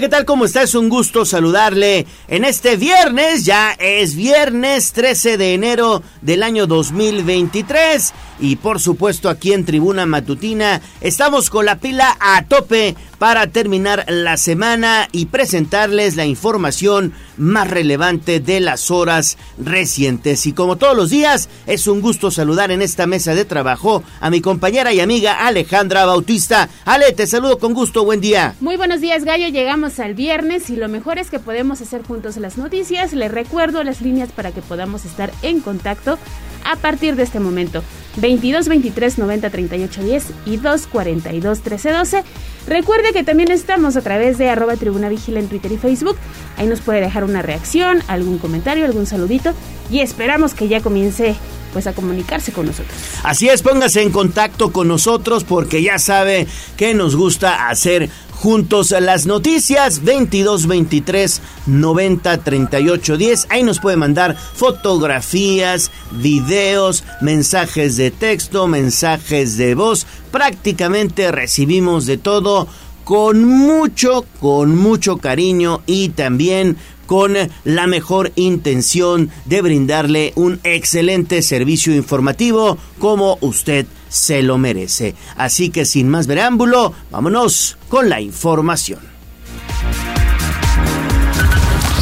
¿qué tal? ¿Cómo está? Es un gusto saludarle en este viernes. Ya es viernes 13 de enero del año 2023. Y por supuesto aquí en Tribuna Matutina estamos con la pila a tope para terminar la semana y presentarles la información más relevante de las horas recientes. Y como todos los días, es un gusto saludar en esta mesa de trabajo a mi compañera y amiga Alejandra Bautista. Ale, te saludo con gusto, buen día. Muy buenos días, Gallo. Llegamos al viernes y lo mejor es que podemos hacer juntos las noticias. Les recuerdo las líneas para que podamos estar en contacto a partir de este momento. 22 23 90 38 10 y 2 42 13 12. Recuerde que también estamos a través de arroba tribuna vigila en Twitter y Facebook. Ahí nos puede dejar una reacción, algún comentario, algún saludito y esperamos que ya comience pues a comunicarse con nosotros. Así es, póngase en contacto con nosotros porque ya sabe que nos gusta hacer juntos las noticias 22 23 90 38 10 ahí nos puede mandar fotografías videos mensajes de texto mensajes de voz. Prácticamente recibimos de todo con mucho con mucho cariño y también con la mejor intención de brindarle un excelente servicio informativo como usted se lo merece. Así que sin más preámbulo, vámonos con la información.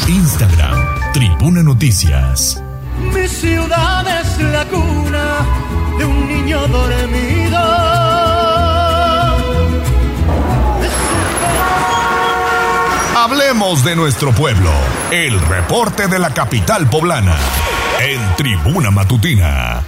Instagram, Tribuna Noticias. Mi ciudad es la cuna de un niño dormido. Hablemos de nuestro pueblo. El reporte de la capital poblana. En Tribuna Matutina.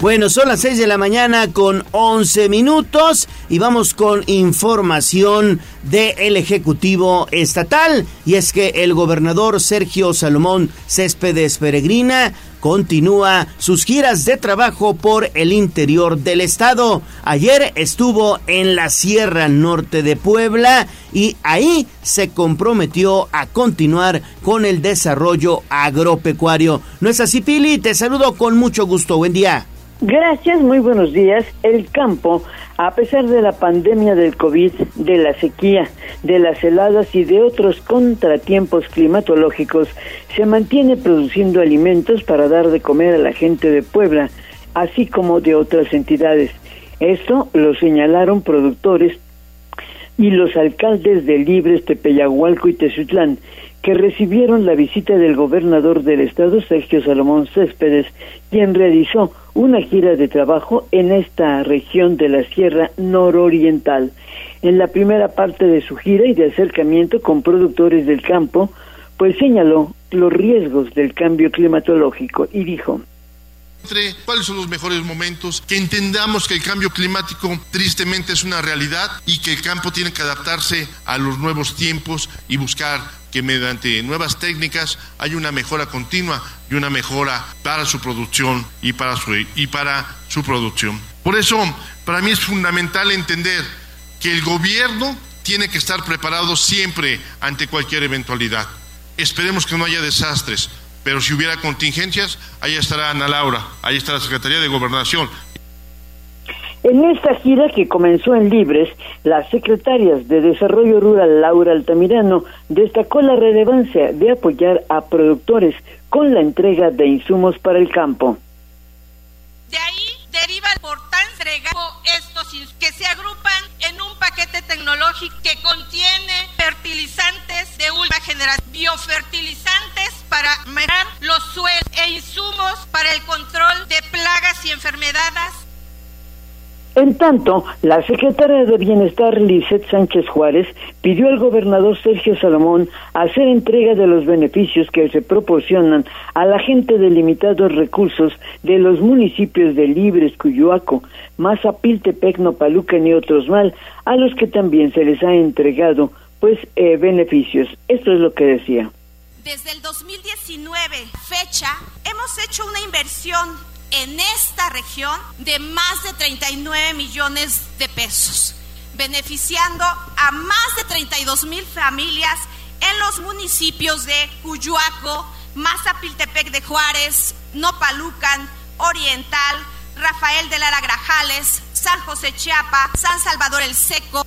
Bueno, son las 6 de la mañana con 11 minutos y vamos con información del Ejecutivo Estatal. Y es que el gobernador Sergio Salomón Céspedes Peregrina continúa sus giras de trabajo por el interior del estado. Ayer estuvo en la Sierra Norte de Puebla y ahí se comprometió a continuar con el desarrollo agropecuario. ¿No es así, Pili? Te saludo con mucho gusto. Buen día. Gracias, muy buenos días. El campo, a pesar de la pandemia del COVID, de la sequía, de las heladas y de otros contratiempos climatológicos, se mantiene produciendo alimentos para dar de comer a la gente de Puebla, así como de otras entidades. Esto lo señalaron productores y los alcaldes de Libres, Tepeyahualco y Tezutlán, que recibieron la visita del gobernador del estado, Sergio Salomón Céspedes, quien realizó una gira de trabajo en esta región de la Sierra Nororiental. En la primera parte de su gira y de acercamiento con productores del campo, pues señaló los riesgos del cambio climatológico y dijo, cuáles son los mejores momentos, que entendamos que el cambio climático tristemente es una realidad y que el campo tiene que adaptarse a los nuevos tiempos y buscar que mediante nuevas técnicas hay una mejora continua y una mejora para su producción y para su, y para su producción. Por eso, para mí es fundamental entender que el gobierno tiene que estar preparado siempre ante cualquier eventualidad. Esperemos que no haya desastres, pero si hubiera contingencias, ahí estará Ana Laura, ahí está la Secretaría de Gobernación, en esta gira que comenzó en Libres, las secretarias de Desarrollo Rural Laura Altamirano destacó la relevancia de apoyar a productores con la entrega de insumos para el campo. De ahí deriva portal entregado estos que se agrupan en un paquete tecnológico que contiene fertilizantes de última generación, biofertilizantes para mejorar los suelos e insumos para el control de plagas y enfermedades en tanto, la secretaria de Bienestar, Lizeth Sánchez Juárez, pidió al gobernador Sergio Salomón hacer entrega de los beneficios que se proporcionan a la gente de limitados recursos de los municipios de Libres, Cuyuaco, Mazapiltepec, Nopalucan y otros mal, a los que también se les ha entregado pues eh, beneficios. Esto es lo que decía. Desde el 2019, fecha, hemos hecho una inversión en esta región de más de 39 millones de pesos, beneficiando a más de 32 mil familias en los municipios de Cuyuaco, Mazapiltepec de Juárez, Nopalucan, Oriental, Rafael de Lara Grajales, San José Chiapa, San Salvador el Seco,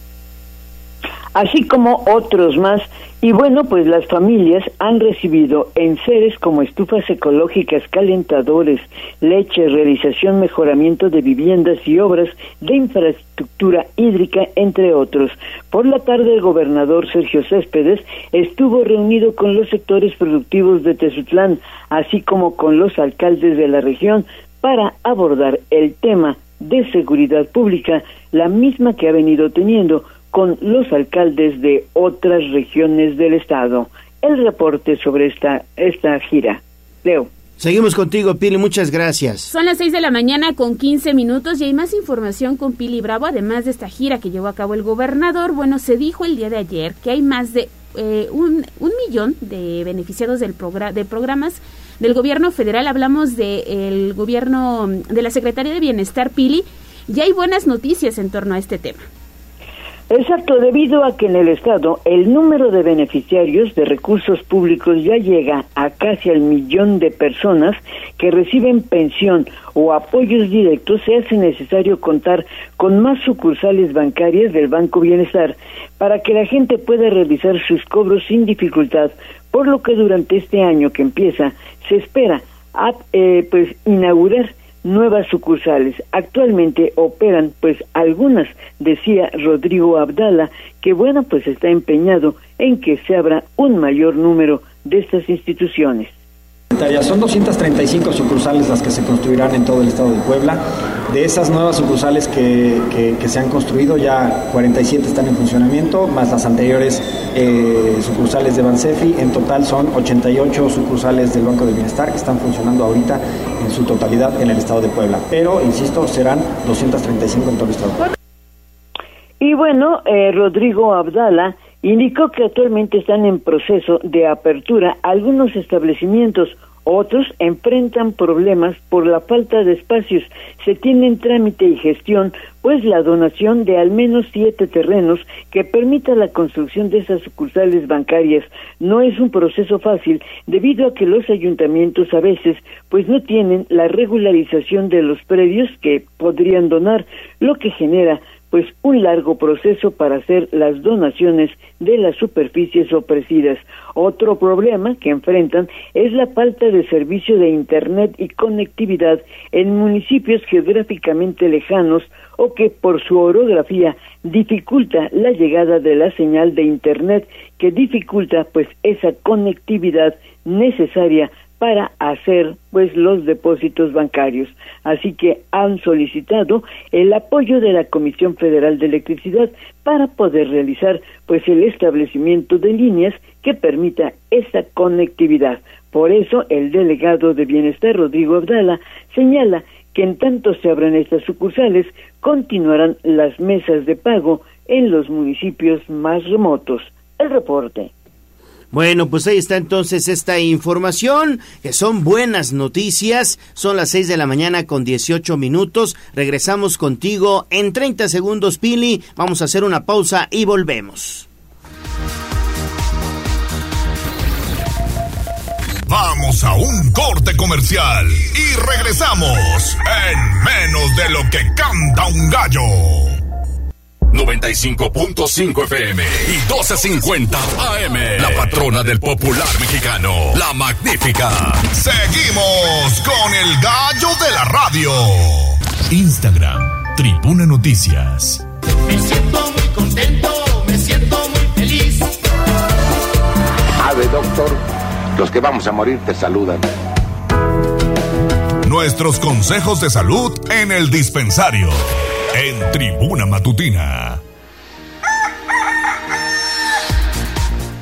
así como otros más. Y bueno, pues las familias han recibido enseres como estufas ecológicas, calentadores, leche, realización, mejoramiento de viviendas y obras de infraestructura hídrica, entre otros. Por la tarde, el gobernador Sergio Céspedes estuvo reunido con los sectores productivos de Tezutlán, así como con los alcaldes de la región, para abordar el tema de seguridad pública, la misma que ha venido teniendo con los alcaldes de otras regiones del estado. El reporte sobre esta, esta gira. Leo. Seguimos contigo, Pili, muchas gracias. Son las 6 de la mañana con 15 minutos y hay más información con Pili Bravo, además de esta gira que llevó a cabo el gobernador. Bueno, se dijo el día de ayer que hay más de eh, un, un, millón de beneficiados del de programas del gobierno federal. Hablamos del gobierno de la Secretaría de Bienestar, Pili, y hay buenas noticias en torno a este tema. Exacto, debido a que en el Estado el número de beneficiarios de recursos públicos ya llega a casi al millón de personas que reciben pensión o apoyos directos, se hace necesario contar con más sucursales bancarias del Banco Bienestar para que la gente pueda realizar sus cobros sin dificultad, por lo que durante este año que empieza se espera eh, pues inaugurar nuevas sucursales. Actualmente operan pues algunas, decía Rodrigo Abdala, que bueno pues está empeñado en que se abra un mayor número de estas instituciones. Son 235 sucursales las que se construirán en todo el estado de Puebla. De esas nuevas sucursales que, se han construido, ya 47 están en funcionamiento, más las anteriores eh, sucursales de Bansefi. En total son 88 sucursales del Banco de Bienestar que están funcionando ahorita en su totalidad en el estado de Puebla. Pero, insisto, serán 235 en todo el estado. Y bueno, eh, Rodrigo Abdala indicó que actualmente están en proceso de apertura algunos establecimientos otros enfrentan problemas por la falta de espacios. Se tiene en trámite y gestión, pues la donación de al menos siete terrenos que permita la construcción de esas sucursales bancarias no es un proceso fácil debido a que los ayuntamientos a veces pues no tienen la regularización de los predios que podrían donar, lo que genera pues un largo proceso para hacer las donaciones de las superficies ofrecidas. Otro problema que enfrentan es la falta de servicio de Internet y conectividad en municipios geográficamente lejanos o que por su orografía dificulta la llegada de la señal de Internet que dificulta pues esa conectividad necesaria para hacer pues los depósitos bancarios. Así que han solicitado el apoyo de la Comisión Federal de Electricidad para poder realizar pues el establecimiento de líneas que permita esa conectividad. Por eso el delegado de Bienestar Rodrigo Abdala señala que en tanto se abran estas sucursales continuarán las mesas de pago en los municipios más remotos. El reporte. Bueno, pues ahí está entonces esta información, que son buenas noticias. Son las 6 de la mañana con 18 minutos. Regresamos contigo en 30 segundos, Pili. Vamos a hacer una pausa y volvemos. Vamos a un corte comercial y regresamos en menos de lo que canta un gallo. 95.5 FM y 12.50 AM. La patrona del popular mexicano, la magnífica. Seguimos con el gallo de la radio. Instagram, Tribuna Noticias. Me siento muy contento, me siento muy feliz. Ave, doctor, los que vamos a morir te saludan. Nuestros consejos de salud en el dispensario en Tribuna Matutina.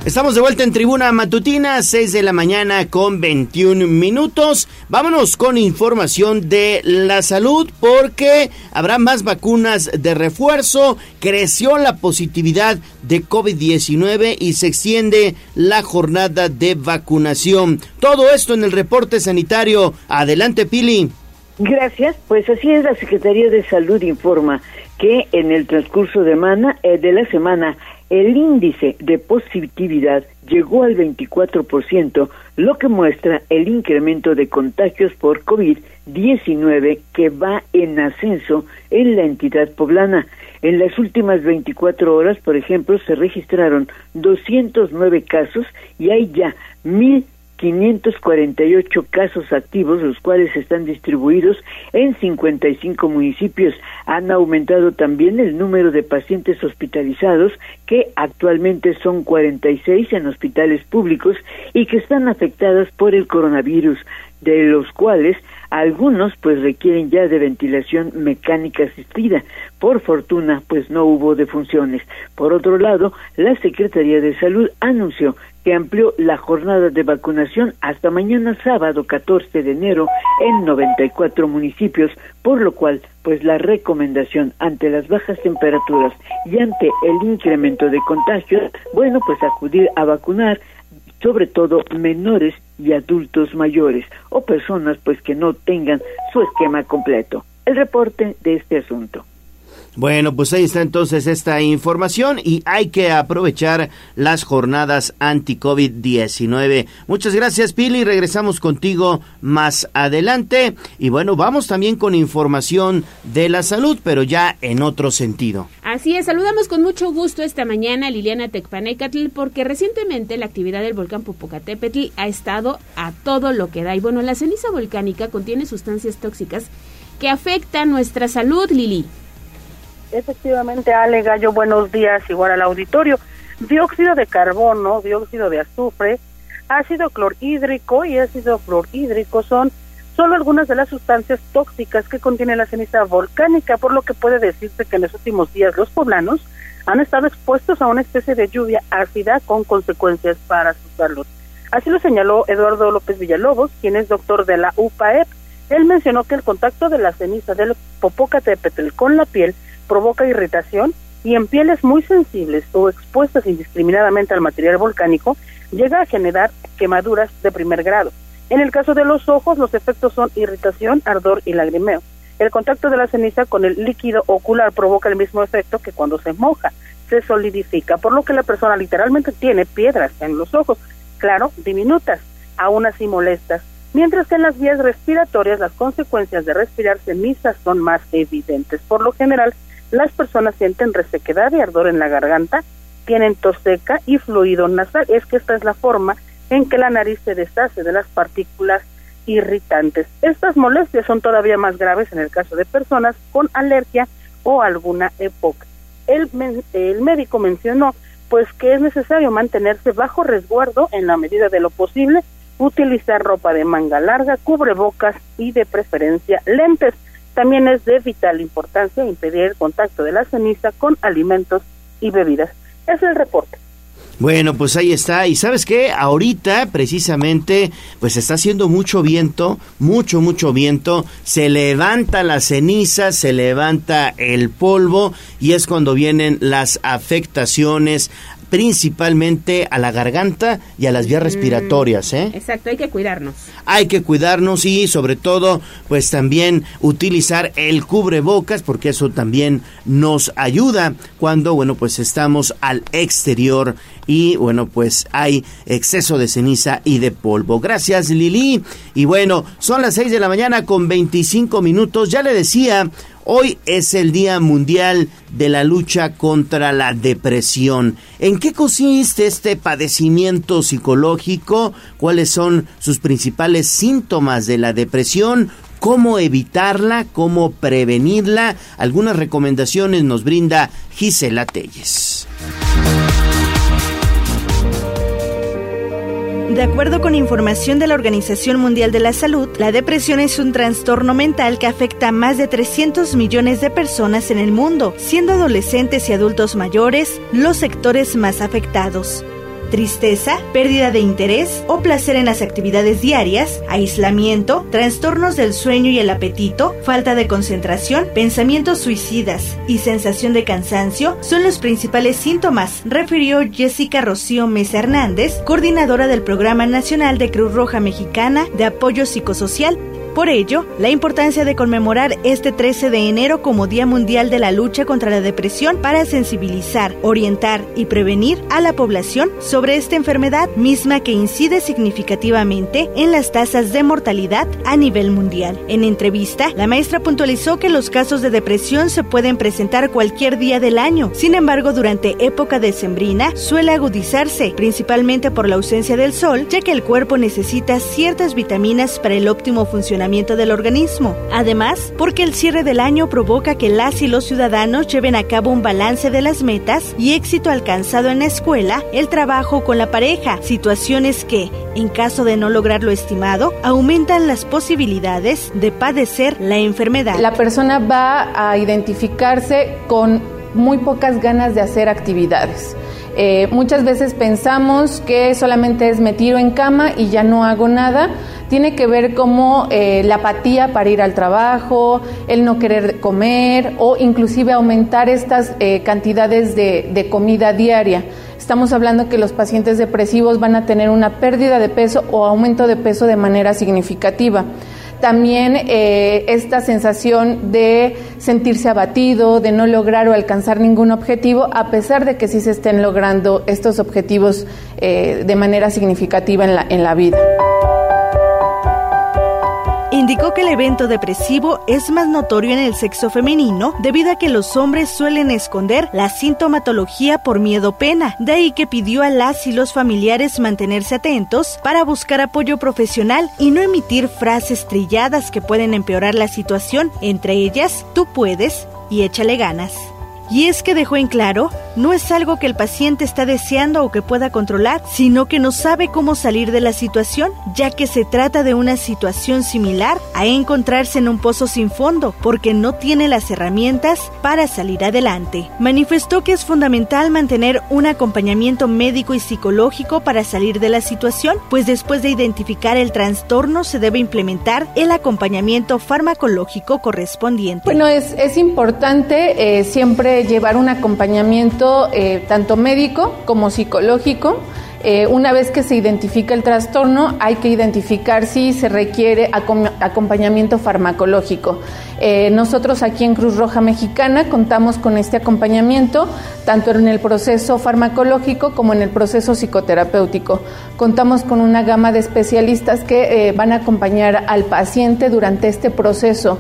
Estamos de vuelta en Tribuna Matutina, 6 de la mañana con 21 minutos. Vámonos con información de la salud porque habrá más vacunas de refuerzo, creció la positividad de COVID-19 y se extiende la jornada de vacunación. Todo esto en el reporte sanitario. Adelante, Pili. Gracias. Pues así es, la Secretaría de Salud informa que en el transcurso de, mana, eh, de la semana el índice de positividad llegó al 24%, lo que muestra el incremento de contagios por COVID-19 que va en ascenso en la entidad poblana. En las últimas 24 horas, por ejemplo, se registraron 209 casos y hay ya mil 548 casos activos, los cuales están distribuidos en 55 municipios. Han aumentado también el número de pacientes hospitalizados, que actualmente son 46 en hospitales públicos y que están afectadas por el coronavirus, de los cuales algunos pues requieren ya de ventilación mecánica asistida. Por fortuna, pues no hubo defunciones. Por otro lado, la Secretaría de Salud anunció que amplió la jornada de vacunación hasta mañana sábado 14 de enero en 94 municipios, por lo cual, pues la recomendación ante las bajas temperaturas y ante el incremento de contagios, bueno, pues acudir a vacunar sobre todo menores y adultos mayores o personas pues que no tengan su esquema completo. El reporte de este asunto. Bueno, pues ahí está entonces esta información y hay que aprovechar las jornadas anti-COVID-19. Muchas gracias, Pili. Regresamos contigo más adelante. Y bueno, vamos también con información de la salud, pero ya en otro sentido. Así es, saludamos con mucho gusto esta mañana a Liliana Tecpanecatl porque recientemente la actividad del volcán Popocatépetl ha estado a todo lo que da. Y bueno, la ceniza volcánica contiene sustancias tóxicas que afectan nuestra salud, Lili. Efectivamente, Ale Gallo, buenos días, igual al auditorio. Dióxido de carbono, dióxido de azufre, ácido clorhídrico y ácido fluorhídrico son solo algunas de las sustancias tóxicas que contiene la ceniza volcánica, por lo que puede decirse que en los últimos días los poblanos han estado expuestos a una especie de lluvia ácida con consecuencias para su salud. Así lo señaló Eduardo López Villalobos, quien es doctor de la UPAEP. Él mencionó que el contacto de la ceniza del Popocatépetl con la piel provoca irritación y en pieles muy sensibles o expuestas indiscriminadamente al material volcánico llega a generar quemaduras de primer grado. En el caso de los ojos, los efectos son irritación, ardor y lagrimeo. El contacto de la ceniza con el líquido ocular provoca el mismo efecto que cuando se moja, se solidifica, por lo que la persona literalmente tiene piedras en los ojos, claro, diminutas, aún así molestas, mientras que en las vías respiratorias las consecuencias de respirar cenizas son más evidentes. Por lo general, las personas sienten resequedad y ardor en la garganta, tienen tos seca y fluido nasal. Es que esta es la forma en que la nariz se deshace de las partículas irritantes. Estas molestias son todavía más graves en el caso de personas con alergia o alguna época. El, el médico mencionó pues que es necesario mantenerse bajo resguardo en la medida de lo posible, utilizar ropa de manga larga, cubrebocas y de preferencia lentes. También es de vital importancia impedir el contacto de la ceniza con alimentos y bebidas. Es el reporte. Bueno, pues ahí está. Y sabes qué, ahorita precisamente, pues está haciendo mucho viento, mucho, mucho viento. Se levanta la ceniza, se levanta el polvo y es cuando vienen las afectaciones principalmente a la garganta y a las vías respiratorias, ¿eh? Exacto, hay que cuidarnos. Hay que cuidarnos y sobre todo, pues también utilizar el cubrebocas porque eso también nos ayuda cuando, bueno, pues estamos al exterior y bueno, pues hay exceso de ceniza y de polvo. Gracias Lili. Y bueno, son las 6 de la mañana con 25 minutos. Ya le decía, Hoy es el Día Mundial de la Lucha contra la Depresión. ¿En qué consiste este padecimiento psicológico? ¿Cuáles son sus principales síntomas de la depresión? ¿Cómo evitarla? ¿Cómo prevenirla? Algunas recomendaciones nos brinda Gisela Telles. De acuerdo con información de la Organización Mundial de la Salud, la depresión es un trastorno mental que afecta a más de 300 millones de personas en el mundo, siendo adolescentes y adultos mayores los sectores más afectados tristeza, pérdida de interés o placer en las actividades diarias, aislamiento, trastornos del sueño y el apetito, falta de concentración, pensamientos suicidas y sensación de cansancio son los principales síntomas, refirió Jessica Rocío Mesa Hernández, coordinadora del Programa Nacional de Cruz Roja Mexicana de Apoyo Psicosocial Por ello, la importancia de conmemorar este 13 de enero como Día Mundial de la Lucha contra la Depresión para sensibilizar, orientar y prevenir a la población sobre esta enfermedad misma que incide significativamente en las tasas de mortalidad a nivel mundial. En entrevista, la maestra puntualizó que los casos de depresión se pueden presentar cualquier día del año. Sin embargo, durante época decembrina suele agudizarse, principalmente por la ausencia del sol, ya que el cuerpo necesita ciertas vitaminas para el óptimo funcionamiento del organismo. Además, porque el cierre del año provoca que las y los ciudadanos lleven a cabo un balance de las metas y éxito alcanzado en la escuela, el trabajo con la pareja, situaciones que, en caso de no lograr lo estimado, aumentan las posibilidades de padecer la enfermedad. La persona va a identificarse con muy pocas ganas de hacer actividades. Eh, muchas veces pensamos que solamente es me tiro en cama y ya no hago nada. Tiene que ver como eh, la apatía para ir al trabajo, el no querer comer o inclusive aumentar estas eh, cantidades de, comida diaria. Estamos hablando que los pacientes depresivos van a tener una pérdida de peso o aumento de peso de manera significativa también eh, esta sensación de sentirse abatido, de no lograr o alcanzar ningún objetivo, a pesar de que sí se estén logrando estos objetivos de manera significativa en la vida. Indicó que el evento depresivo es más notorio en el sexo femenino debido a que los hombres suelen esconder la sintomatología por miedo pena, de ahí que pidió a las y los familiares mantenerse atentos para buscar apoyo profesional y no emitir frases trilladas que pueden empeorar la situación, entre ellas, tú puedes y échale ganas. Y es que dejó en claro, no es algo que el paciente está deseando o que pueda controlar, sino que no sabe cómo salir de la situación, ya que se trata de una situación similar a encontrarse en un pozo sin fondo, porque no tiene las herramientas para salir adelante. Manifestó que es fundamental mantener un acompañamiento médico y psicológico para salir de la situación, pues después de identificar el trastorno se debe implementar el acompañamiento farmacológico correspondiente. Bueno, es, es importante eh, siempre llevar un acompañamiento eh, tanto médico como psicológico. Eh, una vez que se identifica el trastorno, hay que identificar si se requiere acompañamiento farmacológico. Eh, nosotros aquí en Cruz Roja Mexicana contamos con este acompañamiento tanto en el proceso farmacológico como en el proceso psicoterapéutico. Contamos con una gama de especialistas que van a acompañar al paciente durante este proceso.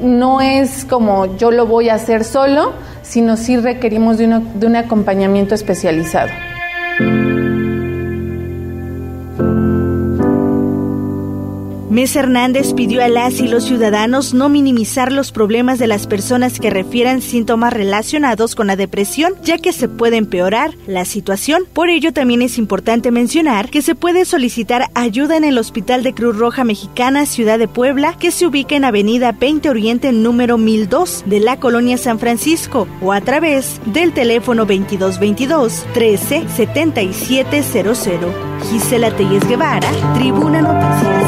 no es como yo lo voy a hacer solo, sino sí requerimos de un acompañamiento especializado. Thank you. Mes Hernández pidió a las y los ciudadanos no minimizar los problemas de las personas que refieran síntomas relacionados con la depresión, ya que se puede empeorar la situación. Por ello, también es importante mencionar que se puede solicitar ayuda en el Hospital de Cruz Roja Mexicana Ciudad de Puebla, que se ubica en Avenida 20 Oriente número 1002 de la colonia San Francisco, o a través del teléfono 2222 13 7700. Gisela Telles Guevara, Tribuna Noticias.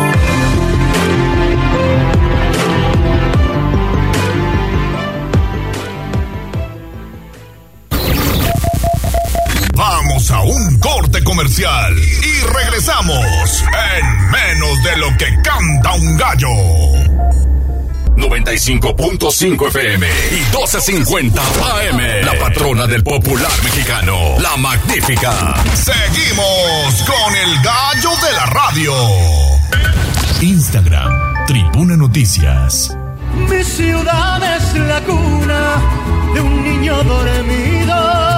Comercial y regresamos en menos de lo que canta un gallo. 95.5 FM y 12.50 AM. La patrona del popular mexicano, la magnífica. Seguimos con el gallo de la radio. Instagram, Tribuna Noticias. Mi ciudad es la cuna de un niño dormido.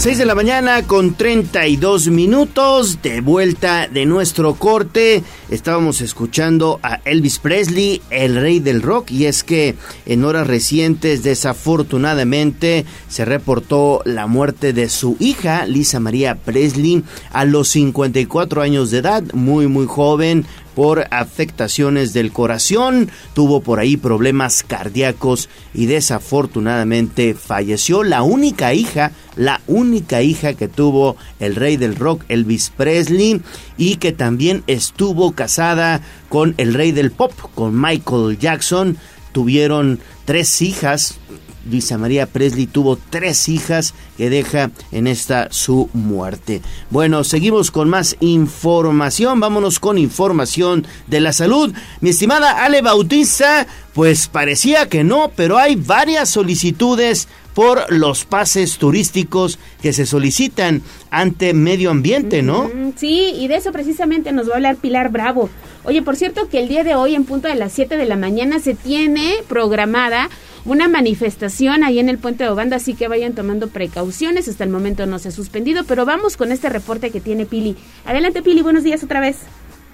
6 de la mañana con 32 minutos de vuelta de nuestro corte. Estábamos escuchando a Elvis Presley, el rey del rock, y es que en horas recientes desafortunadamente se reportó la muerte de su hija, Lisa María Presley, a los 54 años de edad, muy muy joven, por afectaciones del corazón, tuvo por ahí problemas cardíacos y desafortunadamente falleció. La única hija, la única hija que tuvo el rey del rock, Elvis Presley, y que también estuvo casada con el rey del pop, con Michael Jackson tuvieron tres hijas, Luisa María Presley tuvo tres hijas que deja en esta su muerte. Bueno, seguimos con más información. Vámonos con información de la salud. Mi estimada Ale Bautista, pues parecía que no, pero hay varias solicitudes por los pases turísticos que se solicitan ante medio ambiente, ¿no? Sí, y de eso precisamente nos va a hablar Pilar Bravo. Oye, por cierto que el día de hoy, en punto de las 7 de la mañana, se tiene programada una manifestación ahí en el puente de Obanda, así que vayan tomando precauciones. Hasta el momento no se ha suspendido, pero vamos con este reporte que tiene Pili. Adelante, Pili, buenos días otra vez.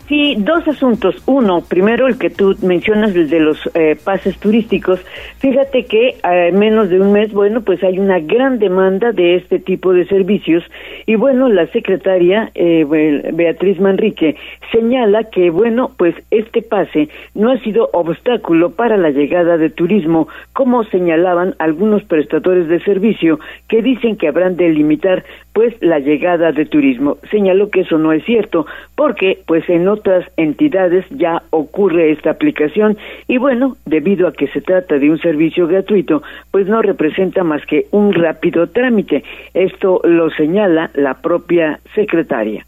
Sí, dos asuntos. Uno, primero el que tú mencionas, el de los eh, pases turísticos. Fíjate que a menos de un mes, bueno, pues hay una gran demanda de este tipo de servicios y bueno, la secretaria eh, Beatriz Manrique señala que bueno, pues este pase no ha sido obstáculo para la llegada de turismo, como señalaban algunos prestadores de servicio que dicen que habrán de limitar pues la llegada de turismo. Señaló que eso no es cierto, porque pues en otras entidades ya ocurre esta aplicación y bueno, debido a que se trata de un servicio gratuito, pues no representa más que un rápido trámite. Esto lo señala la propia secretaria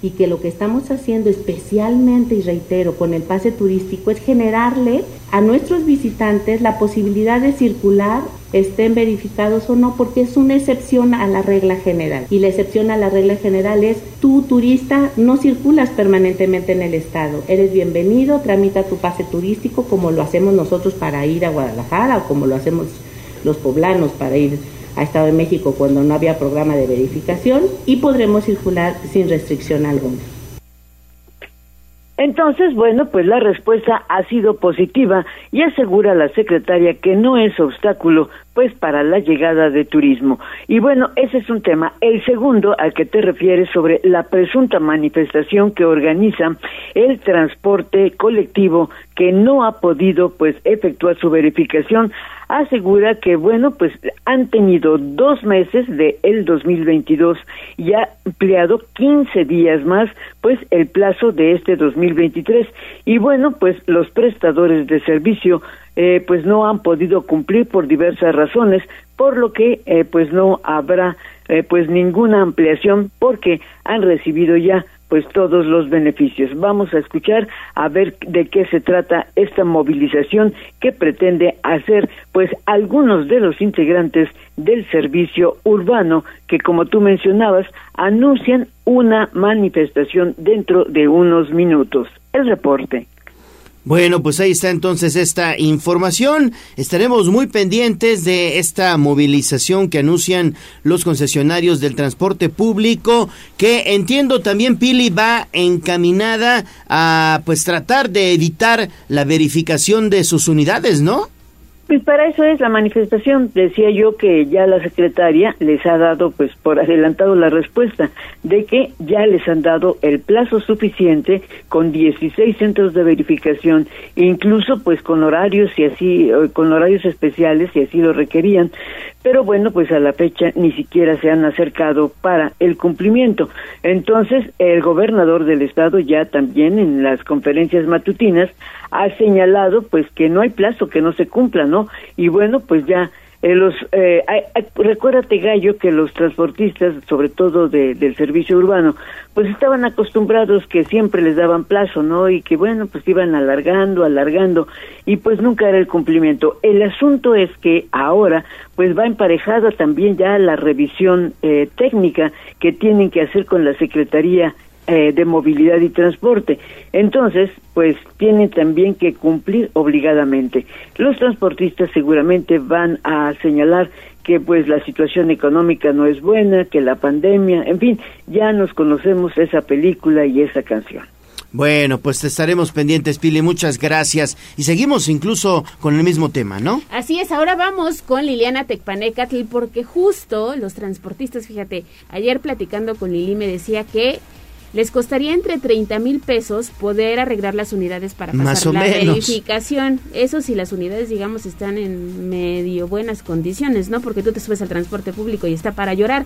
y que lo que estamos haciendo especialmente, y reitero, con el pase turístico es generarle a nuestros visitantes la posibilidad de circular, estén verificados o no, porque es una excepción a la regla general. Y la excepción a la regla general es, tú turista no circulas permanentemente en el estado, eres bienvenido, tramita tu pase turístico como lo hacemos nosotros para ir a Guadalajara o como lo hacemos los poblanos para ir a Estado de México cuando no había programa de verificación y podremos circular sin restricción alguna. Entonces, bueno, pues la respuesta ha sido positiva y asegura la secretaria que no es obstáculo pues para la llegada de turismo. Y bueno, ese es un tema. El segundo al que te refieres sobre la presunta manifestación que organiza el transporte colectivo que no ha podido pues efectuar su verificación asegura que bueno pues han tenido dos meses de el 2022 y ha ampliado 15 días más pues el plazo de este 2023 y bueno pues los prestadores de servicio eh, pues no han podido cumplir por diversas razones por lo que eh, pues no habrá eh, pues ninguna ampliación porque han recibido ya pues todos los beneficios. Vamos a escuchar a ver de qué se trata esta movilización que pretende hacer pues algunos de los integrantes del servicio urbano que como tú mencionabas anuncian una manifestación dentro de unos minutos. El reporte. Bueno, pues ahí está entonces esta información. Estaremos muy pendientes de esta movilización que anuncian los concesionarios del transporte público, que entiendo también Pili va encaminada a pues tratar de evitar la verificación de sus unidades, ¿no? Pues para eso es la manifestación. Decía yo que ya la secretaria les ha dado, pues por adelantado la respuesta, de que ya les han dado el plazo suficiente con 16 centros de verificación, incluso pues con horarios y así, con horarios especiales si así lo requerían. Pero bueno, pues a la fecha ni siquiera se han acercado para el cumplimiento. Entonces, el gobernador del estado ya también en las conferencias matutinas ha señalado pues que no hay plazo que no se cumpla, ¿no? Y bueno, pues ya eh, los eh, recuérdate Gallo que los transportistas, sobre todo de, del servicio urbano, pues estaban acostumbrados que siempre les daban plazo, ¿no? Y que bueno, pues iban alargando, alargando y pues nunca era el cumplimiento. El asunto es que ahora pues va emparejada también ya la revisión eh, técnica que tienen que hacer con la Secretaría eh, de movilidad y transporte. Entonces, pues tienen también que cumplir obligadamente. Los transportistas seguramente van a señalar que pues la situación económica no es buena, que la pandemia, en fin, ya nos conocemos esa película y esa canción. Bueno, pues estaremos pendientes, Pili. Muchas gracias. Y seguimos incluso con el mismo tema, ¿no? Así es, ahora vamos con Liliana Tecpanecatl, porque justo los transportistas, fíjate, ayer platicando con Lili me decía que les costaría entre 30 mil pesos poder arreglar las unidades para pasar la verificación. Eso si las unidades, digamos, están en medio buenas condiciones, ¿no? Porque tú te subes al transporte público y está para llorar.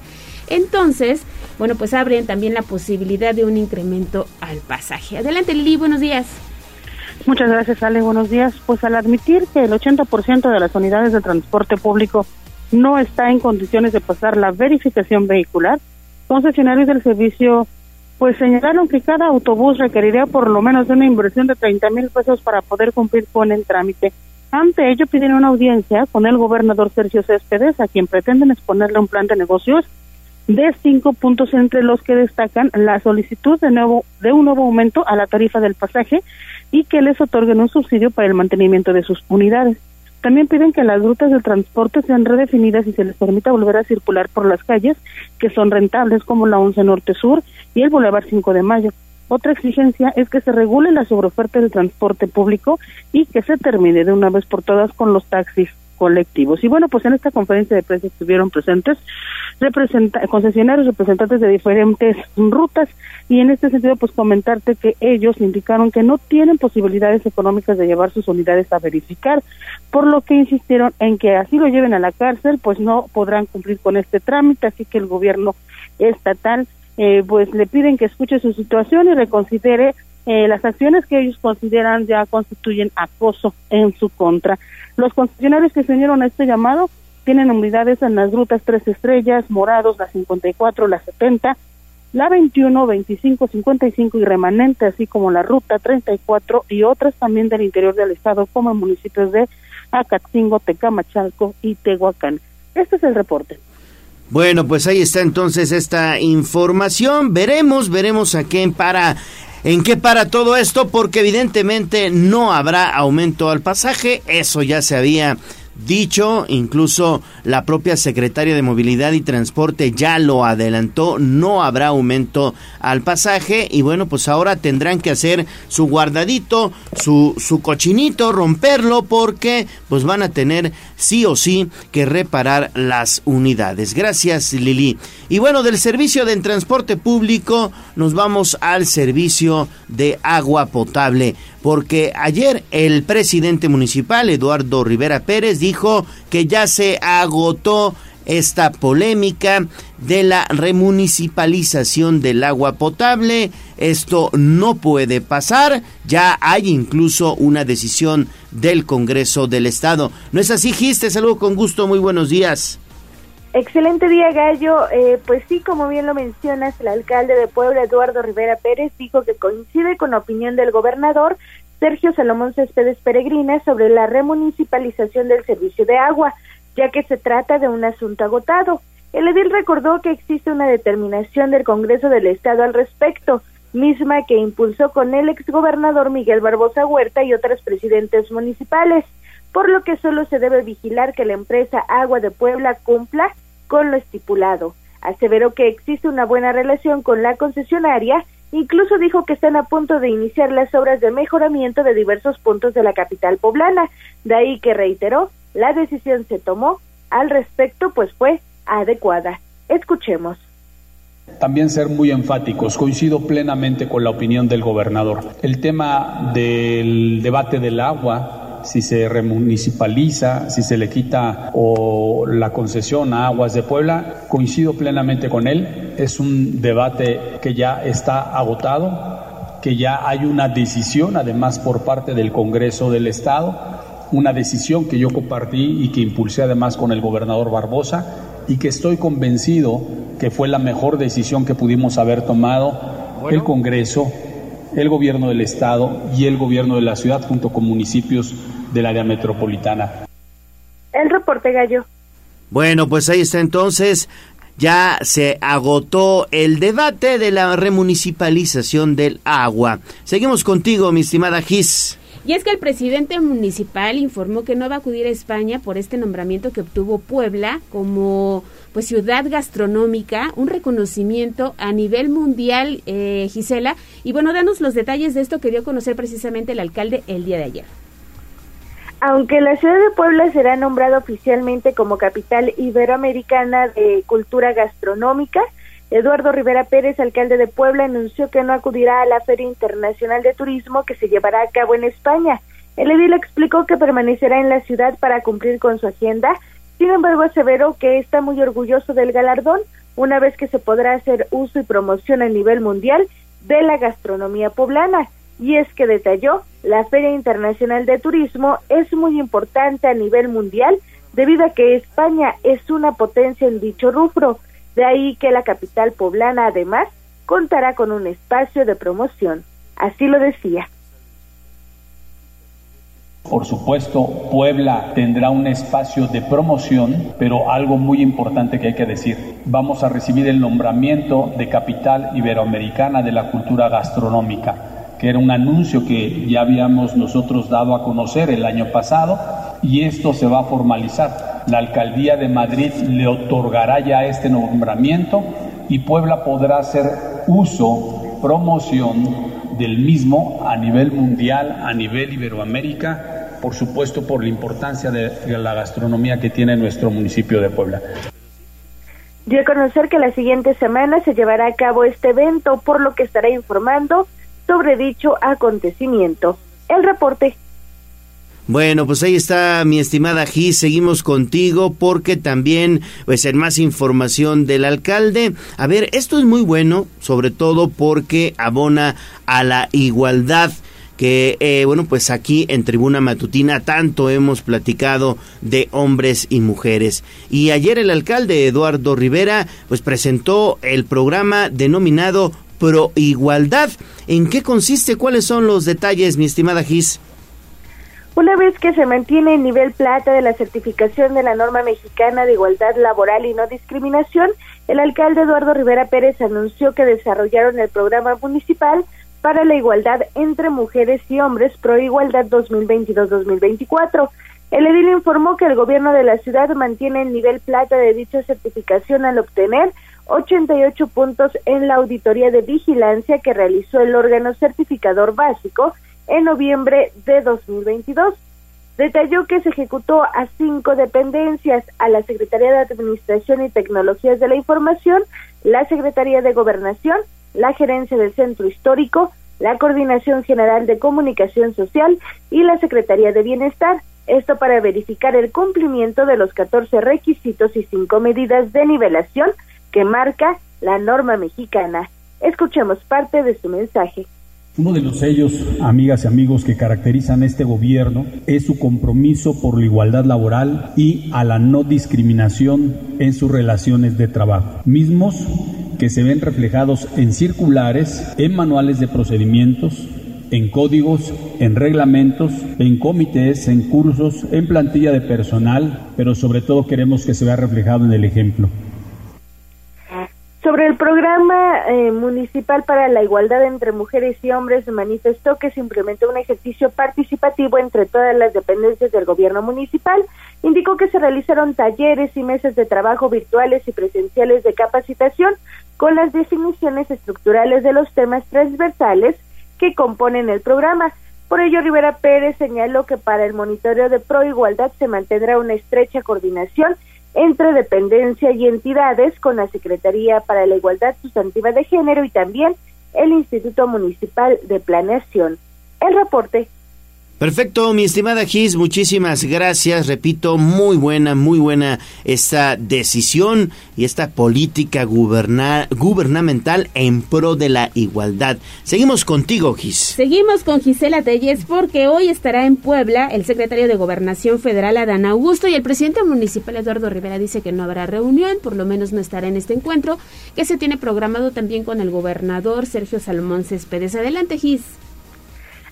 Entonces, bueno, pues abren también la posibilidad de un incremento al pasaje. Adelante, Lili, buenos días. Muchas gracias, Ale. Buenos días. Pues al admitir que el 80% de las unidades de transporte público no está en condiciones de pasar la verificación vehicular, concesionarios del servicio pues señalaron que cada autobús requeriría por lo menos una inversión de 30 mil pesos para poder cumplir con el trámite. Ante ello piden una audiencia con el gobernador Sergio Céspedes, a quien pretenden exponerle un plan de negocios de cinco puntos entre los que destacan la solicitud de nuevo de un nuevo aumento a la tarifa del pasaje y que les otorguen un subsidio para el mantenimiento de sus unidades. También piden que las rutas de transporte sean redefinidas y se les permita volver a circular por las calles que son rentables como la 11 Norte Sur y el Boulevard 5 de Mayo. Otra exigencia es que se regule la sobreoferta del transporte público y que se termine de una vez por todas con los taxis colectivos. Y bueno, pues en esta conferencia de prensa estuvieron presentes representa concesionarios, representantes de diferentes rutas y en este sentido pues comentarte que ellos indicaron que no tienen posibilidades económicas de llevar sus unidades a verificar, por lo que insistieron en que así lo lleven a la cárcel pues no podrán cumplir con este trámite, así que el gobierno estatal eh, pues le piden que escuche su situación y reconsidere eh, las acciones que ellos consideran ya constituyen acoso en su contra. Los concesionarios que se unieron a este llamado tienen unidades en las rutas Tres Estrellas, Morados, la 54, la 70, la 21, 25, 55 y remanente, así como la ruta 34 y otras también del interior del estado, como en municipios de Acatzingo, Tecamachalco y Tehuacán. Este es el reporte. Bueno, pues ahí está entonces esta información. Veremos, veremos a quién para ¿En qué para todo esto? Porque evidentemente no habrá aumento al pasaje, eso ya se había dicho, incluso la propia secretaria de Movilidad y Transporte ya lo adelantó, no habrá aumento al pasaje y bueno, pues ahora tendrán que hacer su guardadito, su, su cochinito, romperlo porque pues van a tener sí o sí que reparar las unidades. Gracias Lili. Y bueno, del servicio de transporte público nos vamos al servicio de agua potable porque ayer el presidente municipal, Eduardo Rivera Pérez, dijo que ya se agotó esta polémica de la remunicipalización del agua potable. Esto no puede pasar. Ya hay incluso una decisión del Congreso del Estado. ¿No es así, Gis? Te saludo con gusto. Muy buenos días. Excelente día, Gallo. Eh, pues sí, como bien lo mencionas, el alcalde de Puebla, Eduardo Rivera Pérez, dijo que coincide con la opinión del gobernador Sergio Salomón Céspedes Peregrina sobre la remunicipalización del servicio de agua, ya que se trata de un asunto agotado. El edil recordó que existe una determinación del Congreso del Estado al respecto, misma que impulsó con el exgobernador Miguel Barbosa Huerta y otros presidentes municipales, por lo que solo se debe vigilar que la empresa Agua de Puebla cumpla con lo estipulado. Aseveró que existe una buena relación con la concesionaria, incluso dijo que están a punto de iniciar las obras de mejoramiento de diversos puntos de la capital poblana, de ahí que reiteró, la decisión se tomó al respecto pues fue adecuada. Escuchemos. También ser muy enfáticos, coincido plenamente con la opinión del gobernador. El tema del debate del agua si se remunicipaliza, si se le quita o la concesión a Aguas de Puebla, coincido plenamente con él. Es un debate que ya está agotado, que ya hay una decisión, además por parte del Congreso del Estado, una decisión que yo compartí y que impulsé además con el gobernador Barbosa y que estoy convencido que fue la mejor decisión que pudimos haber tomado el Congreso, el gobierno del Estado y el gobierno de la ciudad junto con municipios del área metropolitana. El reporte gallo. Bueno, pues ahí está entonces. Ya se agotó el debate de la remunicipalización del agua. Seguimos contigo, mi estimada Gis. Y es que el presidente municipal informó que no va a acudir a España por este nombramiento que obtuvo Puebla como pues ciudad gastronómica, un reconocimiento a nivel mundial, eh, Gisela. Y bueno, danos los detalles de esto que dio a conocer precisamente el alcalde el día de ayer. Aunque la ciudad de Puebla será nombrada oficialmente como capital iberoamericana de cultura gastronómica, Eduardo Rivera Pérez, alcalde de Puebla, anunció que no acudirá a la Feria Internacional de Turismo que se llevará a cabo en España. El edil explicó que permanecerá en la ciudad para cumplir con su agenda, sin embargo aseveró que está muy orgulloso del galardón, una vez que se podrá hacer uso y promoción a nivel mundial de la gastronomía poblana. y es que detalló, la Feria Internacional de Turismo es muy importante a nivel mundial debido a que España es una potencia en dicho rubro, de ahí que la capital poblana además contará con un espacio de promoción. Así lo decía. Por supuesto, Puebla tendrá un espacio de promoción, pero algo muy importante que hay que decir, vamos a recibir el nombramiento de capital iberoamericana de la cultura gastronómica que era un anuncio que ya habíamos nosotros dado a conocer el año pasado y esto se va a formalizar. La alcaldía de Madrid le otorgará ya este nombramiento y Puebla podrá hacer uso, promoción del mismo a nivel mundial, a nivel Iberoamérica, por supuesto por la importancia de la gastronomía que tiene nuestro municipio de Puebla. Dio conocer que la siguiente semana se llevará a cabo este evento, por lo que estará informando sobre dicho acontecimiento. El reporte. Bueno, pues ahí está mi estimada Gis, seguimos contigo porque también, pues en más información del alcalde, a ver, esto es muy bueno, sobre todo porque abona a la igualdad que eh, bueno pues aquí en Tribuna Matutina tanto hemos platicado de hombres y mujeres y ayer el alcalde Eduardo Rivera pues presentó el programa denominado Pro Igualdad. ¿En qué consiste? ¿Cuáles son los detalles, mi estimada Gis? Una vez que se mantiene el nivel plata de la certificación de la norma mexicana de igualdad laboral y no discriminación, el alcalde Eduardo Rivera Pérez anunció que desarrollaron el programa municipal para la igualdad entre mujeres y hombres Pro Igualdad 2022-2024. El edil informó que el gobierno de la ciudad mantiene el nivel plata de dicha certificación al obtener 88 puntos en la auditoría de vigilancia que realizó el órgano certificador básico en noviembre de 2022. Detalló que se ejecutó a cinco dependencias, a la Secretaría de Administración y Tecnologías de la Información, la Secretaría de Gobernación, la Gerencia del Centro Histórico, la Coordinación General de Comunicación Social y la Secretaría de Bienestar. Esto para verificar el cumplimiento de los 14 requisitos y cinco medidas de nivelación que marca la norma mexicana. Escuchemos parte de su mensaje. Uno de los sellos, amigas y amigos, que caracterizan este gobierno es su compromiso por la igualdad laboral y a la no discriminación en sus relaciones de trabajo, mismos que se ven reflejados en circulares, en manuales de procedimientos, en códigos, en reglamentos, en comités, en cursos, en plantilla de personal, pero sobre todo queremos que se vea reflejado en el ejemplo. Sobre el programa eh, municipal para la igualdad entre mujeres y hombres, manifestó que se implementó un ejercicio participativo entre todas las dependencias del gobierno municipal. Indicó que se realizaron talleres y mesas de trabajo virtuales y presenciales de capacitación con las definiciones estructurales de los temas transversales que componen el programa. Por ello, Rivera Pérez señaló que para el monitoreo de pro igualdad se mantendrá una estrecha coordinación entre dependencia y entidades con la Secretaría para la Igualdad Sustantiva de Género y también el Instituto Municipal de Planeación. El reporte Perfecto, mi estimada Gis, muchísimas gracias. Repito, muy buena, muy buena esta decisión y esta política gubernamental en pro de la igualdad. Seguimos contigo, Gis. Seguimos con Gisela Telles porque hoy estará en Puebla el secretario de Gobernación Federal, Adán Augusto, y el presidente municipal, Eduardo Rivera, dice que no habrá reunión, por lo menos no estará en este encuentro, que se tiene programado también con el gobernador Sergio Salomón Céspedes. Adelante, Gis.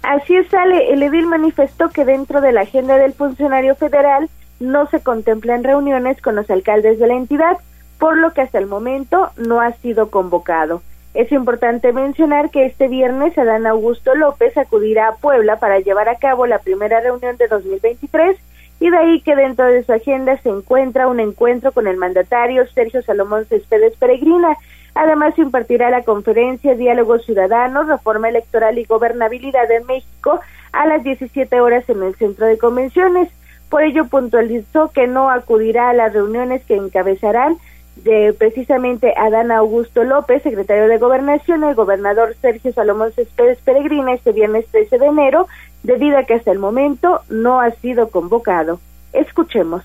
Así es, sale. El edil manifestó que dentro de la agenda del funcionario federal no se contemplan reuniones con los alcaldes de la entidad, por lo que hasta el momento no ha sido convocado. Es importante mencionar que este viernes Adán Augusto López acudirá a Puebla para llevar a cabo la primera reunión de 2023 y de ahí que dentro de su agenda se encuentra un encuentro con el mandatario Sergio Salomón Céspedes Peregrina, Además, impartirá la conferencia Diálogo Ciudadano, Reforma Electoral y Gobernabilidad en México a las 17 horas en el Centro de Convenciones. Por ello, puntualizó que no acudirá a las reuniones que encabezarán de precisamente Adán Augusto López, secretario de Gobernación, el gobernador Sergio Salomón Céspedes Peregrina este viernes 13 de enero, debido a que hasta el momento no ha sido convocado. Escuchemos.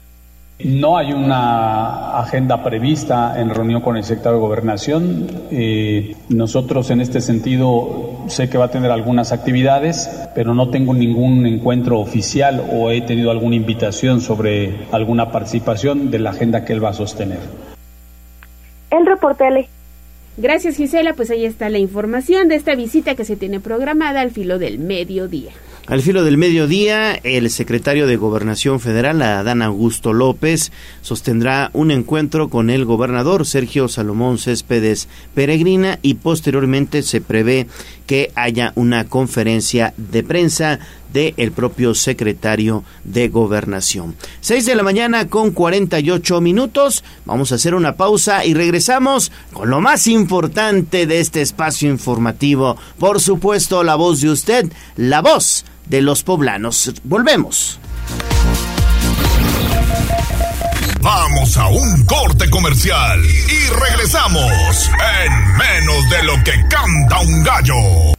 No hay una agenda prevista en reunión con el secretario de Gobernación. Eh, nosotros en este sentido sé que va a tener algunas actividades, pero no tengo ningún encuentro oficial o he tenido alguna invitación sobre alguna participación de la agenda que él va a sostener. El reporte. Gracias Gisela, pues ahí está la información de esta visita que se tiene programada al filo del mediodía. Al filo del mediodía, el secretario de Gobernación Federal, Adán Augusto López, sostendrá un encuentro con el gobernador Sergio Salomón Céspedes Peregrina y posteriormente se prevé que haya una conferencia de prensa del propio secretario de Gobernación. 6 de la mañana con 48 minutos. Vamos a hacer una pausa y regresamos con lo más importante de este espacio informativo. Por supuesto, la voz de usted, la voz de los poblanos. Volvemos. Vamos a un corte comercial y regresamos en menos de lo que canta un gallo.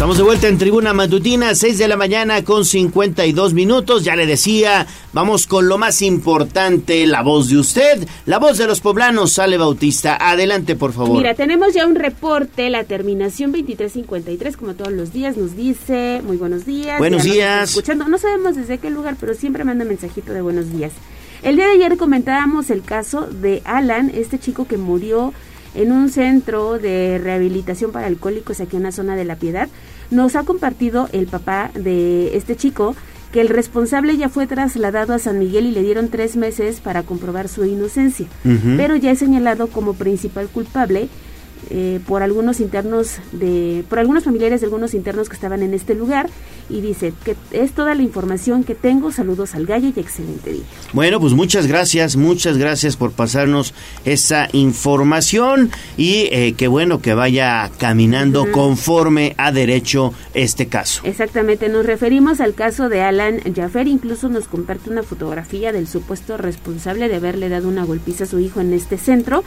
Estamos de vuelta en Tribuna Matutina, 6 de la mañana con 52 minutos. Ya le decía, vamos con lo más importante, la voz de usted, la voz de los poblanos, Sale Bautista. Adelante, por favor. Mira, tenemos ya un reporte, la terminación 2353, como todos los días, nos dice, muy buenos días. Buenos días. Escuchando, no sabemos desde qué lugar, pero siempre manda mensajito de buenos días. El día de ayer comentábamos el caso de Alan, este chico que murió en un centro de rehabilitación para alcohólicos aquí en la zona de La Piedad. Nos ha compartido el papá de este chico que el responsable ya fue trasladado a San Miguel y le dieron tres meses para comprobar su inocencia, pero ya es señalado como principal culpable eh, por algunos internos de por algunos familiares de algunos internos que estaban en este lugar y dice que es toda la información que tengo. Saludos al gallo y excelente día. Bueno pues muchas gracias muchas gracias por pasarnos esa información y eh, qué bueno que vaya caminando conforme a derecho este caso. Exactamente nos referimos al caso de Alan Jaffer incluso nos comparte una fotografía del supuesto responsable de haberle dado una golpiza a su hijo en este centro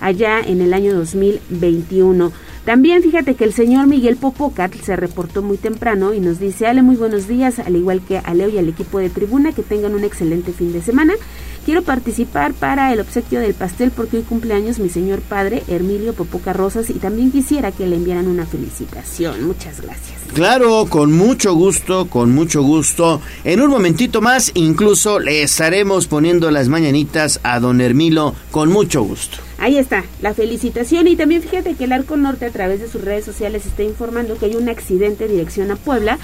allá en el año 2021. También fíjate que el señor Miguel Popocat se reportó muy temprano y nos dice, Ale, muy buenos días, al igual que a Leo y al equipo de tribuna, que tengan un excelente fin de semana. Quiero participar para el obsequio del pastel porque hoy cumpleaños mi señor padre, Hermilio Popoca Rosas, y también quisiera que le enviaran una felicitación. Muchas gracias. Claro, con mucho gusto, con mucho gusto. En un momentito más, incluso le estaremos poniendo las mañanitas a don Hermilo con mucho gusto. Ahí está, la felicitación y también fíjate que el Arco Norte a través de sus redes sociales está informando que hay un accidente en dirección a Puebla.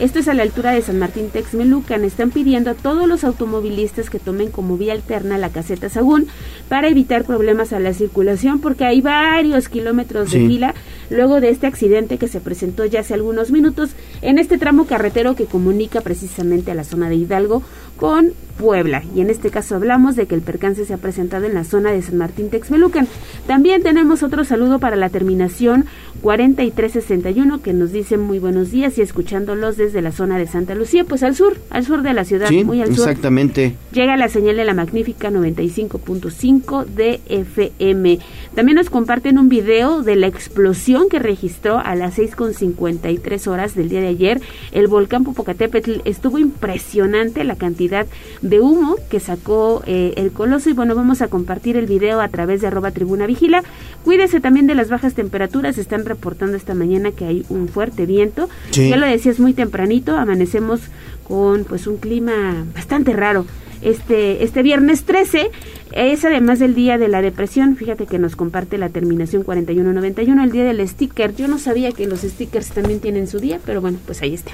Esto es a la altura de San Martín Texmelucan. Están pidiendo a todos los automovilistas que tomen como vía alterna la caseta Sagún para evitar problemas a la circulación porque hay varios kilómetros de fila luego de este accidente que se presentó ya hace algunos minutos en este tramo carretero que comunica precisamente a la zona de Hidalgo con Puebla. Y en este caso hablamos de que el percance se ha presentado en la zona de San Martín Texmelucan. También tenemos otro saludo para la terminación 4361 que nos dice muy buenos días y escuchándolos desde la zona de Santa Lucía, pues al sur, al sur de la ciudad, muy al sur. Exactamente. Llega la señal de la magnífica 95.5 de FM. También nos comparten un video de la explosión que registró a las 6.53 horas del día de ayer el volcán Popocatépetl. Estuvo impresionante la cantidad de humo que sacó eh, el coloso y bueno, vamos a compartir el video a través de arroba tribuna vigila. Cuídese también de las bajas temperaturas, están reportando esta mañana que hay un fuerte viento. Ya lo decías muy tempranito, amanecemos con pues un clima bastante raro. Este, este viernes 13 es además del día de la depresión, fíjate que nos comparte la terminación 4191, el día del sticker. Yo no sabía que los stickers también tienen su día, pero bueno, pues ahí está.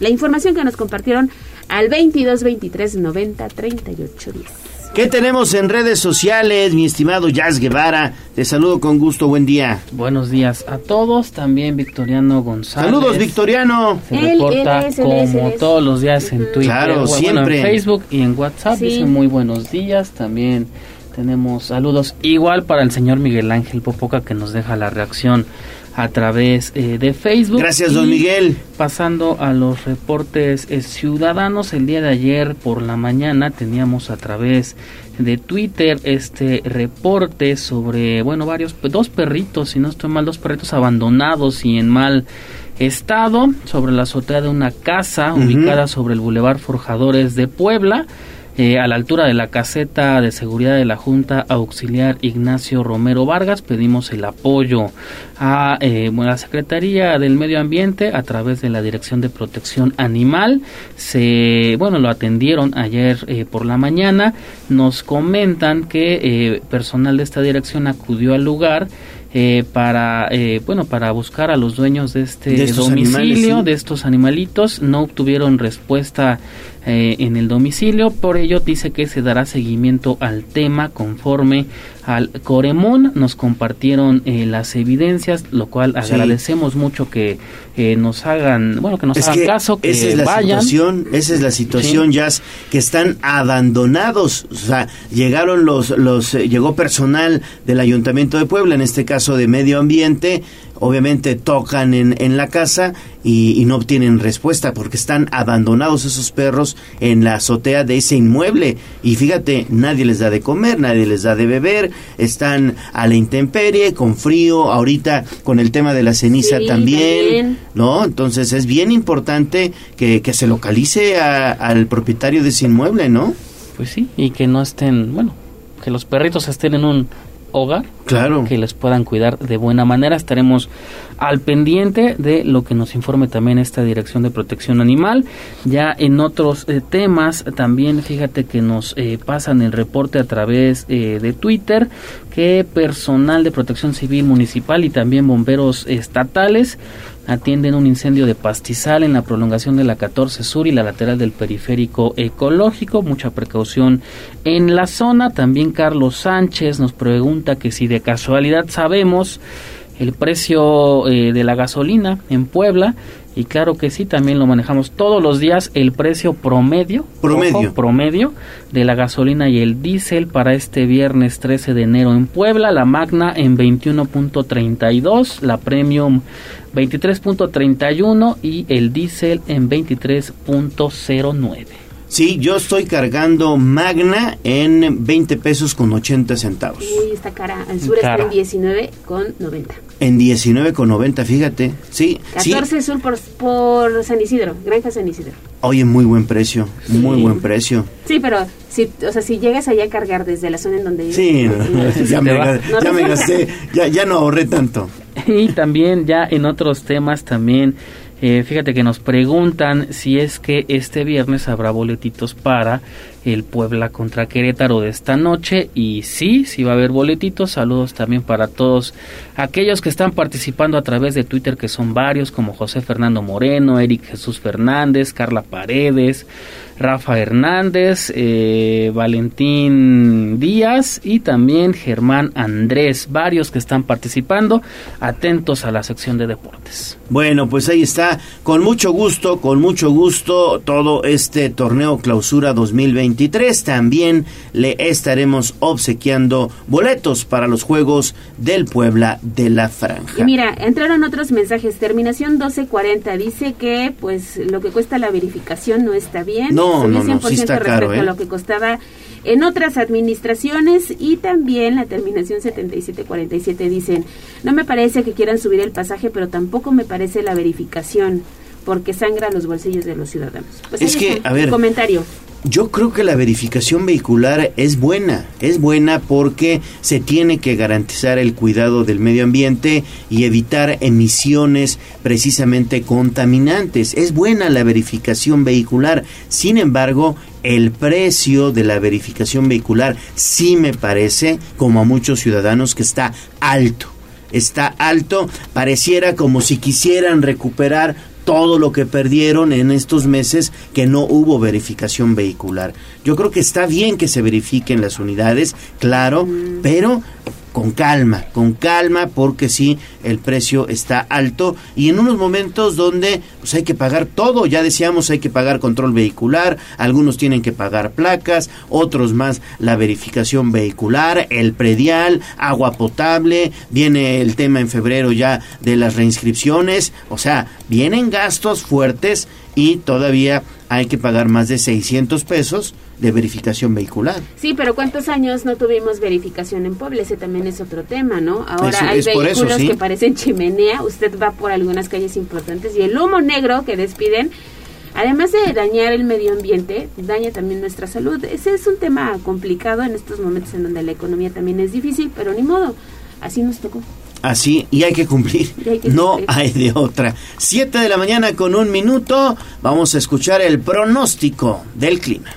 La información que nos compartieron al 22 23 90 38 10. ¿Qué tenemos en redes sociales, mi estimado Jazz Guevara? Te saludo con gusto, buen día. Buenos días a todos, también Victoriano González. Saludos, Victoriano. Se reporta como todos los días en Twitter, Claro, siempre. en Facebook y en WhatsApp. Sí. Dice muy buenos días, también tenemos saludos igual para el señor Miguel Ángel Popoca que nos deja la reacción a través eh, de Facebook. Gracias, don Miguel. Pasando a los reportes eh, ciudadanos, el día de ayer por la mañana teníamos a través de Twitter este reporte sobre, bueno, varios, dos perritos, si no estoy mal, dos perritos abandonados y en mal estado sobre la azotea de una casa ubicada sobre el Boulevard Forjadores de Puebla. Eh, a la altura de la caseta de seguridad de la Junta Auxiliar Ignacio Romero Vargas pedimos el apoyo a eh, la Secretaría del Medio Ambiente a través de la Dirección de Protección Animal. Se bueno lo atendieron ayer eh, por la mañana. Nos comentan que eh, personal de esta dirección acudió al lugar. eh, para eh, bueno para buscar a los dueños de este De domicilio animales, sí. de estos animalitos no obtuvieron respuesta eh, en el domicilio. Por ello dice que se dará seguimiento al tema conforme al Coremón nos compartieron eh, las evidencias lo cual Sí. agradecemos mucho que eh, nos hagan bueno que nos Es hagan que caso que esa es la vayan situación, esa es la situación, Jazz, que están abandonados. O sea, llegaron los, los, eh, llegó personal del Ayuntamiento de Puebla, en este caso de Medio Ambiente, obviamente tocan en, en la casa y, y no obtienen respuesta porque están abandonados esos perros en la azotea de ese inmueble. Y fíjate, nadie les da de comer, nadie les da de beber, están a la intemperie, con frío, ahorita con el tema de la ceniza Sí, también. también. ¿no? Entonces es bien importante que, que se localice a- al propietario de ese inmueble, ¿no? pues sí y que no estén bueno que los perritos estén en un hogar Claro. que les puedan cuidar de buena manera. Estaremos al pendiente de lo que nos informe también esta Dirección de Protección Animal. Ya en otros eh, temas, también fíjate que nos eh, pasan el reporte a través eh, de Twitter que personal de Protección Civil Municipal y también bomberos estatales atienden un incendio de pastizal en la prolongación de la 14 Sur y la lateral del periférico ecológico. Mucha precaución en la zona. También Carlos Sánchez nos pregunta que si de casualidad sabemos el precio eh, de la gasolina en Puebla. Y claro que sí, también lo manejamos todos los días, el precio promedio, Promedio. ojo, promedio de la gasolina y el diésel para este viernes 13 de enero en Puebla, la Magna en 21.32, la Premium 23.31 y el diésel en 23.09. Sí, yo estoy cargando Magna en 20 pesos con 80 centavos. Uy, está cara. Al sur Cara. está en 19 con 90. En 19 con 90, fíjate. Sí, sí. 14 sur por, por San Isidro, Granja San Isidro. Oye, muy buen precio, muy Sí. buen precio. Sí, pero si, o sea, si llegas allá a cargar desde la zona en donde Sí, ya, me, No ya me gasté, ya, ya no ahorré tanto. Y también ya en otros temas también, eh, fíjate que nos preguntan si es que este viernes habrá boletitos para el Puebla contra Querétaro de esta noche y sí, sí va a haber boletitos. Saludos también para todos aquellos que están participando a través de Twitter, que son varios, como José Fernando Moreno, Eric Jesús Fernández, Carla Paredes, Rafa Hernández, eh, Valentín Díaz y también Germán Andrés, varios que están participando. Atentos a la sección de deportes. Bueno, pues ahí está, con mucho gusto, con mucho gusto, todo este torneo clausura 2023. También le estaremos obsequiando boletos para los Juegos del Puebla de la Franja. Y mira, entraron otros mensajes. Terminación 1240 dice que pues lo que cuesta la verificación no está bien. No, no, no, sí 100% está respecto caro, ¿eh? a lo que costaba en otras administraciones y también la terminación 7747 dicen, no me parece que quieran subir el pasaje, pero tampoco me parece la verificación porque sangra los bolsillos de los ciudadanos. Pues Es que, está a ver, comentario. Yo creo que la verificación vehicular es buena, es buena porque se tiene que garantizar el cuidado del medio ambiente y evitar emisiones precisamente contaminantes. Es buena la verificación vehicular, sin embargo, el precio de la verificación vehicular sí me parece, como a muchos ciudadanos, que está alto. Está alto, pareciera como si quisieran recuperar todo lo que perdieron en estos meses que no hubo verificación vehicular. Yo creo que está bien que se verifiquen las unidades, claro, pero con calma, con calma, porque sí, el precio está alto. Y en unos momentos donde pues hay que pagar todo, ya decíamos, hay que pagar control vehicular, algunos tienen que pagar placas, otros más la verificación vehicular, el predial, agua potable, viene el tema en febrero ya de las reinscripciones, o sea, vienen gastos fuertes y todavía hay que pagar más de 600 pesos de verificación vehicular. Sí, pero ¿cuántos años no tuvimos verificación en Puebla? Ese también es otro tema, ¿no? Ahora hay vehículos que parecen chimenea, usted va por algunas calles importantes y el humo negro que despiden, además de dañar el medio ambiente, daña también nuestra salud. Ese es un tema complicado en estos momentos en donde la economía también es difícil, pero ni modo, así nos tocó. Así, y hay que cumplir. no hay de otra. Siete de la mañana con un minuto, vamos a escuchar el pronóstico del clima.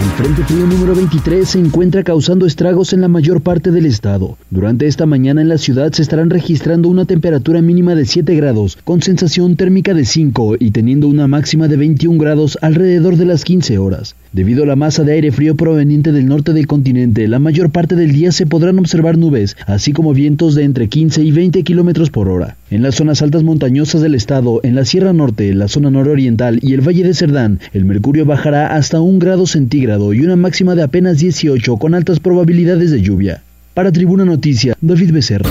El Frente Frío número 23 se encuentra causando estragos en la mayor parte del estado. Durante esta mañana en la ciudad se estarán registrando una temperatura mínima de 7 grados, con sensación térmica de 5 y teniendo una máxima de 21 grados alrededor de las 15 horas. Debido a la masa de aire frío proveniente del norte del continente, la mayor parte del día se podrán observar nubes, así como vientos de entre 15 y 20 kilómetros por hora. En las zonas altas montañosas del estado, en la Sierra Norte, la zona nororiental y el Valle de Cerdán, el mercurio bajará hasta un grado centígrado y una máxima de apenas 18 con altas probabilidades de lluvia. Para Tribuna Noticia, David Becerra.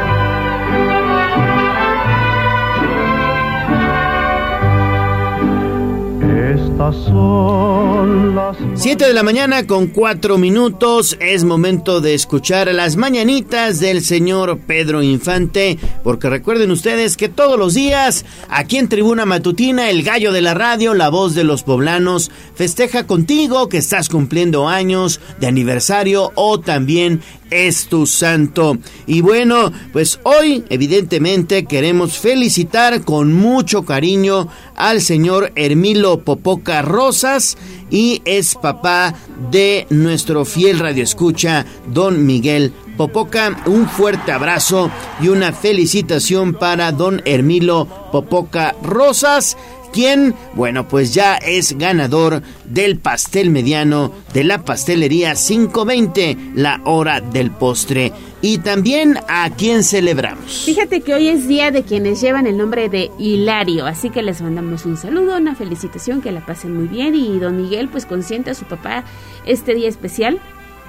Estas son las... 7 de la mañana con 4 minutos. Es momento de escuchar las mañanitas del señor Pedro Infante. Porque recuerden ustedes que todos los días, aquí en Tribuna Matutina, el gallo de la radio, la voz de los poblanos, festeja contigo que estás cumpliendo años de aniversario o también es tu santo. Y bueno, pues hoy evidentemente queremos felicitar con mucho cariño al señor Hermilo Popoca Rosas y es papá de nuestro fiel radioescucha, don Miguel Popoca. Un fuerte abrazo y una felicitación para don Hermilo Popoca Rosas quien, bueno, pues ya es ganador del pastel mediano de la pastelería 520, la hora del postre. Y también a quien celebramos. Fíjate que hoy es día de quienes llevan el nombre de Hilario, así que les mandamos un saludo, una felicitación, que la pasen muy bien y don Miguel pues consiente a su papá este día especial,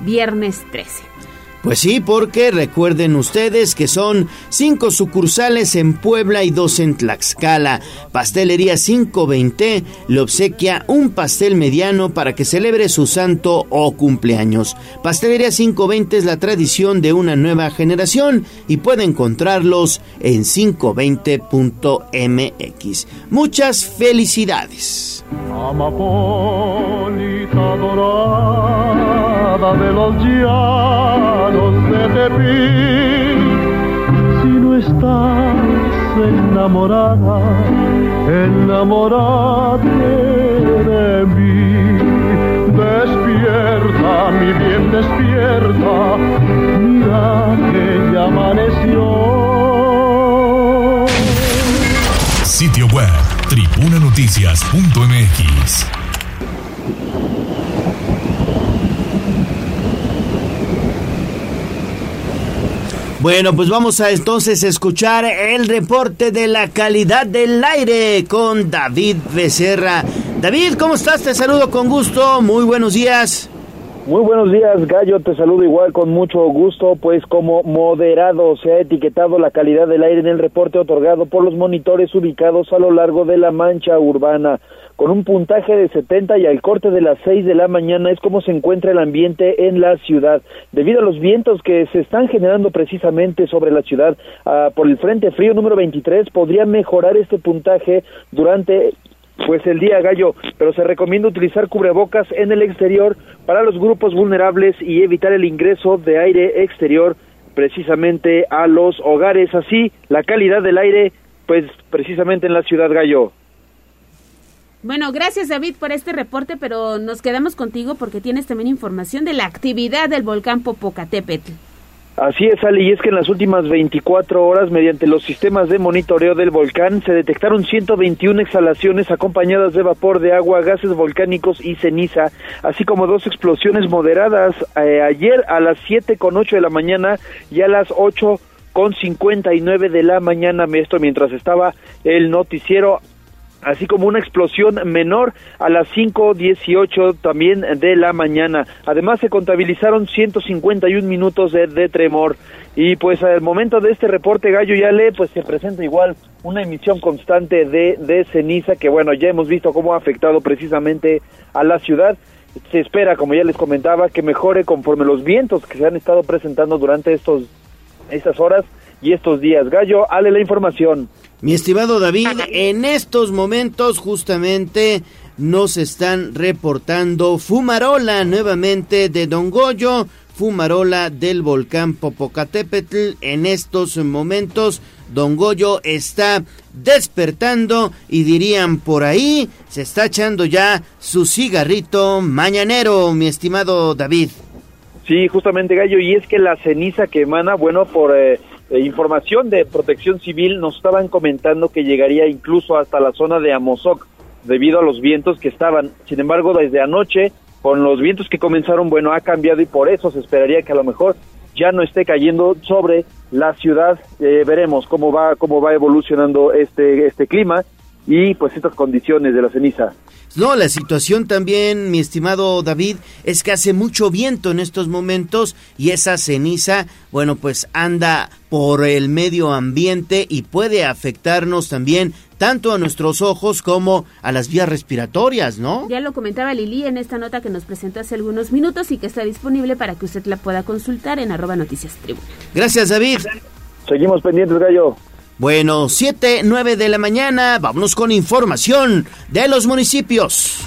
viernes 13. Pues sí, porque recuerden ustedes que son cinco sucursales en Puebla y dos en Tlaxcala. Pastelería 520 le obsequia un pastel mediano para que celebre su santo o cumpleaños. Pastelería 520 es la tradición de una nueva generación y puede encontrarlos en 520.mx. Muchas felicidades de los llanos de Tepic. Si no estás enamorada, enamorate de mí. Despierta, mi bien, despierta, mira que ya amaneció. Sitio web, tribunanoticias.mx Bueno, pues vamos a entonces escuchar el reporte de la calidad del aire con David Becerra. David, ¿cómo estás? Te saludo con gusto. Muy buenos días. Muy buenos días, Gallo. Te saludo igual con mucho gusto, pues como moderado se ha etiquetado la calidad del aire en el reporte otorgado por los monitores ubicados a lo largo de la mancha urbana con un puntaje de 70 y al corte de las 6 de la mañana es como se encuentra el ambiente en la ciudad. Debido a los vientos que se están generando precisamente sobre la ciudad uh, por el Frente Frío número 23, podría mejorar este puntaje durante pues el día gallo, pero se recomienda utilizar cubrebocas en el exterior para los grupos vulnerables y evitar el ingreso de aire exterior precisamente a los hogares. Así, la calidad del aire, pues precisamente en la ciudad gallo. Bueno, gracias David por este reporte, pero nos quedamos contigo porque tienes también información de la actividad del volcán Popocatépetl. Así es, Ali, y es que en las últimas 24 horas, mediante los sistemas de monitoreo del volcán, se detectaron 121 exhalaciones acompañadas de vapor de agua, gases volcánicos y ceniza, así como dos explosiones moderadas eh, ayer a las 7 con 8 de la mañana y a las 8 con 59 de la mañana, esto mientras estaba el noticiero así como una explosión menor a las 5.18 también de la mañana. Además se contabilizaron 151 minutos de, de, tremor y pues al momento de este reporte Gallo ya le pues se presenta igual una emisión constante de, de ceniza que bueno ya hemos visto cómo ha afectado precisamente a la ciudad. Se espera, como ya les comentaba, que mejore conforme los vientos que se han estado presentando durante estos estas horas y estos días. Gallo, hale la información. Mi estimado David, en estos momentos justamente nos están reportando Fumarola nuevamente de Don Goyo, Fumarola del volcán Popocatépetl. En estos momentos Don Goyo está despertando y dirían por ahí, se está echando ya su cigarrito mañanero, mi estimado David. Sí, justamente Gallo, y es que la ceniza que emana, bueno, por... Eh información de protección civil nos estaban comentando que llegaría incluso hasta la zona de Amozoc debido a los vientos que estaban. Sin embargo, desde anoche, con los vientos que comenzaron, bueno, ha cambiado y por eso se esperaría que a lo mejor ya no esté cayendo sobre la ciudad. Eh, veremos cómo va cómo va evolucionando este este clima y pues estas condiciones de la ceniza. No, la situación también, mi estimado David, es que hace mucho viento en estos momentos y esa ceniza, bueno, pues anda por el medio ambiente y puede afectarnos también tanto a nuestros ojos como a las vías respiratorias, ¿no? Ya lo comentaba Lili en esta nota que nos presentó hace algunos minutos y que está disponible para que usted la pueda consultar en arroba noticias tribuna. Gracias, David. Seguimos pendientes, Gallo. Bueno, 7, 9 de la mañana, vámonos con información de los municipios.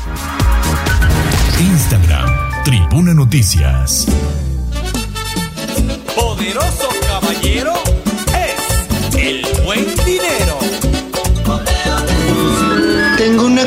Instagram, Tribuna Noticias. Poderoso caballero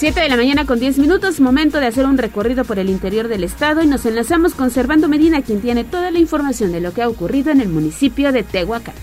7 de la mañana con 10 minutos, momento de hacer un recorrido por el interior del estado y nos enlazamos con Servando Medina, quien tiene toda la información de lo que ha ocurrido en el municipio de Tehuacán.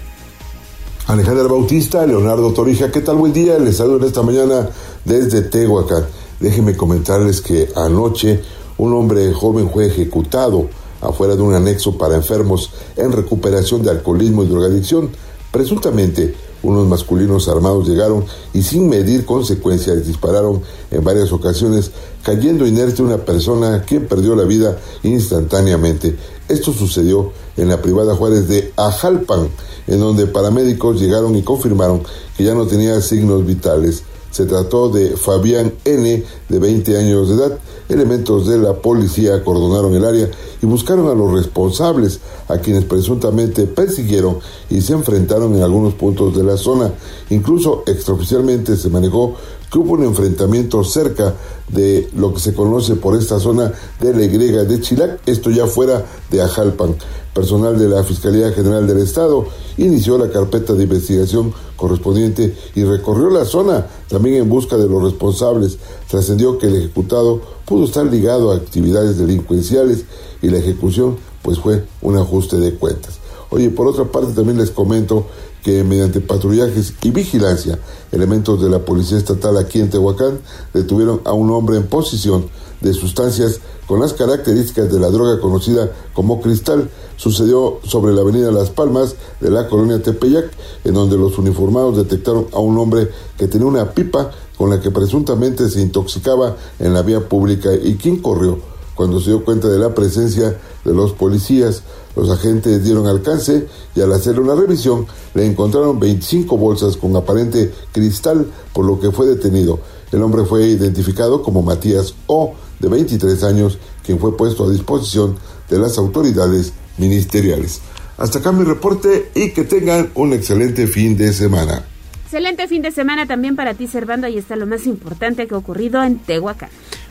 Alejandra Bautista, Leonardo Torija, ¿qué tal? Buen día, les saludo esta mañana desde Tehuacán. Déjenme comentarles que anoche un hombre joven fue ejecutado afuera de un anexo para enfermos en recuperación de alcoholismo y drogadicción, presuntamente unos masculinos armados llegaron y sin medir consecuencias dispararon en varias ocasiones, cayendo inerte una persona quien perdió la vida instantáneamente. Esto sucedió en la privada Juárez de Ajalpan, en donde paramédicos llegaron y confirmaron que ya no tenía signos vitales. Se trató de Fabián N., de 20 años de edad. Elementos de la policía acordonaron el área y buscaron a los responsables, a quienes presuntamente persiguieron y se enfrentaron en algunos puntos de la zona. Incluso extraoficialmente se manejó que hubo un enfrentamiento cerca de lo que se conoce por esta zona de la Y de Chilac, esto ya fuera de Ajalpan. Personal de la Fiscalía General del Estado inició la carpeta de investigación correspondiente y recorrió la zona también en busca de los responsables. Trascendió que el ejecutado pudo estar ligado a actividades delincuenciales y la ejecución pues fue un ajuste de cuentas. Oye, por otra parte también les comento que mediante patrullajes y vigilancia, elementos de la Policía Estatal aquí en Tehuacán detuvieron a un hombre en posición de sustancias con las características de la droga conocida como cristal. Sucedió sobre la avenida Las Palmas de la colonia Tepeyac, en donde los uniformados detectaron a un hombre que tenía una pipa con la que presuntamente se intoxicaba en la vía pública y quien corrió cuando se dio cuenta de la presencia de los policías. Los agentes dieron alcance y al hacer una revisión le encontraron 25 bolsas con aparente cristal, por lo que fue detenido. El hombre fue identificado como Matías O, de 23 años, quien fue puesto a disposición de las autoridades ministeriales. Hasta acá mi reporte y que tengan un excelente fin de semana. Excelente fin de semana también para ti, Servando. Ahí está lo más importante que ha ocurrido en Tehuacán.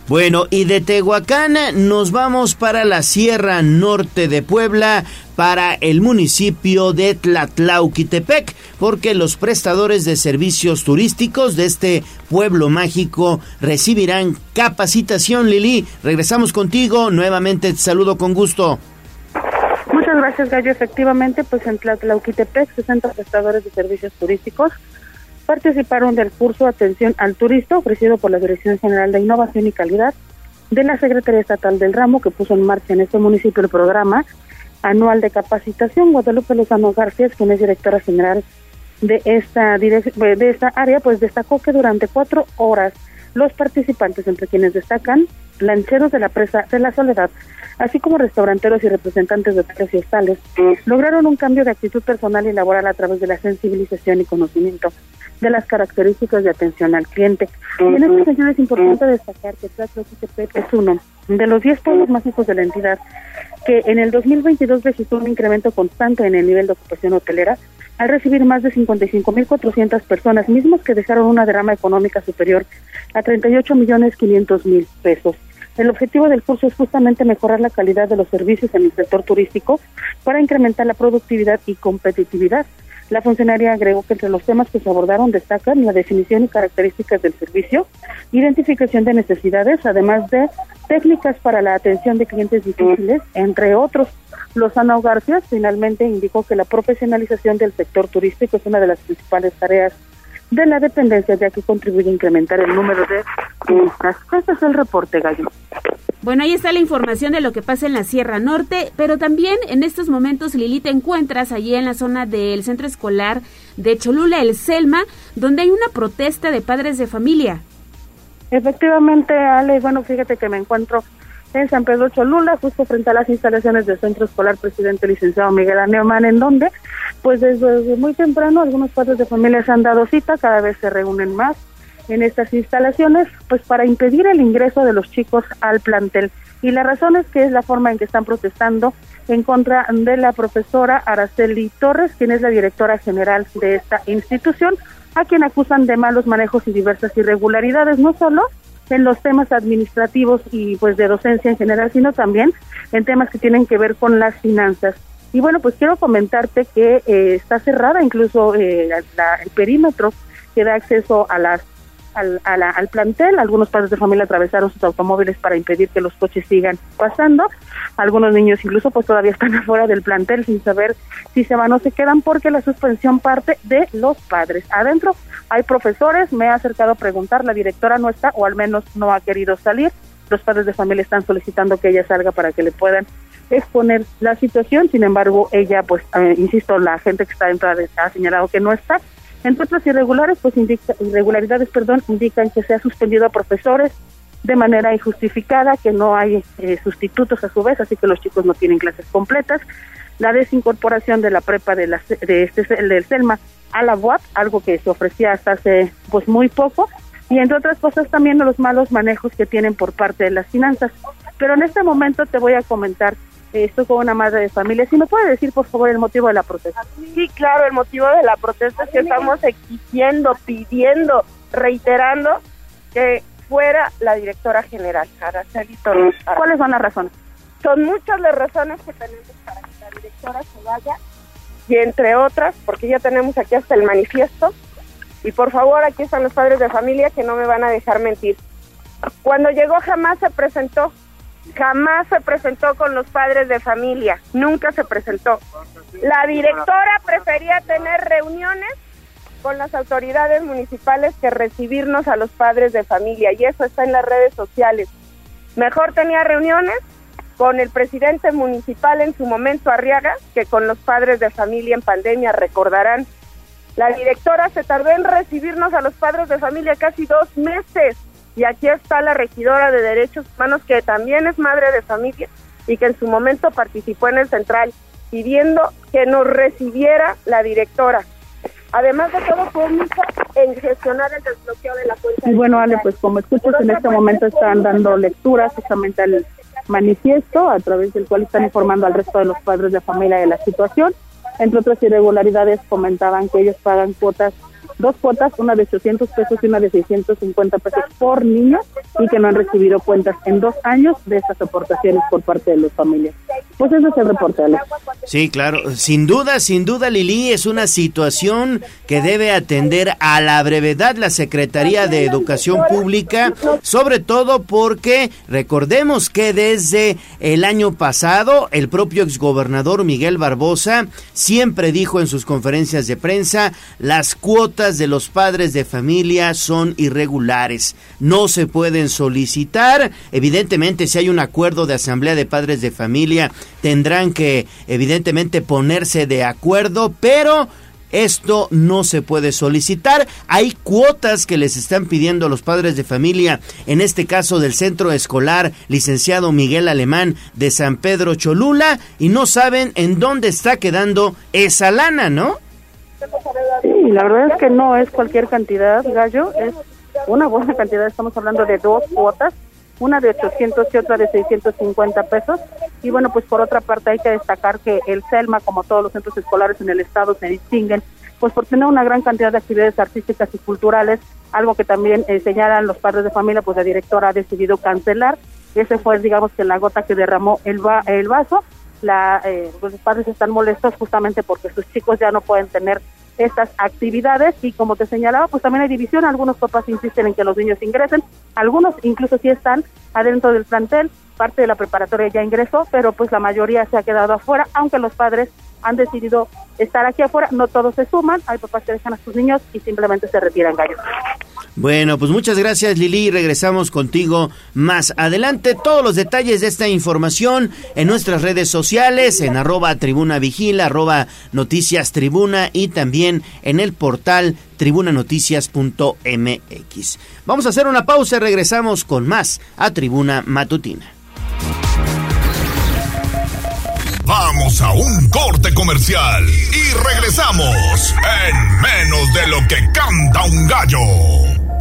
Bueno, y de Tehuacán nos vamos para la Sierra Norte de Puebla, para el municipio de Tlatlauquitepec, porque los prestadores de servicios turísticos de este pueblo mágico recibirán capacitación. Lili, regresamos contigo, nuevamente te saludo con gusto. Gracias, Gallo. Efectivamente, pues en Tlatlauquitepec, 60 prestadores de servicios turísticos participaron del curso Atención al Turista ofrecido por la Dirección General de Innovación y Calidad de la Secretaría Estatal del Ramo que puso en marcha en este municipio el programa anual de capacitación. Guadalupe Lozano García, quien es directora general de esta, de esta área, pues destacó que durante cuatro horas los participantes, entre quienes destacan lancheros de la presa de la Soledad, así como restauranteros y representantes de hoteles y hostales, lograron un cambio de actitud personal y laboral a través de la sensibilización y conocimiento de las características de atención al cliente. en esta ocasión es importante destacar que Tlaxcala es uno de los 10 pueblos mágicos de la entidad que en el 2022 registró un incremento constante en el nivel de ocupación hotelera al recibir más de 55.400 personas, mismos que dejaron una derrama económica superior a 38 millones 500 mil pesos. El objetivo del curso es justamente mejorar la calidad de los servicios en el sector turístico para incrementar la productividad y competitividad. La funcionaria agregó que entre los temas que se abordaron destacan la definición y características del servicio, identificación de necesidades, además de técnicas para la atención de clientes difíciles, entre otros. Lozano García finalmente indicó que la profesionalización del sector turístico es una de las principales tareas de la dependencia, ya que contribuye a incrementar el número de turistas. Este es el reporte, Gallo. Bueno, ahí está la información de lo que pasa en la Sierra Norte, pero también en estos momentos, Lili, te encuentras allí en la zona del centro escolar de Cholula, el Selma, donde hay una protesta de padres de familia. Efectivamente, Ale, bueno, fíjate que me encuentro en San Pedro Cholula, justo frente a las instalaciones del Centro Escolar Presidente Licenciado Miguel Aneoman, en donde, pues desde muy temprano, algunos padres de familia se han dado cita, cada vez se reúnen más en estas instalaciones, pues para impedir el ingreso de los chicos al plantel. Y la razón es que es la forma en que están protestando en contra de la profesora Araceli Torres, quien es la directora general de esta institución, a quien acusan de malos manejos y diversas irregularidades, no solo en los temas administrativos y pues de docencia en general, sino también en temas que tienen que ver con las finanzas. Y bueno, pues quiero comentarte que eh, está cerrada incluso eh, el perímetro que da acceso a las al, al plantel. Algunos padres de familia atravesaron sus automóviles para impedir que los coches sigan pasando. Algunos niños incluso pues todavía están afuera del plantel sin saber si se van o se quedan porque la suspensión parte de los padres. Adentro hay profesores, me ha acercado a preguntar, la directora no está o al menos no ha querido salir. Los padres de familia están solicitando que ella salga para que le puedan exponer la situación. Sin embargo, ella, pues, insisto, la gente que está dentro ha señalado que no está entre otras irregulares, pues irregularidades, perdón, indican que se ha suspendido a profesores de manera injustificada, que no hay eh, sustitutos a su vez, así que los chicos no tienen clases completas. La desincorporación de la prepa de, la, de este del Selma a la UAP, algo que se ofrecía hasta hace pues muy poco, y entre otras cosas también los malos manejos que tienen por parte de las finanzas. Pero en este momento te voy a comentar estoy con una madre de familia. Si me puede decir, por favor, el motivo de la protesta. Sí, claro, el motivo de la protesta es que estamos exigiendo, pidiendo, reiterando que fuera la directora general, Araceli Torres. ¿Cuáles son las razones? Son muchas las razones que tenemos para quitar directora se vaya y entre otras, porque ya tenemos aquí hasta el manifiesto, y por favor, aquí están los padres de familia que no me van a dejar mentir. Cuando llegó jamás se presentó, jamás se presentó con los padres de familia, nunca se presentó. La directora prefería tener reuniones con las autoridades municipales que recibirnos a los padres de familia y eso está en las redes sociales. Mejor tenía reuniones con el presidente municipal en su momento Arriaga que con los padres de familia en pandemia, recordarán. La directora se tardó en recibirnos a los padres de familia casi dos meses y aquí está la regidora de Derechos Humanos que también es madre de familia y que en su momento participó en el central pidiendo que nos recibiera la directora. Además de todo, fue en gestionar el desbloqueo de la cuenta. Y bueno, Ale, pues como escuchas, en este momento están dando lectura justamente al manifiesto a través del cual están informando al resto de los padres de familia de la situación. Entre otras irregularidades, comentaban que ellos pagan cuotas dos cuotas, una de 800 pesos y una de 650 pesos por niño y que no han recibido cuentas en dos años de estas aportaciones por parte de las familias. Pues eso es el reporte, Alex. Sí, claro. Sin duda, sin duda, Lili, es una situación que debe atender a la brevedad la Secretaría de Educación Pública, sobre todo porque recordemos que desde el año pasado el propio exgobernador Miguel Barbosa siempre dijo en sus conferencias de prensa las cuotas de los padres de familia son irregulares, no se pueden solicitar. Evidentemente, si hay un acuerdo de asamblea de padres de familia, tendrán que evidentemente ponerse de acuerdo, pero esto no se puede solicitar. Hay cuotas que les están pidiendo los padres de familia, en este caso del centro escolar licenciado Miguel Alemán de San Pedro Cholula, y no saben en dónde está quedando esa lana, ¿no? Sí, la verdad es que no es cualquier cantidad, Gallo, es una buena cantidad, estamos hablando de dos cuotas, una de 800 y otra de 650 pesos. Y bueno, pues por otra parte hay que destacar que el CELMA, como todos los centros escolares en el estado, se distinguen pues por tener una gran cantidad de actividades artísticas y culturales, algo que también eh, señalan los padres de familia, pues la directora ha decidido cancelar. Ese fue, digamos, que la gota que derramó el, el vaso. La, eh, pues los padres están molestos justamente porque sus chicos ya no pueden tener estas actividades. Y como te señalaba, pues también hay división, algunos papás insisten en que los niños ingresen, algunos incluso sí están adentro del plantel, parte de la preparatoria ya ingresó, pero pues la mayoría se ha quedado afuera, aunque los padres han decidido estar aquí afuera, no todos se suman, hay papás que dejan a sus niños y simplemente se retiran gallos. Bueno, pues muchas gracias Lili, regresamos contigo más adelante. Todos los detalles de esta información en nuestras redes sociales, en arroba tribuna vigila, arroba noticias tribuna y también en el portal tribunanoticias.mx. Vamos a hacer una pausa y regresamos con más a Tribuna Matutina. Vamos a un corte comercial y regresamos en menos de lo que canta un gallo.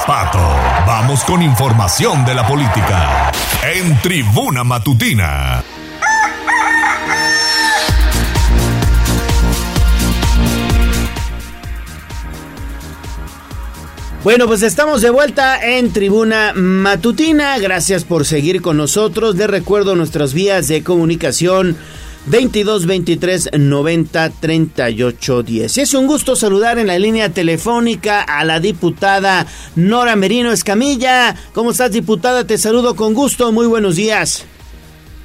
pato. Vamos con información de la política. En Tribuna Matutina. Bueno, pues estamos de vuelta en Tribuna Matutina. Gracias por seguir con nosotros. Les recuerdo nuestras vías de comunicación 22 23 90 38 10. Es un gusto saludar en la línea telefónica a la diputada Nora Merino Escamilla. ¿Cómo estás, diputada? Te saludo con gusto. Muy buenos días.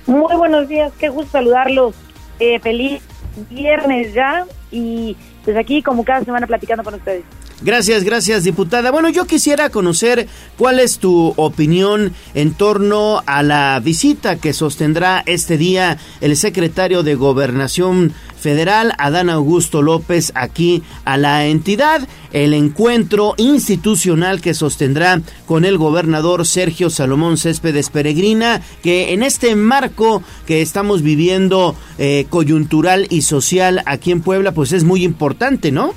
Muy buenos días. Qué gusto saludarlos. Eh, feliz viernes ya. Y pues aquí, como cada semana, platicando con ustedes. Gracias, gracias, diputada. Bueno, yo quisiera conocer cuál es tu opinión en torno a la visita que sostendrá este día el secretario de Gobernación federal, Adán Augusto López, aquí a la entidad. El encuentro institucional que sostendrá con el gobernador Sergio Salomón Céspedes Peregrina, que en este marco que estamos viviendo eh, coyuntural y social aquí en Puebla, pues es muy importante, ¿no?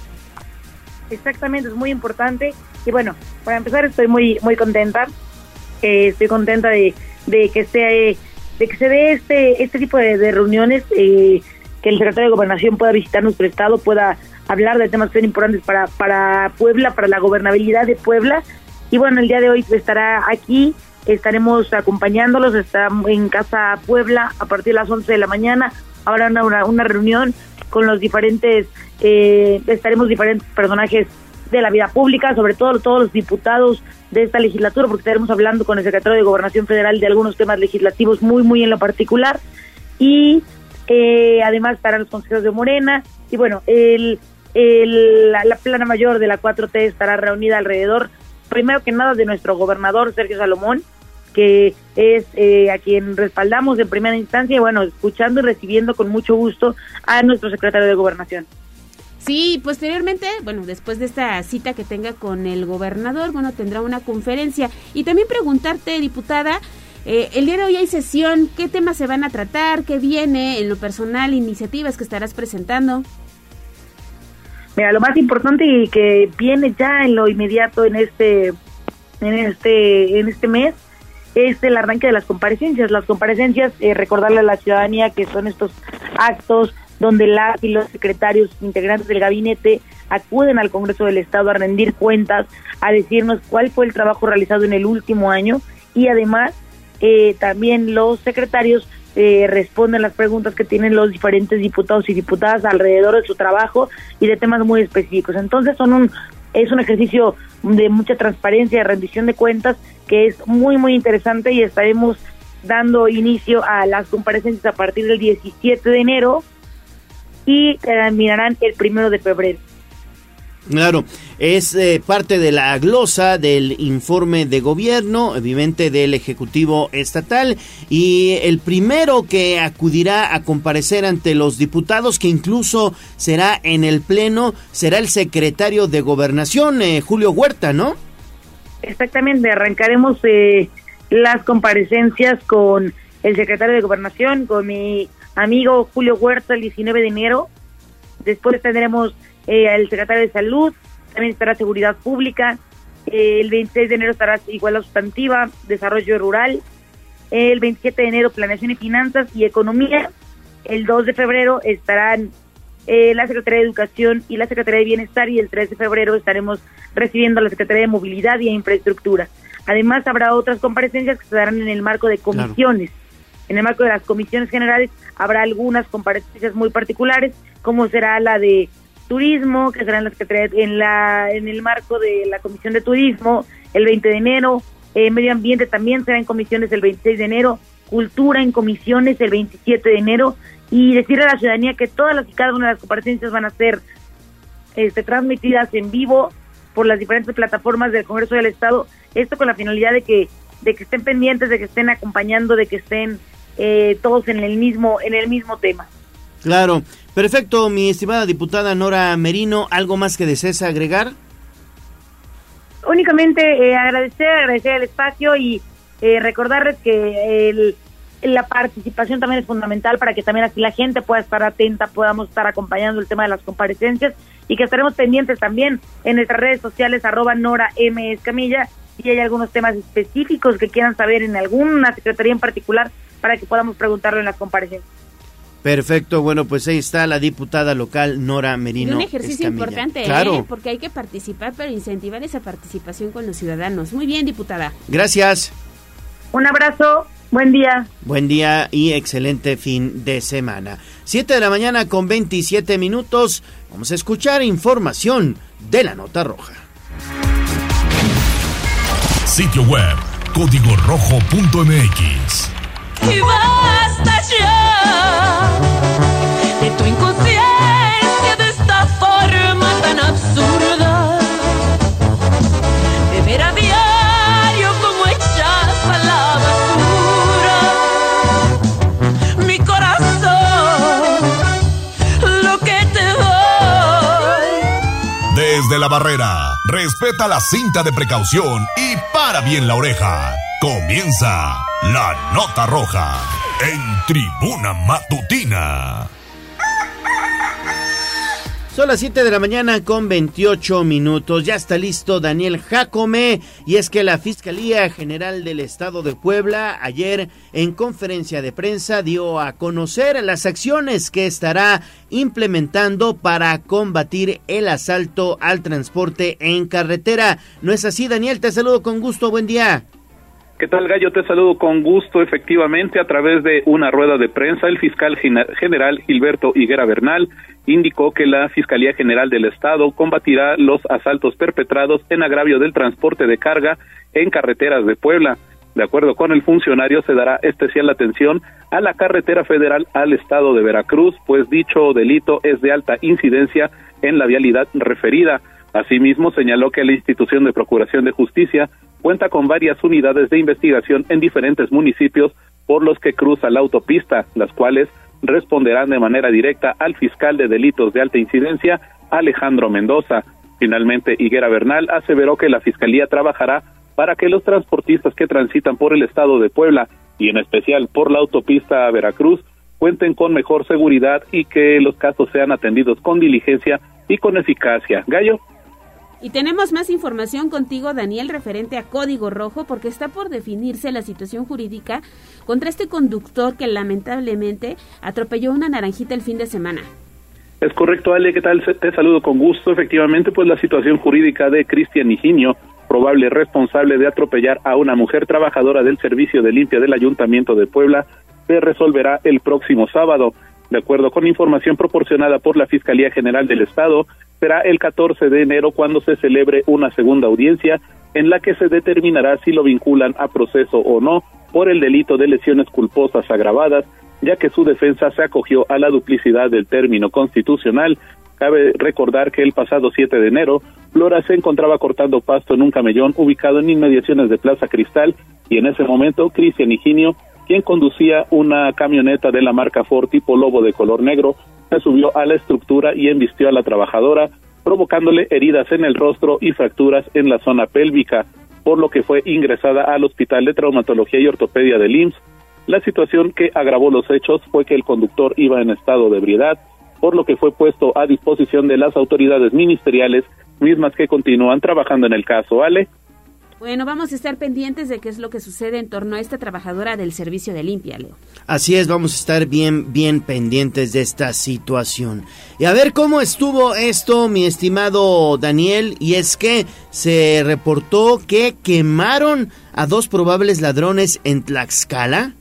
Exactamente, es muy importante. Y bueno, para empezar estoy muy muy contenta. Eh, estoy contenta de, que esté de que se dé este este tipo de, reuniones, eh, que el secretario de Gobernación pueda visitar nuestro estado, pueda hablar de temas que importantes para, para Puebla, para la gobernabilidad de Puebla. Y bueno, el día de hoy estará aquí, estaremos acompañándolos, está en Casa Puebla a partir de las 11 de la mañana. Habrá una, una reunión con los diferentes, eh, estaremos diferentes personajes de la vida pública, sobre todo todos los diputados de esta legislatura, porque estaremos hablando con el secretario de Gobernación Federal de algunos temas legislativos muy, muy en lo particular. Y eh, además estarán los consejeros de Morena. Y bueno, el, el, la, plana mayor de la 4T estará reunida alrededor, primero que nada, de nuestro gobernador Sergio Salomón, que es eh, a quien respaldamos en primera instancia y bueno, escuchando y recibiendo con mucho gusto a nuestro secretario de Gobernación. Sí, posteriormente, bueno, después de esta cita que tenga con el gobernador, bueno, tendrá una conferencia. Y también preguntarte, diputada, eh, el día de hoy hay sesión, ¿qué temas se van a tratar? ¿Qué viene en lo personal? ¿Iniciativas que estarás presentando? Mira, lo más importante y que viene ya en lo inmediato en este, en este, en este mes es el arranque de las comparecencias. Las comparecencias, eh, recordarle a la ciudadanía que son estos actos donde las y los secretarios integrantes del gabinete acuden al Congreso del Estado a rendir cuentas, a decirnos cuál fue el trabajo realizado en el último año y además eh, también los secretarios eh, responden las preguntas que tienen los diferentes diputados y diputadas alrededor de su trabajo y de temas muy específicos. Entonces son un es un ejercicio de mucha transparencia, de rendición de cuentas que es muy muy interesante y estaremos dando inicio a las comparecencias a partir del 17 de enero y terminarán el primero de febrero. Claro, es eh, parte de la glosa del informe de gobierno, evidentemente del Ejecutivo Estatal, y el primero que acudirá a comparecer ante los diputados, que incluso será en el Pleno, será el secretario de Gobernación, eh, Julio Huerta, ¿no? Exactamente, arrancaremos eh, las comparecencias con el secretario de Gobernación, con mi amigo Julio Huerta el 19 de enero. Después tendremos eh, el secretario de Salud, también estará Seguridad Pública. Eh, el 26 de enero estará Igualdad Sustantiva, Desarrollo Rural. el 27 de enero Planeación y Finanzas y Economía. El 2 de febrero estarán eh, la Secretaría de Educación y la Secretaría de Bienestar y el 3 de febrero estaremos recibiendo a la Secretaría de Movilidad y Infraestructura. Además habrá otras comparecencias que se darán en el marco de comisiones. En el marco de las comisiones generales habrá algunas comparecencias muy particulares, como será la de turismo, que serán las que en la en el marco de la Comisión de Turismo el 20 de enero, eh, Medio Ambiente también será en comisiones el 26 de enero, Cultura en comisiones el 27 de enero y decirle a la ciudadanía que todas las y cada una de las comparecencias van a ser este, transmitidas en vivo por las diferentes plataformas del Congreso del Estado, esto con la finalidad de que de que estén pendientes, de que estén acompañando, de que estén eh, todos en el mismo en el mismo tema. Claro, perfecto, mi estimada diputada Nora Merino, ¿algo más que desees agregar? Únicamente eh, agradecer, agradecer el espacio y eh, recordarles que la participación también es fundamental para que también así la gente pueda estar atenta, podamos estar acompañando el tema de las comparecencias y que estaremos pendientes también en nuestras redes sociales arroba Nora M. Escamilla si hay algunos temas específicos que quieran saber en alguna secretaría en particular para que podamos preguntarlo en las comparecencias. Perfecto, bueno, pues ahí está la diputada local Nora Merino. un ejercicio importante, claro. ¿eh? porque hay que participar, pero incentivar esa participación con los ciudadanos. Muy bien, diputada. Gracias. Un abrazo, buen día. Buen día y excelente fin de semana. Siete de la mañana con 27 minutos. Vamos a escuchar información de la Nota Roja. Sitio web código rojo.mx y basta ya. De tu inconsciencia de esta forma tan absurda de ver a diario como echas a la basura. Mi corazón lo que te doy. Desde la barrera respeta la cinta de precaución y para bien la oreja. Comienza la nota roja en tribuna matutina. Son las 7 de la mañana con 28 minutos. Ya está listo Daniel Jacome. Y es que la Fiscalía General del Estado de Puebla ayer en conferencia de prensa dio a conocer las acciones que estará implementando para combatir el asalto al transporte en carretera. ¿No es así, Daniel? Te saludo con gusto. Buen día. ¿Qué tal, Gallo? Te saludo con gusto. Efectivamente, a través de una rueda de prensa, el fiscal general Gilberto Higuera Bernal indicó que la Fiscalía General del Estado combatirá los asaltos perpetrados en agravio del transporte de carga en carreteras de Puebla. De acuerdo con el funcionario, se dará especial atención a la carretera federal al estado de Veracruz, pues dicho delito es de alta incidencia en la vialidad referida. Asimismo, señaló que la institución de Procuración de Justicia cuenta con varias unidades de investigación en diferentes municipios por los que cruza la autopista, las cuales responderán de manera directa al fiscal de delitos de alta incidencia, Alejandro Mendoza. Finalmente, Higuera Bernal aseveró que la Fiscalía trabajará para que los transportistas que transitan por el estado de Puebla y en especial por la autopista a Veracruz cuenten con mejor seguridad y que los casos sean atendidos con diligencia y con eficacia. Gallo. Y tenemos más información contigo, Daniel, referente a Código Rojo, porque está por definirse la situación jurídica contra este conductor que lamentablemente atropelló una naranjita el fin de semana. Es correcto, Ale, ¿qué tal? Te saludo con gusto. Efectivamente, pues la situación jurídica de Cristian Higinio, probable responsable de atropellar a una mujer trabajadora del servicio de limpia del Ayuntamiento de Puebla, se resolverá el próximo sábado. De acuerdo con información proporcionada por la Fiscalía General del Estado, será el 14 de enero cuando se celebre una segunda audiencia en la que se determinará si lo vinculan a proceso o no por el delito de lesiones culposas agravadas, ya que su defensa se acogió a la duplicidad del término constitucional. Cabe recordar que el pasado 7 de enero, Flora se encontraba cortando pasto en un camellón ubicado en inmediaciones de Plaza Cristal y en ese momento Cristian Higinio quien conducía una camioneta de la marca Ford tipo Lobo de color negro, se subió a la estructura y embistió a la trabajadora, provocándole heridas en el rostro y fracturas en la zona pélvica, por lo que fue ingresada al Hospital de Traumatología y Ortopedia del IMSS. La situación que agravó los hechos fue que el conductor iba en estado de ebriedad, por lo que fue puesto a disposición de las autoridades ministeriales, mismas que continúan trabajando en el caso. Ale. Bueno, vamos a estar pendientes de qué es lo que sucede en torno a esta trabajadora del servicio de limpia, Leo. Así es, vamos a estar bien, bien pendientes de esta situación. Y a ver cómo estuvo esto, mi estimado Daniel, y es que se reportó que quemaron a dos probables ladrones en Tlaxcala.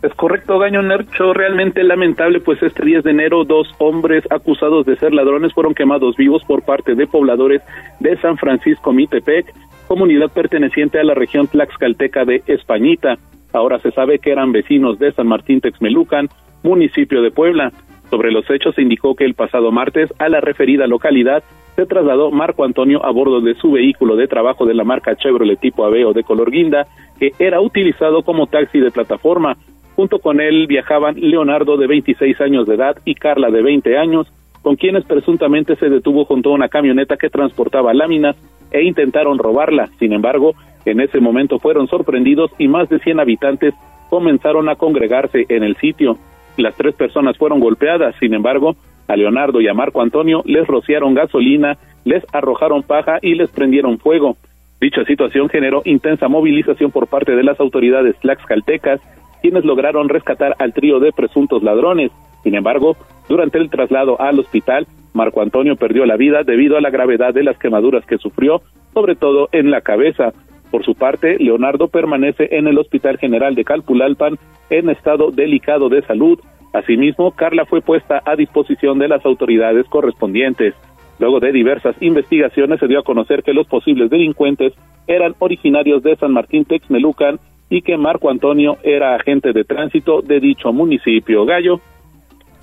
Es correcto, Gaño Nercho, realmente lamentable, pues este 10 de enero dos hombres acusados de ser ladrones fueron quemados vivos por parte de pobladores de San Francisco Mitepec comunidad perteneciente a la región tlaxcalteca de Españita. Ahora se sabe que eran vecinos de San Martín Texmelucan, municipio de Puebla. Sobre los hechos se indicó que el pasado martes a la referida localidad se trasladó Marco Antonio a bordo de su vehículo de trabajo de la marca Chevrolet tipo Aveo de color guinda, que era utilizado como taxi de plataforma. Junto con él viajaban Leonardo de 26 años de edad y Carla de 20 años, con quienes presuntamente se detuvo junto a una camioneta que transportaba láminas e intentaron robarla. Sin embargo, en ese momento fueron sorprendidos y más de 100 habitantes comenzaron a congregarse en el sitio. Las tres personas fueron golpeadas, sin embargo, a Leonardo y a Marco Antonio les rociaron gasolina, les arrojaron paja y les prendieron fuego. Dicha situación generó intensa movilización por parte de las autoridades tlaxcaltecas, quienes lograron rescatar al trío de presuntos ladrones. Sin embargo, durante el traslado al hospital, Marco Antonio perdió la vida debido a la gravedad de las quemaduras que sufrió, sobre todo en la cabeza. Por su parte, Leonardo permanece en el Hospital General de Calpulalpan en estado delicado de salud. Asimismo, Carla fue puesta a disposición de las autoridades correspondientes. Luego de diversas investigaciones se dio a conocer que los posibles delincuentes eran originarios de San Martín Texmelucan y que Marco Antonio era agente de tránsito de dicho municipio. Gallo.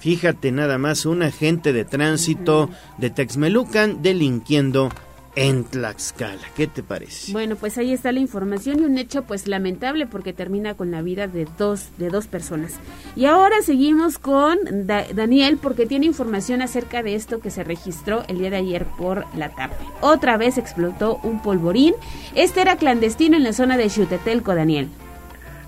Fíjate nada más, un agente de tránsito de Texmelucan delinquiendo en Tlaxcala. ¿Qué te parece? Bueno, pues ahí está la información y un hecho pues lamentable porque termina con la vida de dos de dos personas. Y ahora seguimos con Da- Daniel porque tiene información acerca de esto que se registró el día de ayer por la tarde. Otra vez explotó un polvorín. Este era clandestino en la zona de Xutetelco, Daniel.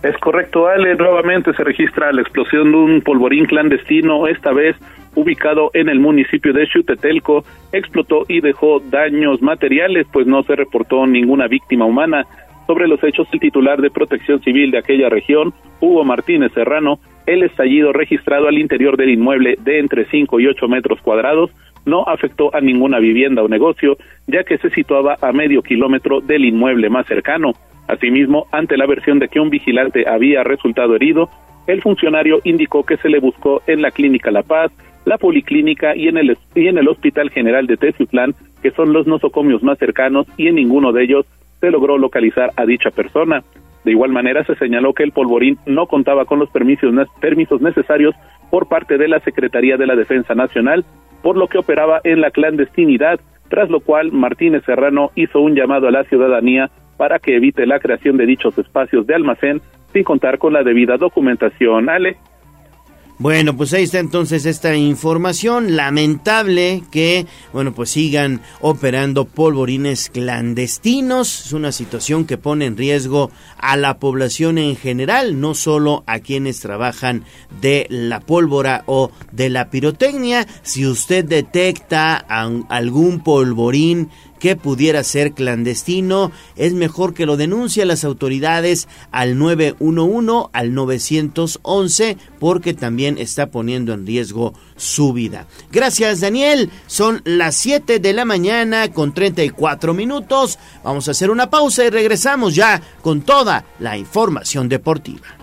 Es correcto, Ale. Nuevamente se registra la explosión de un polvorín clandestino, esta vez ubicado en el municipio de Xutetelco. Explotó y dejó daños materiales, pues no se reportó ninguna víctima humana. Sobre los hechos, el titular de Protección Civil de aquella región, Hugo Martínez Serrano, el estallido registrado al interior del inmueble de entre 5 y 8 metros cuadrados no afectó a ninguna vivienda o negocio, ya que se situaba a medio kilómetro del inmueble más cercano. Asimismo, ante la versión de que un vigilante había resultado herido, el funcionario indicó que se le buscó en la Clínica La Paz, la Policlínica y en el, y en el Hospital General de Teciutlán, que son los nosocomios más cercanos, y en ninguno de ellos se logró localizar a dicha persona. De igual manera, se señaló que el polvorín no contaba con los permisos, permisos necesarios por parte de la Secretaría de la Defensa Nacional, por lo que operaba en la clandestinidad, tras lo cual Martínez Serrano hizo un llamado a la ciudadanía para que evite la creación de dichos espacios de almacén sin contar con la debida documentación. Ale. Bueno, pues ahí está entonces esta información. Lamentable que, bueno, pues sigan operando polvorines clandestinos. Es una situación que pone en riesgo a la población en general, no solo a quienes trabajan de la pólvora o de la pirotecnia. Si usted detecta algún polvorín que pudiera ser clandestino, es mejor que lo denuncie a las autoridades al 911, al 911, porque también está poniendo en riesgo su vida. Gracias Daniel, son las 7 de la mañana con 34 minutos. Vamos a hacer una pausa y regresamos ya con toda la información deportiva.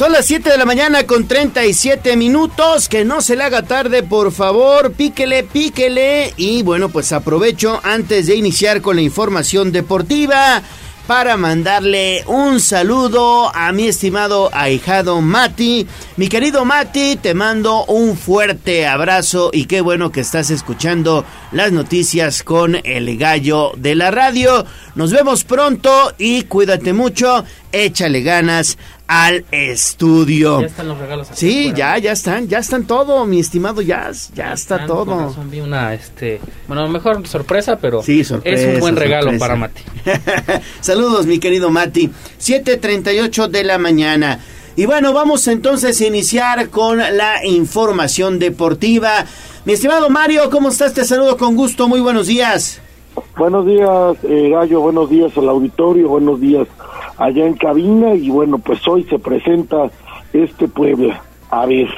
Son las 7 de la mañana con 37 minutos. Que no se le haga tarde, por favor. Píquele, píquele. Y bueno, pues aprovecho antes de iniciar con la información deportiva para mandarle un saludo a mi estimado ahijado Mati. Mi querido Mati, te mando un fuerte abrazo y qué bueno que estás escuchando las noticias con el gallo de la radio. Nos vemos pronto y cuídate mucho. Échale ganas al estudio. Ya están los regalos aquí Sí, ya, ya están, ya están todo, mi estimado, ya, ya está con todo. razón vi una, este, bueno, mejor sorpresa, pero Sí, sorpresa, es un buen regalo sorpresa. para Mati. Saludos, mi querido Mati. 7:38 de la mañana. Y bueno, vamos entonces a iniciar con la información deportiva. Mi estimado Mario, ¿cómo estás? Te saludo con gusto. Muy buenos días. Buenos días, eh, Gallo, buenos días al auditorio, buenos días allá en cabina y bueno, pues hoy se presenta este Puebla. A ver,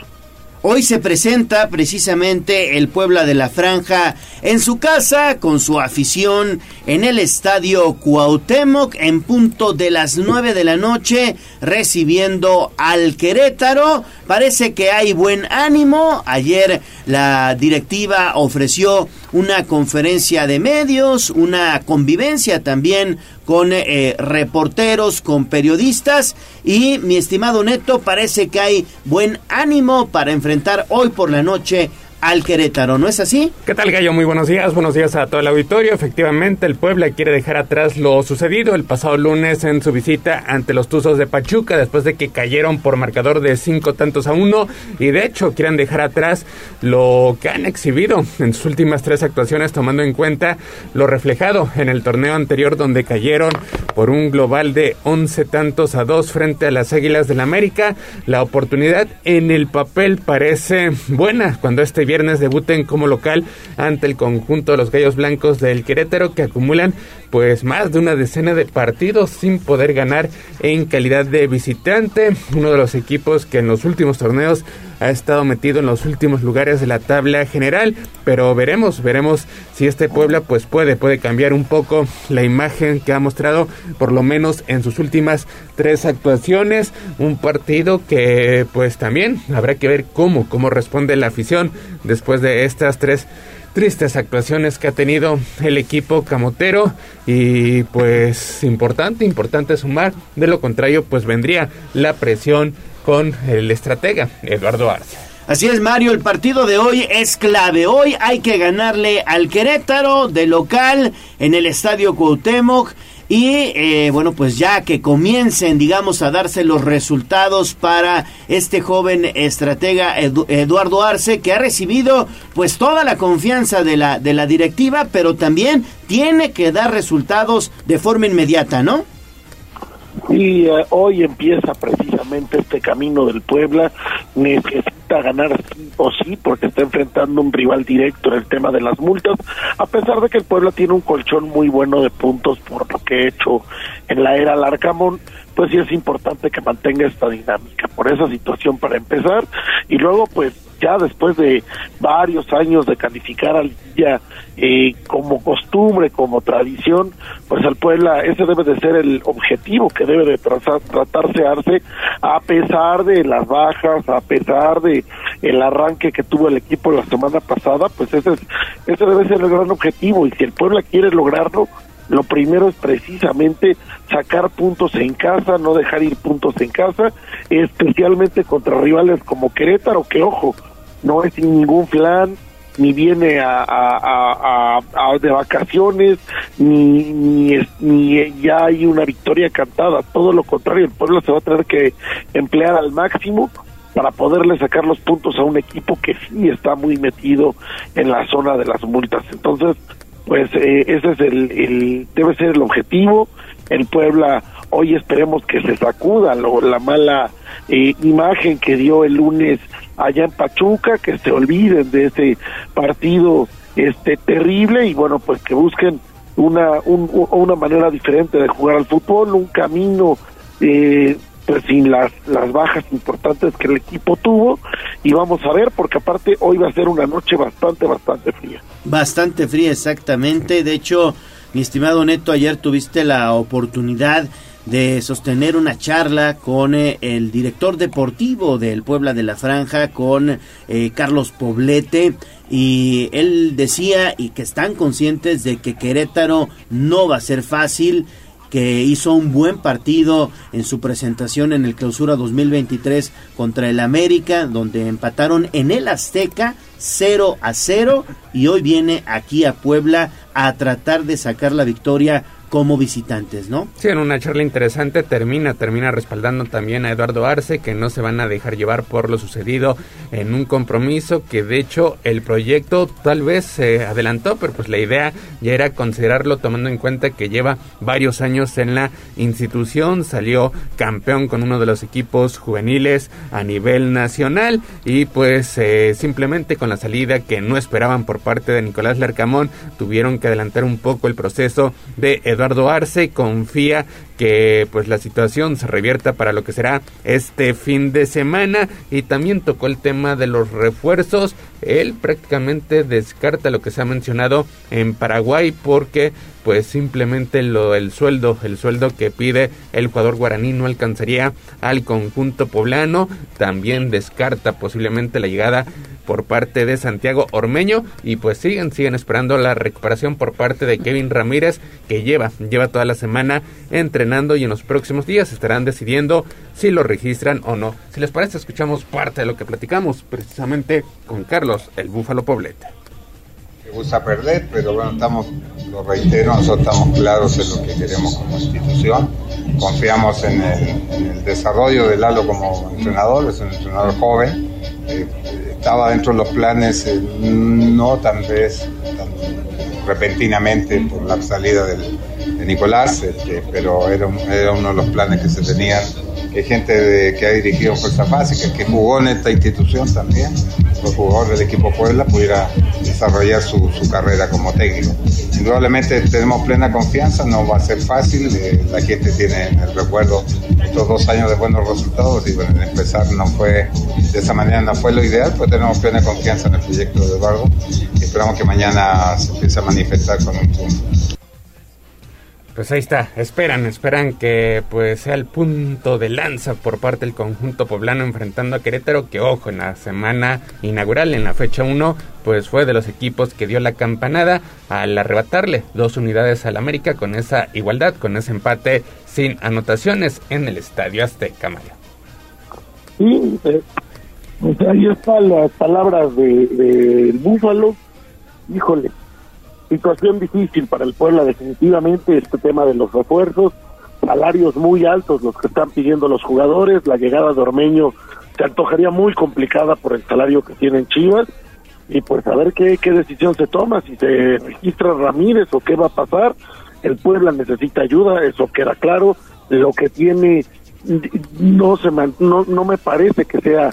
Hoy se presenta precisamente el Puebla de la Franja en su casa con su afición en el estadio Cuauhtémoc en punto de las 9 de la noche recibiendo al Querétaro. Parece que hay buen ánimo. Ayer la directiva ofreció una conferencia de medios, una convivencia también con eh, reporteros, con periodistas y mi estimado Neto parece que hay buen ánimo para enfrentar hoy por la noche al Querétaro, ¿no es así? ¿Qué tal, Gallo? Muy buenos días, buenos días a todo el auditorio. Efectivamente, el Puebla quiere dejar atrás lo sucedido el pasado lunes en su visita ante los Tuzos de Pachuca, después de que cayeron por marcador de cinco tantos a uno, y de hecho quieren dejar atrás lo que han exhibido en sus últimas tres actuaciones, tomando en cuenta lo reflejado en el torneo anterior, donde cayeron por un global de 11 tantos a dos frente a las Águilas del la América. La oportunidad en el papel parece buena cuando este viernes debuten como local ante el conjunto de los Gallos Blancos del Querétaro que acumulan pues más de una decena de partidos sin poder ganar en calidad de visitante, uno de los equipos que en los últimos torneos ha estado metido en los últimos lugares de la tabla general, pero veremos, veremos si este Puebla pues puede, puede cambiar un poco la imagen que ha mostrado por lo menos en sus últimas tres actuaciones, un partido que pues también habrá que ver cómo, cómo responde la afición después de estas tres tristes actuaciones que ha tenido el equipo camotero. Y pues importante, importante sumar, de lo contrario pues vendría la presión con el estratega Eduardo Arce. Así es, Mario, el partido de hoy es clave. Hoy hay que ganarle al Querétaro de local en el Estadio Cuauhtémoc y eh, bueno, pues ya que comiencen, digamos, a darse los resultados para este joven estratega Eduardo Arce, que ha recibido pues toda la confianza de la, de la directiva, pero también tiene que dar resultados de forma inmediata, ¿no? Y eh, hoy empieza precisamente este camino del Puebla. Ganar sí o sí porque está enfrentando un rival directo en el tema de las multas, a pesar de que el Puebla tiene un colchón muy bueno de puntos por lo que he hecho en la era Larcamón, pues sí es importante que mantenga esta dinámica por esa situación para empezar. Y luego pues ya después de varios años de calificar al día eh, como costumbre, como tradición, pues al Puebla ese debe de ser el objetivo que debe de tratarse Arce, a pesar de las bajas, a pesar de el arranque que tuvo el equipo la semana pasada, pues ese, es, ese debe ser el gran objetivo. Y si el Puebla quiere lograrlo, lo primero es precisamente sacar puntos en casa, no dejar ir puntos en casa, especialmente contra rivales como Querétaro, que ojo, no es sin ningún plan, ni viene a, a, de vacaciones, ni, ni, ni, ya hay una victoria cantada, todo lo contrario, el pueblo se va a tener que emplear al máximo para poderle sacar los puntos a un equipo que sí está muy metido en la zona de las multas. Entonces, pues eh, ese es el, debe ser el objetivo. El Puebla hoy esperemos que se sacuda lo, la mala eh, imagen que dio el lunes allá en Pachuca, que se olviden de ese partido este terrible y bueno, pues que busquen una, una manera diferente de jugar al fútbol, un camino eh, sin las, las bajas importantes que el equipo tuvo y vamos a ver porque aparte hoy va a ser una noche bastante, bastante fría. Bastante fría, exactamente. De hecho, mi estimado Neto, ayer tuviste la oportunidad de sostener una charla con eh, el director deportivo del Puebla de la Franja, con eh, Carlos Poblete, y él decía y que están conscientes de que Querétaro no va a ser fácil, que hizo un buen partido en su presentación en el Clausura 2023 contra el América, donde empataron en el Azteca 0 a 0 y hoy viene aquí a Puebla a tratar de sacar la victoria como visitantes, ¿no? Sí, en una charla interesante termina, termina respaldando también a Eduardo Arce, que no se van a dejar llevar por lo sucedido en un compromiso, que de hecho el proyecto tal vez se adelantó, pero pues la idea ya era considerarlo tomando en cuenta que lleva varios años en la institución, salió campeón con uno de los equipos juveniles a nivel nacional y pues eh, simplemente con la salida que no esperaban por parte de Nicolás Larcamón, tuvieron que adelantar un poco el proceso de Eduardo Eduardo Arce confía que pues la situación se revierta para lo que será este fin de semana y también tocó el tema de los refuerzos. Él prácticamente descarta lo que se ha mencionado en Paraguay porque pues simplemente lo el sueldo, el sueldo que pide el jugador guaraní no alcanzaría al conjunto poblano. También descarta posiblemente la llegada por parte de Santiago Ormeño y pues siguen, siguen esperando la recuperación por parte de Kevin Ramírez que lleva, lleva toda la semana entrenando y en los próximos días estarán decidiendo si lo registran o no. Si les parece, escuchamos parte de lo que platicamos precisamente con Carlos, el Búfalo Poblete. Gusta perder, pero bueno, estamos, lo reitero, nosotros estamos claros en lo que queremos como institución. Confiamos en el, en el desarrollo de Lalo como entrenador, es un entrenador joven. eh, estaba dentro de los planes, eh, no tan vez tan repentinamente por la salida del- de Nicolás, este, pero era, era uno de los planes que se tenían. Que gente que ha dirigido Fuerzas Básicas, que jugó en esta institución también, fue jugador del equipo Puebla, pudiera desarrollar su, su carrera como técnico. Indudablemente tenemos plena confianza, no va a ser fácil, eh, la gente tiene en el recuerdo estos dos años de buenos resultados y bueno, en empezar no fue, de esa manera no fue lo ideal, pues tenemos plena confianza en el proyecto de Eduardo esperamos que mañana se empiece a manifestar con un. Pues ahí está, esperan, esperan que pues sea el punto de lanza por parte del conjunto poblano enfrentando a Querétaro, que ojo, en la semana inaugural, en la fecha 1, pues fue de los equipos que dio la campanada al arrebatarle dos unidades al América con esa igualdad, con ese empate sin anotaciones en el Estadio Azteca, Mario. Sí, eh, pues ahí están las palabras de, del Búfalo. Híjole, situación difícil para el Puebla definitivamente, este tema de los refuerzos, salarios muy altos los que están pidiendo los jugadores, la llegada de Ormeño se antojaría muy complicada por el salario que tienen Chivas y pues a ver qué, qué decisión se toma, si se registra Ramírez o qué va a pasar. El Puebla necesita ayuda, eso queda claro. Lo que tiene no se no, no me parece que sea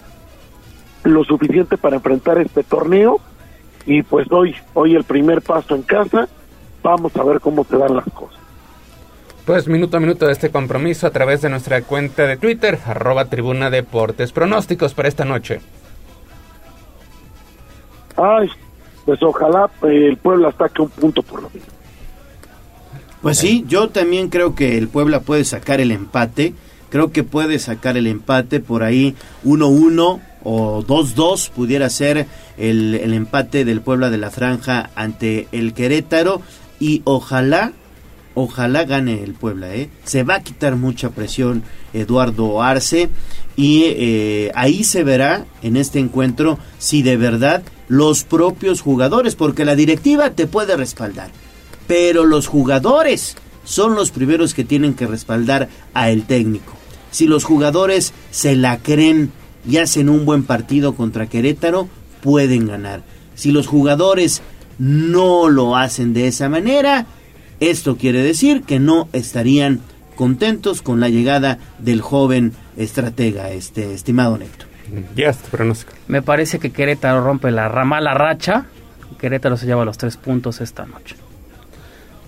lo suficiente para enfrentar este torneo y pues hoy hoy el primer paso en casa vamos a ver cómo se dan las cosas Pues minuto a minuto de este compromiso a través de nuestra cuenta de Twitter, arroba tribuna deportes. Pronósticos para esta noche. ay pues ojalá eh, el pueblo saque un punto por lo menos Pues sí, yo también creo que el Puebla puede sacar el empate. Creo que puede sacar el empate por ahí 1-1 o 2-2 pudiera ser el, el empate del Puebla de la Franja ante el Querétaro y ojalá, ojalá gane el Puebla. ¿eh? Se va a quitar mucha presión Eduardo Arce y eh, ahí se verá en este encuentro si de verdad los propios jugadores, porque la directiva te puede respaldar pero los jugadores son los primeros que tienen que respaldar a el técnico. Si los jugadores se la creen y hacen un buen partido contra Querétaro, pueden ganar. Si los jugadores no lo hacen de esa manera, esto quiere decir que no estarían contentos con la llegada del joven estratega, este estimado Neto. Ya está, pronóstico. Me parece que Querétaro rompe la rama, la racha. Querétaro se lleva los tres puntos esta noche.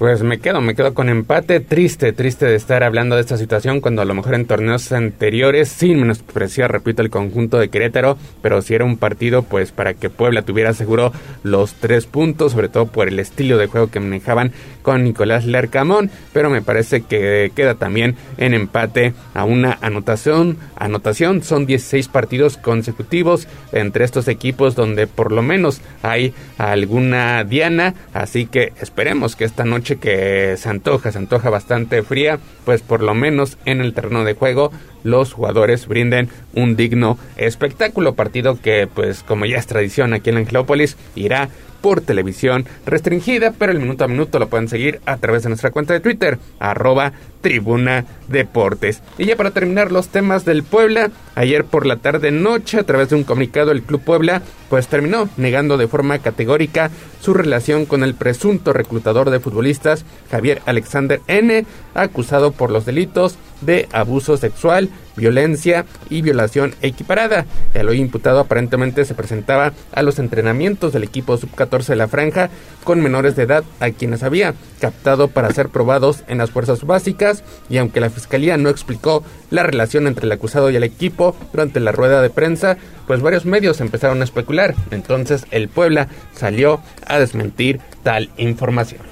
Pues me quedo, me quedo con empate. Triste, triste de estar hablando de esta situación cuando a lo mejor en torneos anteriores, sin menospreciar, repito, el conjunto de Querétaro, pero si era un partido, pues para que Puebla tuviera seguro los tres puntos, sobre todo por el estilo de juego que manejaban con Nicolás Lercamón, pero me parece que queda también en empate a una anotación. Anotación son 16 partidos consecutivos entre estos equipos donde por lo menos hay alguna diana, así que esperemos que esta noche que se antoja, se antoja bastante fría, pues por lo menos en el terreno de juego los jugadores brinden un digno espectáculo, partido que pues como ya es tradición aquí en Angelópolis irá por televisión restringida, pero el minuto a minuto lo pueden seguir a través de nuestra cuenta de Twitter, arroba Tribuna Deportes. Y ya para terminar los temas del Puebla, ayer por la tarde noche, a través de un comunicado, el Club Puebla, pues terminó negando de forma categórica su relación con el presunto reclutador de futbolistas Javier Alexander N., acusado por los delitos de abuso sexual, violencia y violación equiparada. El hoy imputado aparentemente se presentaba a los entrenamientos del equipo sub-14 de la franja con menores de edad a quienes había captado para ser probados en las fuerzas básicas y aunque la fiscalía no explicó la relación entre el acusado y el equipo durante la rueda de prensa, pues varios medios empezaron a especular. Entonces el Puebla salió a desmentir tal información.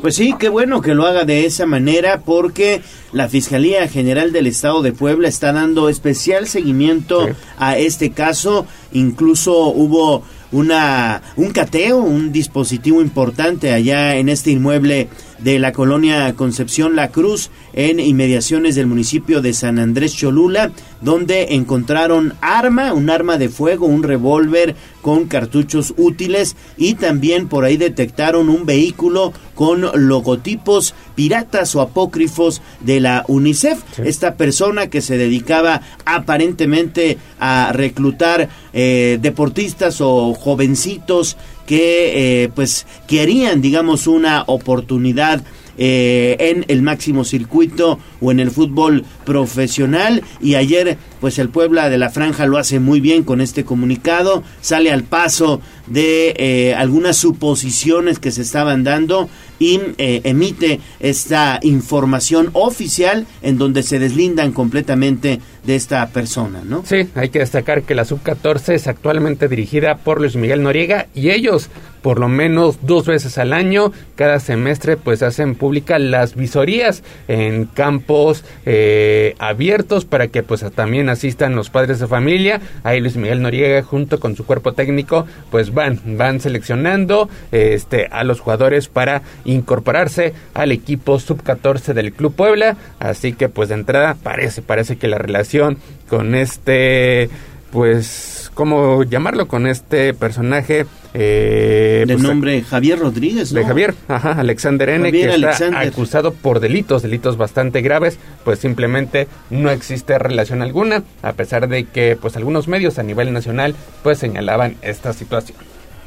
Pues sí, qué bueno que lo haga de esa manera porque la Fiscalía General del Estado de Puebla está dando especial seguimiento a este caso. Incluso hubo una un cateo, un dispositivo importante allá en este inmueble de la colonia Concepción La Cruz en inmediaciones del municipio de San Andrés Cholula, donde encontraron arma, un arma de fuego, un revólver con cartuchos útiles y también por ahí detectaron un vehículo con logotipos piratas o apócrifos de la UNICEF. Esta persona que se dedicaba aparentemente a reclutar eh, deportistas o jovencitos que eh, pues querían digamos una oportunidad eh, en el máximo circuito o en el fútbol profesional. Y ayer pues el Puebla de la Franja lo hace muy bien con este comunicado, sale al paso de eh, algunas suposiciones que se estaban dando y eh, emite esta información oficial en donde se deslindan completamente de esta persona, ¿no? Sí, hay que destacar que la sub-14 es actualmente dirigida por Luis Miguel Noriega y ellos por lo menos dos veces al año, cada semestre, pues hacen públicas las visorías en campos eh, abiertos para que pues también asistan los padres de familia. Ahí Luis Miguel Noriega junto con su cuerpo técnico pues van, van seleccionando este, a los jugadores para incorporarse al equipo sub-14 del Club Puebla. Así que pues de entrada parece, parece que la relación con este pues, ¿cómo llamarlo? Con este personaje. Eh, de pues, nombre Javier Rodríguez, ¿no? De Javier, ajá, Alexander N, Javier que está Alexander. acusado por delitos, delitos bastante graves, pues simplemente no existe relación alguna, a pesar de que pues algunos medios a nivel nacional pues señalaban esta situación.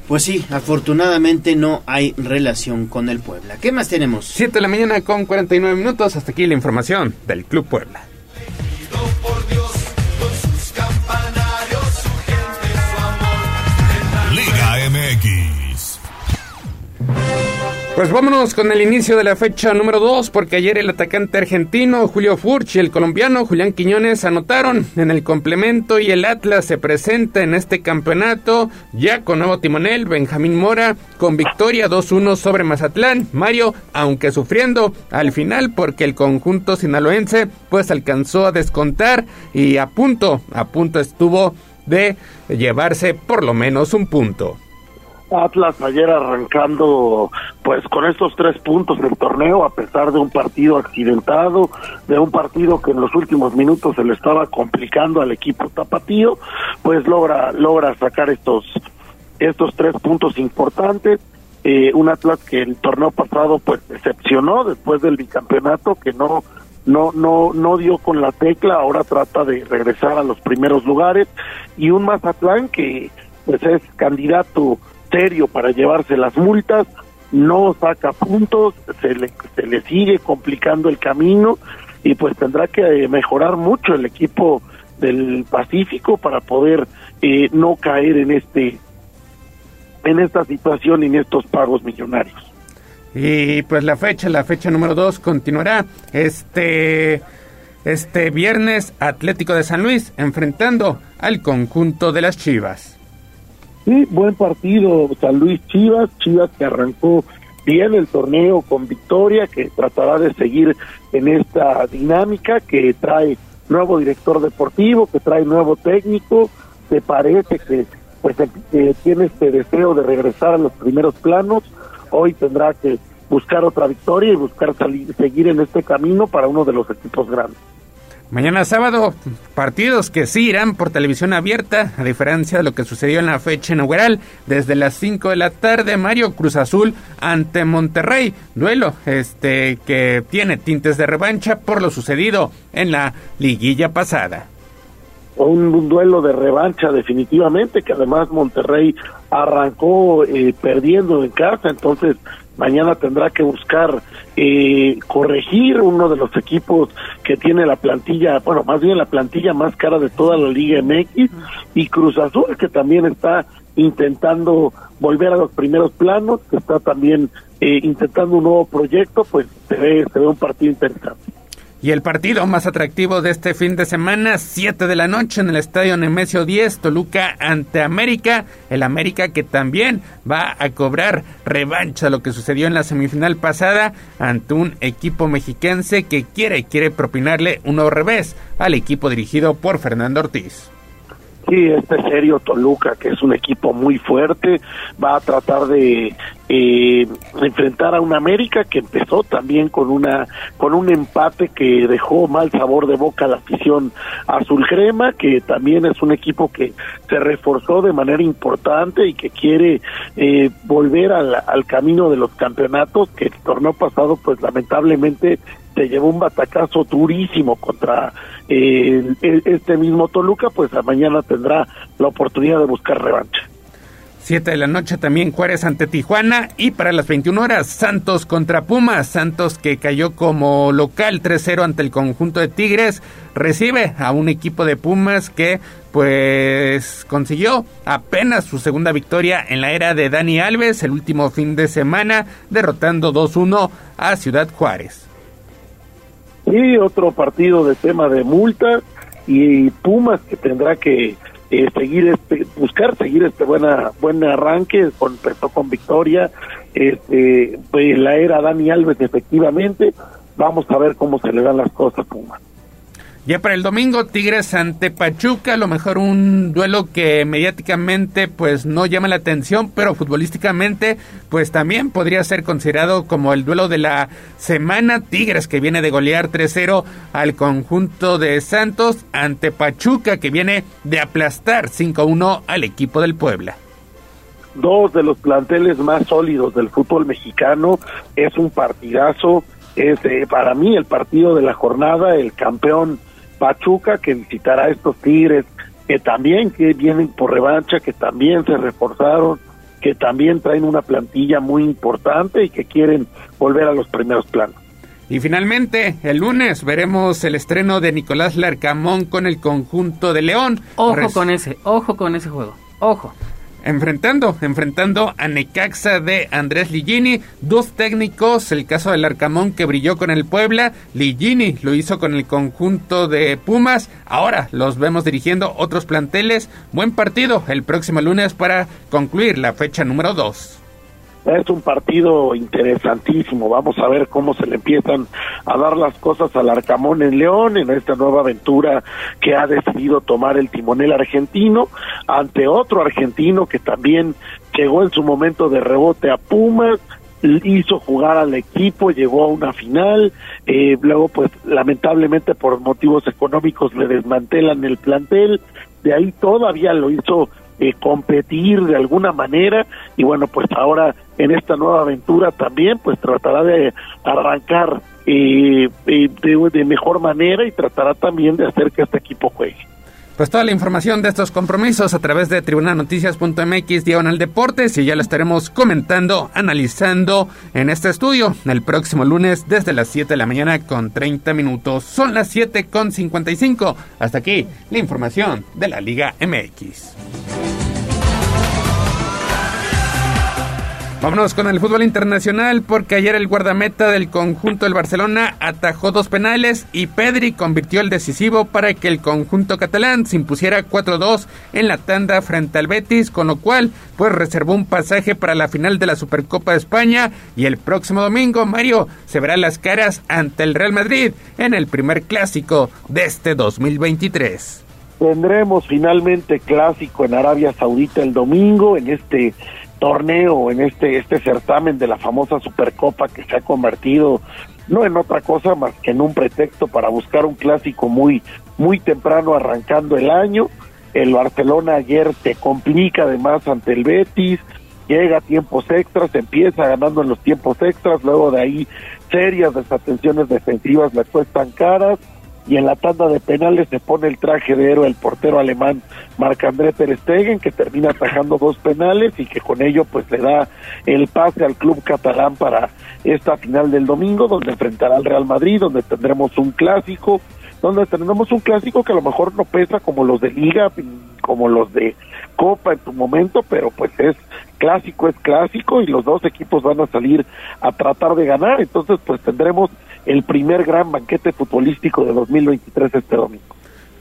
Pues sí, afortunadamente no hay relación con el Puebla. ¿Qué más tenemos? 7 de la mañana con 49 minutos, hasta aquí la información del Club Puebla. Liga MX. Pues vámonos con el inicio de la fecha número 2, porque ayer el atacante argentino Julio Furch y el colombiano Julián Quiñones anotaron en el complemento y el Atlas se presenta en este campeonato ya con nuevo timonel Benjamín Mora con victoria 2-1 sobre Mazatlán. Mario, aunque sufriendo al final porque el conjunto sinaloense pues alcanzó a descontar y a punto, a punto estuvo de llevarse por lo menos un punto. Atlas ayer arrancando pues con estos tres puntos del torneo a pesar de un partido accidentado, de un partido que en los últimos minutos se le estaba complicando al equipo tapatío, pues logra logra sacar estos estos tres puntos importantes. Eh, un Atlas que el torneo pasado pues decepcionó después del bicampeonato que no no no no dio con la tecla, ahora trata de regresar a los primeros lugares y un Mazatlán que pues es candidato serio para llevarse las multas, no saca puntos, se le, se le sigue complicando el camino y pues tendrá que eh, mejorar mucho el equipo del Pacífico para poder eh, no caer en este en esta situación y en estos pagos millonarios. Y pues la fecha, la fecha número 2 continuará este este viernes Atlético de San Luis enfrentando al conjunto de las Chivas. Sí, buen partido San Luis Chivas, Chivas que arrancó bien el torneo con victoria, que tratará de seguir en esta dinámica, que trae nuevo director deportivo, que trae nuevo técnico, te parece que pues eh, tiene este deseo de regresar a los primeros planos, hoy tendrá que buscar otra victoria y buscar salir, seguir en este camino para uno de los equipos grandes. Mañana sábado, partidos que sí irán por televisión abierta, a diferencia de lo que sucedió en la fecha inaugural, desde las 5 de la tarde, Mario Cruz Azul ante Monterrey, duelo este que tiene tintes de revancha por lo sucedido en la liguilla pasada. Un, duelo de revancha definitivamente, que además Monterrey arrancó eh, perdiendo en casa, entonces mañana tendrá que buscar eh, corregir uno de los equipos que tiene la plantilla, bueno, más bien la plantilla más cara de toda la Liga MX, y Cruz Azul, que también está intentando volver a los primeros planos, que está también eh, intentando un nuevo proyecto, pues se ve, se ve un partido interesante. Y el partido más atractivo de este fin de semana, 7 de la noche en el estadio Nemesio 10, Toluca ante América. El América que también va a cobrar revancha lo que sucedió en la semifinal pasada ante un equipo mexiquense que quiere, quiere propinarle un revés al equipo dirigido por Fernando Ortiz. Sí, este serio Toluca, que es un equipo muy fuerte, va a tratar de eh, enfrentar a un América que empezó también con una con un empate que dejó mal sabor de boca a la afición azul crema, que también es un equipo que se reforzó de manera importante y que quiere eh, volver al, al camino de los campeonatos, que el torneo pasado pues lamentablemente se llevó un batacazo durísimo contra eh, este mismo Toluca, pues mañana tendrá la oportunidad de buscar revancha. 7 de la noche también Juárez ante Tijuana y para las 21 horas Santos contra Pumas. Santos que cayó como local 3-0 ante el conjunto de Tigres recibe a un equipo de Pumas que pues consiguió apenas su segunda victoria en la era de Dani Alves el último fin de semana derrotando 2-1 a Ciudad Juárez. Y otro partido de tema de multas y Pumas que tendrá que eh, seguir este, buscar seguir este buena buen arranque, con, empezó con victoria, este, pues, la era Dani Alves efectivamente, vamos a ver cómo se le dan las cosas Pumas. Ya para el domingo, Tigres ante Pachuca, a lo mejor un duelo que mediáticamente pues no llama la atención, pero futbolísticamente pues también podría ser considerado como el duelo de la semana. Tigres que viene de golear 3-0 al conjunto de Santos ante Pachuca que viene de aplastar 5-1 al equipo del Puebla. dos de los planteles más sólidos del fútbol mexicano. Es un partidazo. Es eh, para mí el partido de la jornada, el campeón Pachuca que visitará a estos Tigres que también que vienen por revancha, que también se reforzaron, que también traen una plantilla muy importante y que quieren volver a los primeros planos. Y finalmente, el lunes veremos el estreno de Nicolás Larcamón con el conjunto de León. Ojo Res- con ese, ojo con ese juego. Ojo. Enfrentando, enfrentando a Necaxa de Andrés Ligini, dos técnicos, el caso del Arcamón que brilló con el Puebla, Ligini lo hizo con el conjunto de Pumas, ahora los vemos dirigiendo otros planteles, buen partido el próximo lunes para concluir la fecha número 2. Es un partido interesantísimo. Vamos a ver cómo se le empiezan a dar las cosas al Arcamón en León, en esta nueva aventura que ha decidido tomar el timonel argentino, ante otro argentino que también llegó en su momento de rebote a Pumas, hizo jugar al equipo, llegó a una final, eh, luego pues lamentablemente por motivos económicos le desmantelan el plantel, de ahí todavía lo hizo eh, competir de alguna manera y bueno pues ahora en esta nueva aventura también pues tratará de arrancar eh, eh, de, de mejor manera y tratará también de hacer que este equipo juegue. Pues toda la información de estos compromisos a través de tribunalnoticias.mx diagonal deportes y ya la estaremos comentando, analizando en este estudio el próximo lunes desde las 7 de la mañana con 30 minutos. Son las 7 con 55. Hasta aquí la información de la Liga MX. Vámonos con el fútbol internacional porque ayer el guardameta del conjunto del Barcelona atajó dos penales y Pedri convirtió el decisivo para que el conjunto catalán se impusiera 4-2 en la tanda frente al Betis, con lo cual pues reservó un pasaje para la final de la Supercopa de España y el próximo domingo Mario se verá las caras ante el Real Madrid en el primer clásico de este 2023. Tendremos finalmente clásico en Arabia Saudita el domingo en este torneo, en este este certamen de la famosa Supercopa que se ha convertido no en otra cosa más que en un pretexto para buscar un clásico muy muy temprano arrancando el año. El Barcelona ayer se complica además ante el Betis, llega a tiempos extras, empieza ganando en los tiempos extras, luego de ahí serias desatenciones defensivas le cuestan caras y en la tanda de penales se pone el traje de héroe el portero alemán Marc-André Ter Stegen que termina atajando dos penales y que con ello pues le da el pase al club catalán para esta final del domingo donde enfrentará al Real Madrid, donde tendremos un clásico, donde tendremos un clásico que a lo mejor no pesa como los de liga, como los de copa en tu momento, pero pues es clásico, es clásico y los dos equipos van a salir a tratar de ganar, entonces pues tendremos el primer gran banquete futbolístico de 2023 este domingo.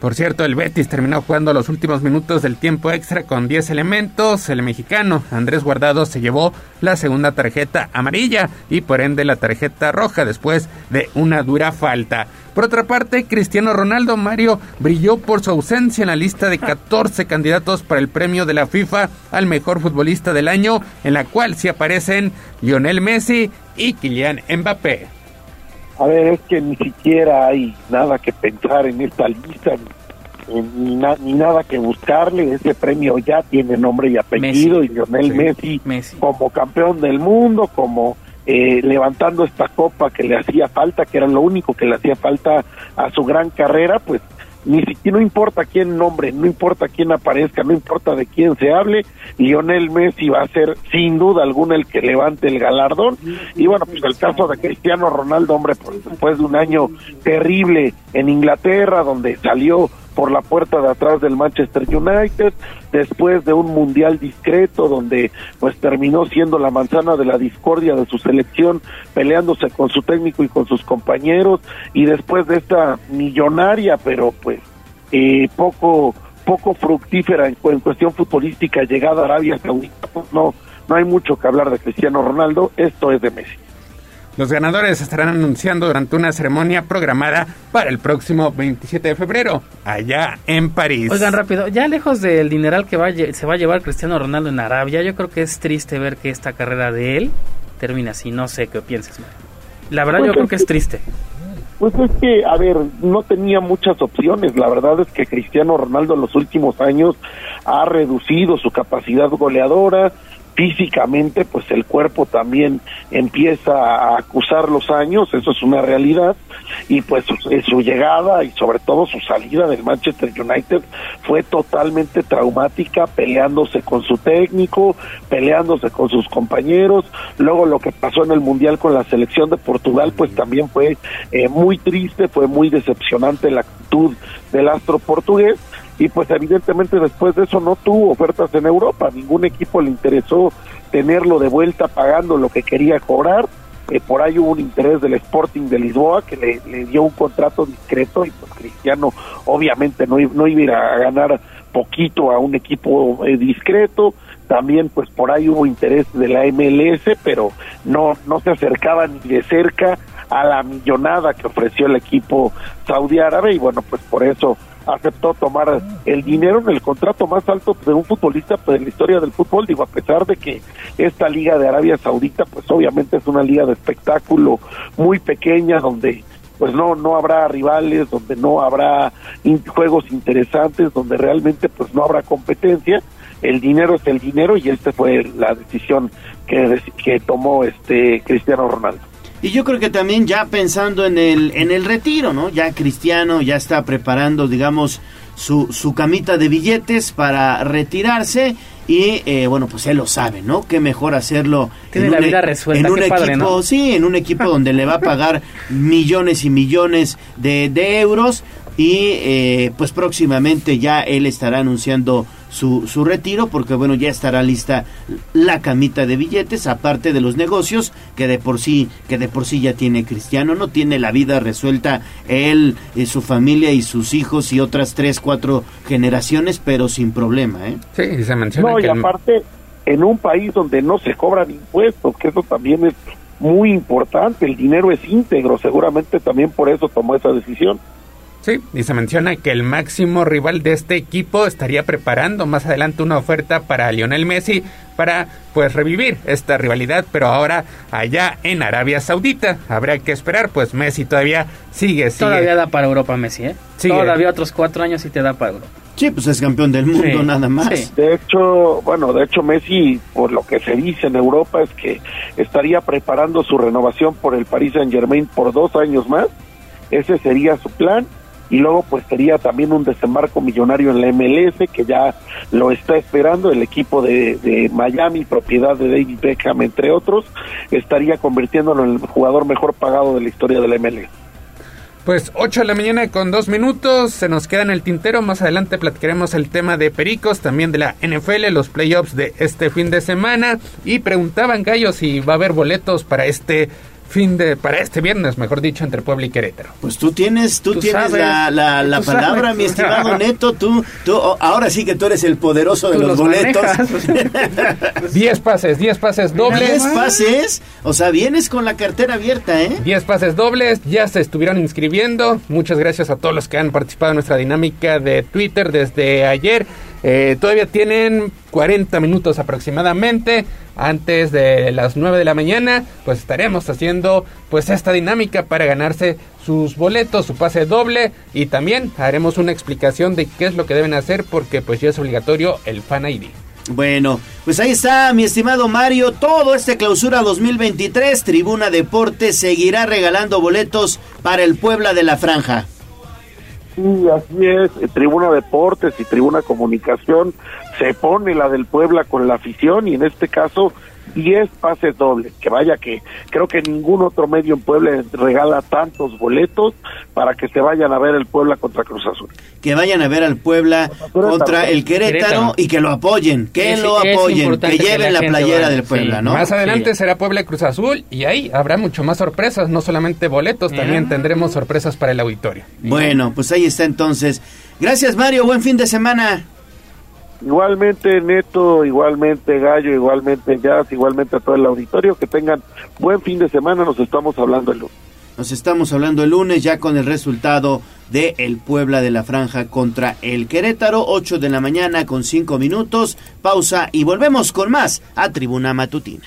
Por cierto, el Betis terminó jugando los últimos minutos del tiempo extra con 10 elementos. El mexicano Andrés Guardado se llevó la segunda tarjeta amarilla y por ende la tarjeta roja después de una dura falta. Por otra parte, Cristiano Ronaldo Mario brilló por su ausencia en la lista de 14 candidatos para el premio de la FIFA al mejor futbolista del año, en la cual sí aparecen Lionel Messi y Kylian Mbappé. A ver, es que ni siquiera hay nada que pensar en esta lista, ni, ni na- ni nada que buscarle. Ese premio ya tiene nombre y apellido Messi. y Lionel Sí, Messi, como campeón del mundo, como eh, levantando esta copa que le hacía falta, que era lo único que le hacía falta a su gran carrera, pues ni siquiera no importa quién nombre, no importa quién aparezca, no importa de quién se hable, Lionel Messi va a ser sin duda alguna el que levante el galardón. Y bueno, pues el caso de Cristiano Ronaldo, hombre, pues después de un año terrible en Inglaterra, donde salió por la puerta de atrás del Manchester United, después de un mundial discreto donde pues terminó siendo la manzana de la discordia de su selección, peleándose con su técnico y con sus compañeros, y después de esta millonaria, pero pues eh, poco poco fructífera en, en cuestión futbolística llegada a Arabia Saudita, pues no no hay mucho que hablar de Cristiano Ronaldo, esto es de Messi. Los ganadores se estarán anunciando durante una ceremonia programada para el próximo 27 de febrero, allá en París. Oigan, rápido, ya lejos del dineral que va a se va a llevar Cristiano Ronaldo en Arabia, yo creo que es triste ver que esta carrera de él termina así. No sé qué piensas. La verdad, Pues yo creo que es triste. Pues es que, a ver, no tenía muchas opciones. La verdad es que Cristiano Ronaldo en los últimos años ha reducido su capacidad goleadora. Físicamente, pues el cuerpo también empieza a acusar los años, eso es una realidad. Y pues su, eh, su llegada y sobre todo su salida del Manchester United fue totalmente traumática, peleándose con su técnico, peleándose con sus compañeros. Luego lo que pasó en el Mundial con la selección de Portugal, pues también fue eh, muy triste, fue muy decepcionante la actitud del astro portugués y pues evidentemente después de eso no tuvo ofertas en Europa, ningún equipo le interesó tenerlo de vuelta pagando lo que quería cobrar. Eh, por ahí hubo un interés del Sporting de Lisboa que le, dio un contrato discreto y pues Cristiano obviamente no, no iba a ganar poquito a un equipo eh, discreto. También pues por ahí hubo interés de la MLS, pero no, no se acercaba ni de cerca a la millonada que ofreció el equipo saudí árabe y bueno pues por eso aceptó tomar el dinero en el contrato más alto de un futbolista pues, en la historia del fútbol, digo, a pesar de que esta liga de Arabia Saudita, pues obviamente es una liga de espectáculo muy pequeña, donde pues no no habrá rivales, donde no habrá in- juegos interesantes, donde realmente pues no habrá competencia, el dinero es el dinero y esta fue la decisión que, que tomó este Cristiano Ronaldo. Y yo creo que también ya pensando en el, en el retiro, ¿no? Ya Cristiano ya está preparando, digamos, su, su camita de billetes para retirarse y, eh, bueno, pues él lo sabe, ¿no? Qué mejor hacerlo Tiene en la un, e- vida resuelta, en un qué padre, equipo, ¿no? sí, en un equipo donde le va a pagar millones y millones de, de euros y eh, pues próximamente ya él estará anunciando su, su retiro porque bueno ya estará lista la camita de billetes aparte de los negocios que de por sí que de por sí ya tiene Cristiano no tiene la vida resuelta él eh, su familia y sus hijos y otras tres cuatro generaciones pero sin problema eh Sí, y se menciona No, y que el- aparte, en un país donde no se cobran impuestos, que eso también es muy importante, el dinero es íntegro, seguramente también por eso tomó esa decisión. Sí, y se menciona que el máximo rival de este equipo estaría preparando más adelante una oferta para Lionel Messi para pues revivir esta rivalidad, pero ahora allá en Arabia Saudita. Habrá que esperar, pues Messi todavía sigue, sigue. Todavía da para Europa Messi, ¿eh? Sigue. Todavía otros cuatro años y te da para Europa. sí pues es campeón del mundo Sí, nada más sí. De hecho, bueno, de hecho Messi, por lo que se dice en Europa, es que estaría preparando su renovación por el Paris Saint Germain por dos años más. Ese sería su plan. Y luego pues sería también un desembarco millonario en la MLS que ya lo está esperando el equipo de, Miami, propiedad de David Beckham, entre otros, estaría convirtiéndolo en el jugador mejor pagado de la historia de la MLS. Pues 8 de la mañana con 2 minutos, se nos queda en el tintero, más adelante platicaremos el tema de Pericos, también de la NFL, los playoffs de este fin de semana y preguntaban Gallo si va a haber boletos para este fin de, para este viernes, mejor dicho, entre Puebla y Querétaro. Pues tú tienes, tú, Tú tienes sabes, la, la, la palabra, sabes. mi estimado Neto. Tú, tú, oh, ahora sí que tú eres el poderoso de los los boletos. manejas. 10 pases, 10 pases dobles. 10 pases. O sea, vienes con la cartera abierta, ¿eh? 10 pases dobles, ya se estuvieron inscribiendo. Muchas gracias a todos los que han participado en nuestra dinámica de Twitter desde ayer. Eh, todavía tienen 40 minutos aproximadamente antes de las 9 de la mañana. Pues estaremos haciendo pues esta dinámica para ganarse sus boletos, su pase doble y también haremos una explicación de qué es lo que deben hacer porque pues ya es obligatorio el Fan ID. Bueno, pues ahí está, mi estimado Mario. Todo este clausura 2023, Tribuna Deportes seguirá regalando boletos para el Puebla de la Franja. Sí, así es. eh, Tribuna Deportes y Tribuna Comunicación se pone la del Puebla con la afición y en este caso 10 pases dobles. Que vaya que creo que ningún otro medio en Puebla regala tantos boletos para que se vayan a ver el Puebla contra Cruz Azul. Que vayan a ver al Puebla contra el Querétaro, Querétaro. y que lo apoyen, que Es- lo apoyen, que lleven la playera vaya. del Puebla, Sí. ¿no? Más adelante será Puebla y Cruz Azul y ahí habrá mucho más sorpresas, no solamente boletos, también tendremos sorpresas para el auditorio. Bueno, pues ahí está entonces. Gracias Mario, buen fin de semana. Igualmente Neto, igualmente Gallo, igualmente Jazz, igualmente a todo el auditorio, que tengan buen fin de semana, nos estamos hablando el lunes. Nos estamos hablando el lunes ya con el resultado de el Puebla de la Franja contra el Querétaro, 8 de la mañana con 5 minutos. Pausa y volvemos con más a Tribuna Matutina.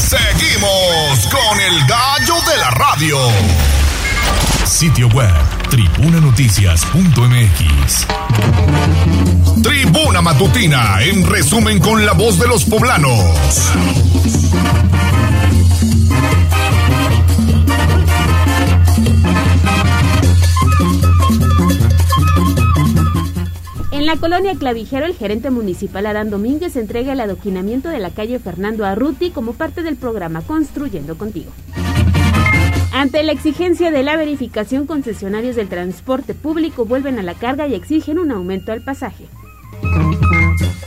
Seguimos con el gallo de la radio. Sitio web tribunanoticias.mx. Tribuna Matutina, en resumen con la voz de los poblanos. La colonia Clavijero, el gerente municipal Adán Domínguez entrega el adoquinamiento de la calle Fernando Arruti como parte del programa Construyendo Contigo. Ante la exigencia de la verificación, concesionarios del transporte público vuelven a la carga y exigen un aumento al pasaje.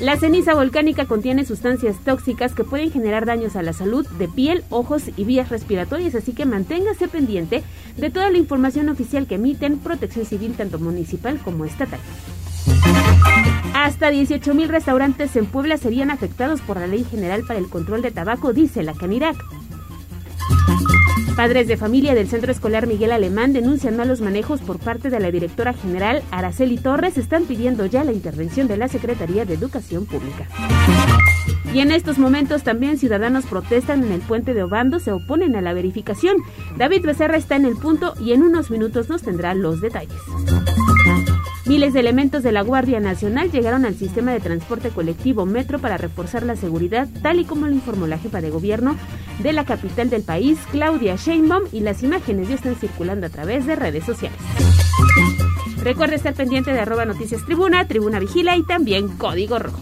La ceniza volcánica contiene sustancias tóxicas que pueden generar daños a la salud de piel, ojos y vías respiratorias, así que manténgase pendiente de toda la información oficial que emiten Protección Civil tanto municipal como estatal. Hasta 18 mil restaurantes en Puebla serían afectados por la Ley General para el Control de Tabaco, dice la Canirac. Padres de familia del Centro Escolar Miguel Alemán denuncian malos manejos por parte de la directora general Araceli Torres. Están pidiendo ya la intervención de la Secretaría de Educación Pública. Y en estos momentos también ciudadanos protestan en el puente de Obando, se oponen a la verificación. David Becerra está en el punto y en unos minutos nos tendrá los detalles. Miles de elementos de la Guardia Nacional llegaron al sistema de transporte colectivo Metro para reforzar la seguridad, tal y como lo informó la jefa de gobierno de la capital del país, Claudia Sheinbaum, y las imágenes ya están circulando a través de redes sociales. Recuerde estar pendiente de arroba noticias tribuna, tribuna vigila y también código rojo.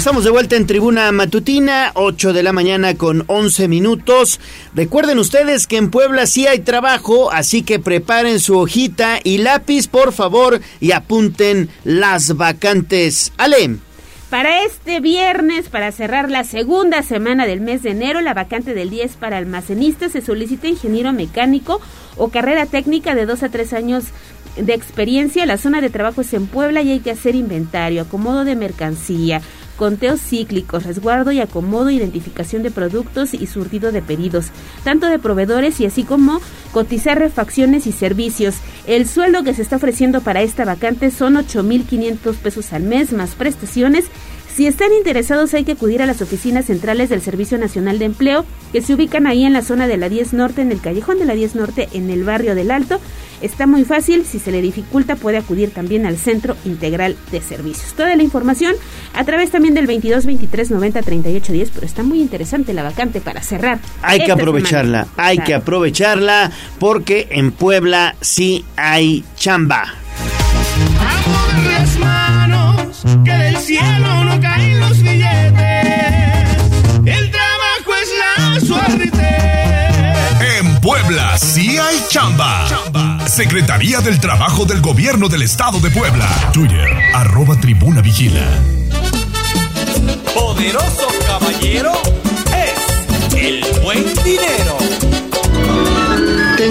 Estamos de vuelta en Tribuna Matutina, 8 de la mañana con 11 minutos. Recuerden ustedes que en Puebla sí hay trabajo, así que preparen su hojita y lápiz, por favor, y apunten las vacantes. Ale. Para este viernes, para cerrar la segunda semana del mes de enero, la vacante del 10 para almacenista se solicita ingeniero mecánico o carrera técnica de 2 a 3 años de experiencia. La zona de trabajo es en Puebla y hay que hacer inventario, acomodo de mercancía, conteos cíclicos, resguardo y acomodo, identificación de productos y surtido de pedidos, tanto de proveedores y así como cotizar refacciones y servicios. El sueldo que se está ofreciendo para esta vacante son 8.500 pesos al mes más prestaciones. Si están interesados hay que acudir a las oficinas centrales del Servicio Nacional de Empleo que se ubican ahí en la zona de la 10 Norte, en el callejón de la 10 Norte, en el barrio del Alto. Está muy fácil, si se le dificulta puede acudir también al Centro Integral de Servicios. Toda la información a través también del 22 23 90 38 10, pero está muy interesante la vacante para cerrar. Hay que aprovecharla, semana. hay que aprovecharla porque en Puebla sí hay chamba. las manos, que del cielo no caen los billetes. El trabajo es la suerte. En Puebla sí hay chamba. Secretaría del Trabajo del Gobierno del Estado de Puebla. Twitter, arroba tribuna vigila. Poderoso caballero es el buen dinero.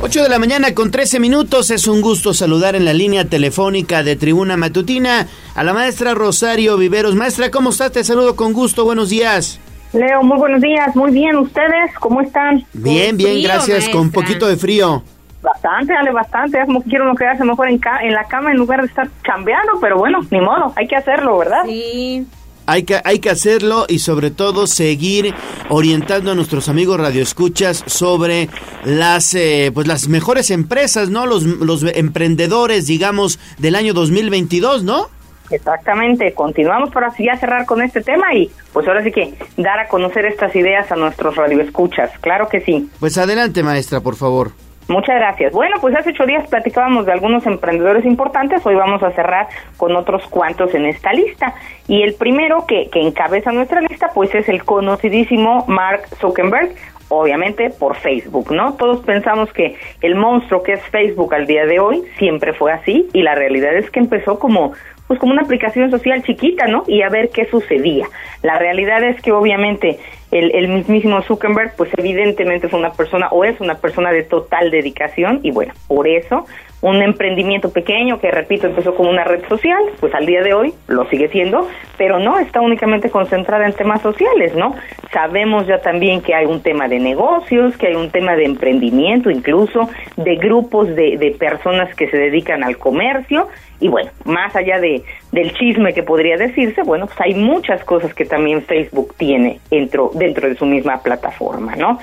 8 de la mañana con 13 minutos. Es un gusto saludar en la línea telefónica de Tribuna Matutina a la maestra Rosario Viveros. Maestra, ¿cómo está? Te saludo con gusto. Buenos días. Leo, muy buenos días. Muy bien, ¿ustedes cómo están? Bien, bien, gracias. Con un poquito de frío. Bastante, dale, bastante. Es como que quiero uno quedarse mejor en, ca- en la cama en lugar de estar cambiando, pero bueno, ni modo, hay que hacerlo, ¿verdad? Sí. Hay que, hay que hacerlo y sobre todo seguir orientando a nuestros amigos radioescuchas sobre las eh, pues las mejores empresas, ¿no? Los, los emprendedores, digamos, del año 2022, ¿no? Exactamente, continuamos para así ya cerrar con este tema y pues ahora sí que dar a conocer estas ideas a nuestros radioescuchas, claro que sí. Pues adelante, maestra, por favor. Muchas gracias. Bueno, pues hace ocho días platicábamos de algunos emprendedores importantes, hoy vamos a cerrar con otros cuantos en esta lista. Y el primero que, que encabeza nuestra lista, pues es el conocidísimo Mark Zuckerberg, obviamente por Facebook, ¿no? Todos pensamos que el monstruo que es Facebook al día de hoy siempre fue así y la realidad es que empezó como pues como una aplicación social chiquita, ¿no? Y a ver qué sucedía. La realidad es que obviamente el, el mismísimo Zuckerberg, pues evidentemente fue una persona o es una persona de total dedicación y bueno, por eso un emprendimiento pequeño que repito empezó como una red social, pues al día de hoy lo sigue siendo, pero no está únicamente concentrada en temas sociales, ¿no? Sabemos ya también que hay un tema de negocios, que hay un tema de emprendimiento, incluso de grupos de, de personas que se dedican al comercio y bueno, más allá de del chisme que podría decirse, bueno, pues hay muchas cosas que también Facebook tiene dentro dentro de su misma plataforma, ¿no?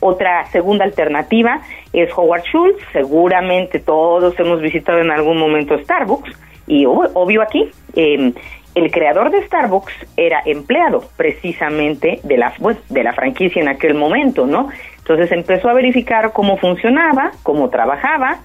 Otra segunda alternativa es Howard Schultz. Seguramente todos hemos visitado en algún momento Starbucks y ob- obvio aquí, eh, el creador de Starbucks era empleado precisamente de la, bueno, de la franquicia en aquel momento, ¿no? Entonces empezó a verificar cómo funcionaba, cómo trabajaba,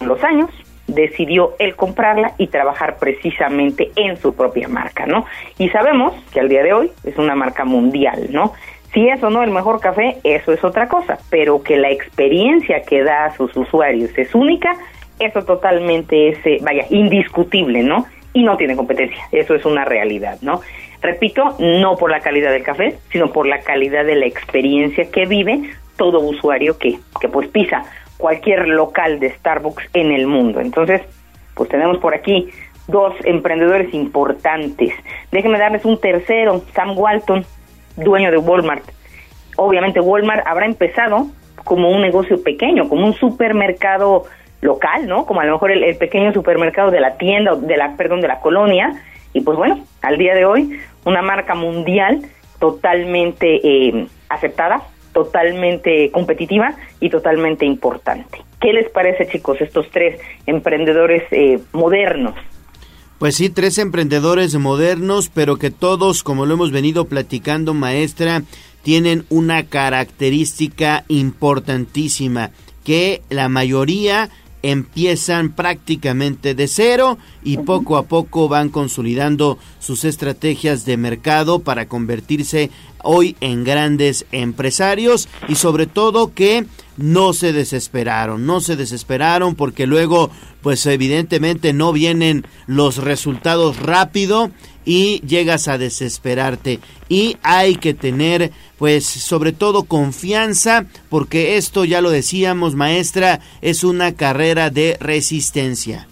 los años decidió él comprarla y trabajar precisamente en su propia marca, ¿no? Y sabemos que al día de hoy es una marca mundial, ¿no? Si es o no el mejor café, eso es otra cosa, pero que la experiencia que da a sus usuarios es única, eso totalmente es, eh, vaya, indiscutible, ¿no? Y no tiene competencia, eso es una realidad, ¿no? Repito, no por la calidad del café, sino por la calidad de la experiencia que vive todo usuario que, que pues pisa cualquier local de Starbucks en el mundo. Entonces, pues tenemos por aquí dos emprendedores importantes. Déjenme darles un tercero, Sam Walton, dueño de Walmart. Obviamente Walmart habrá empezado como un negocio pequeño, como un supermercado local, ¿no? Como a lo mejor el, pequeño supermercado de la tienda, de la, perdón, de la colonia. Y pues bueno, al día de hoy, una marca mundial totalmente eh, aceptada totalmente competitiva y totalmente importante. ¿Qué les parece, chicos, estos tres emprendedores eh, modernos? Pues sí, tres emprendedores modernos, pero que todos, como lo hemos venido platicando, maestra, tienen una característica importantísima, que la mayoría empiezan prácticamente de cero y poco a poco van consolidando sus estrategias de mercado para convertirse hoy en grandes empresarios y sobre todo que no se desesperaron, no se desesperaron porque luego pues evidentemente no vienen los resultados rápido y llegas a desesperarte y hay que tener pues sobre todo confianza porque esto ya lo decíamos maestra es una carrera de resistencia.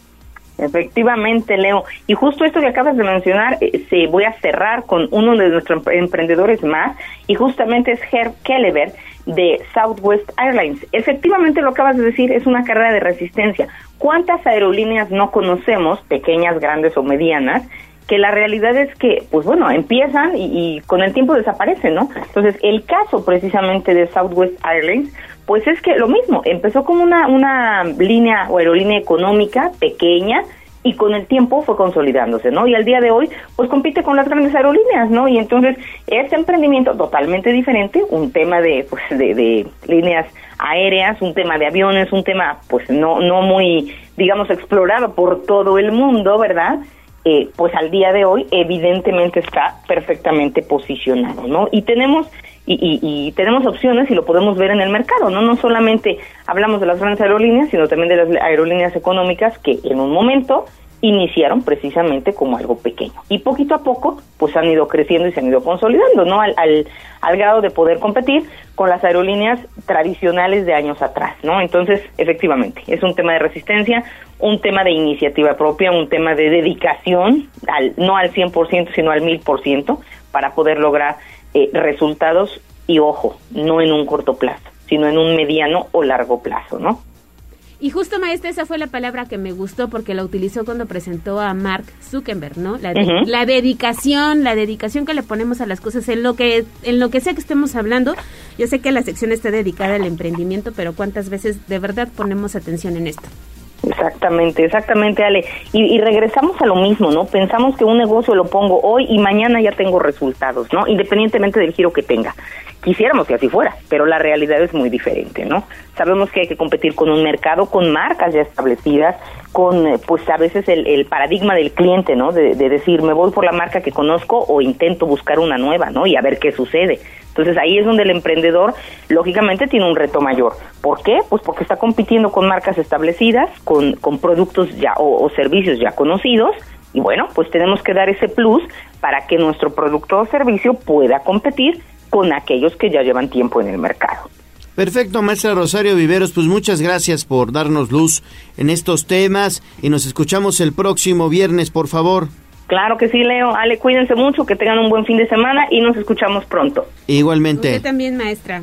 Efectivamente, Leo. Y justo esto que acabas de mencionar, eh, se voy a cerrar con uno de nuestros emprendedores más, y justamente es Herb Kellever de Southwest Airlines. Efectivamente, lo acabas de decir, es una carrera de resistencia. ¿Cuántas aerolíneas no conocemos, pequeñas, grandes o medianas, que la realidad es que, pues bueno, empiezan y, con el tiempo desaparecen, ¿no? Entonces, el caso precisamente de Southwest Airlines, pues es que lo mismo, empezó como una, una línea o aerolínea económica pequeña y con el tiempo fue consolidándose, ¿no? Y al día de hoy, pues compite con las grandes aerolíneas, ¿no? Y entonces, este emprendimiento totalmente diferente, un tema de, pues, de, de líneas aéreas, un tema de aviones, un tema, pues, no, no muy, digamos, explorado por todo el mundo, ¿verdad? Eh, pues al día de hoy evidentemente está perfectamente posicionado, ¿no? Y tenemos y, y, y, tenemos opciones y lo podemos ver en el mercado, ¿no? No solamente hablamos de las grandes aerolíneas, sino también de las aerolíneas económicas que en un momento iniciaron precisamente como algo pequeño y poquito a poco pues han ido creciendo y se han ido consolidando, ¿no? Al, al, al grado de poder competir con las aerolíneas tradicionales de años atrás, ¿no? Entonces, efectivamente, es un tema de resistencia, un tema de iniciativa propia, un tema de dedicación, al, no al 100%, sino al 1000%, para poder lograr eh, resultados y, ojo, no en un corto plazo, sino en un mediano o largo plazo, ¿no? Y justo, maestra, esa fue la palabra que me gustó porque la utilizó cuando presentó a Mark Zuckerberg, ¿no? La, de, uh -huh. la dedicación, la dedicación que le ponemos a las cosas en lo que en lo que sea que estemos hablando. Yo sé que la sección está dedicada al emprendimiento, pero cuántas veces de verdad ponemos atención en esto. Exactamente, exactamente, Ale. Y, y, regresamos a lo mismo, ¿no? Pensamos que un negocio lo pongo hoy y mañana ya tengo resultados, ¿no? Independientemente del giro que tenga. Quisiéramos que así fuera, pero la realidad es muy diferente, ¿no? Sabemos que hay que competir con un mercado, con marcas ya establecidas, con, pues a veces el, el paradigma del cliente, ¿no? De, de decir, me voy por la marca que conozco o intento buscar una nueva, ¿no? Y a ver qué sucede. Entonces ahí es donde el emprendedor lógicamente tiene un reto mayor. ¿Por qué? Pues porque está compitiendo con marcas establecidas, con, con productos ya o, o, servicios ya conocidos y bueno, pues tenemos que dar ese plus para que nuestro producto o servicio pueda competir con aquellos que ya llevan tiempo en el mercado. Perfecto, maestra Rosario Viveros, pues muchas gracias por darnos luz en estos temas y nos escuchamos el próximo viernes, por favor. Claro que sí, Leo. Ale, cuídense mucho, que tengan un buen fin de semana y nos escuchamos pronto. Igualmente. Usted también, maestra.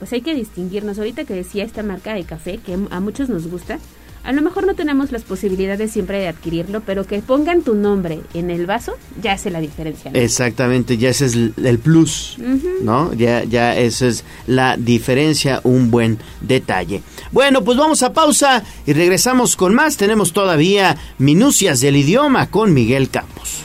Pues hay que distinguirnos. Ahorita que decía esta marca de café, que a muchos nos gusta, a lo mejor no tenemos las posibilidades siempre de adquirirlo, pero que pongan tu nombre en el vaso ya hace la diferencia. ¿no? Exactamente, ya ese es el plus, uh -huh. ¿no? Ya, ya esa es la diferencia, un buen detalle. Bueno, pues vamos a pausa y regresamos con más. Tenemos todavía minucias del idioma con Miguel Campos.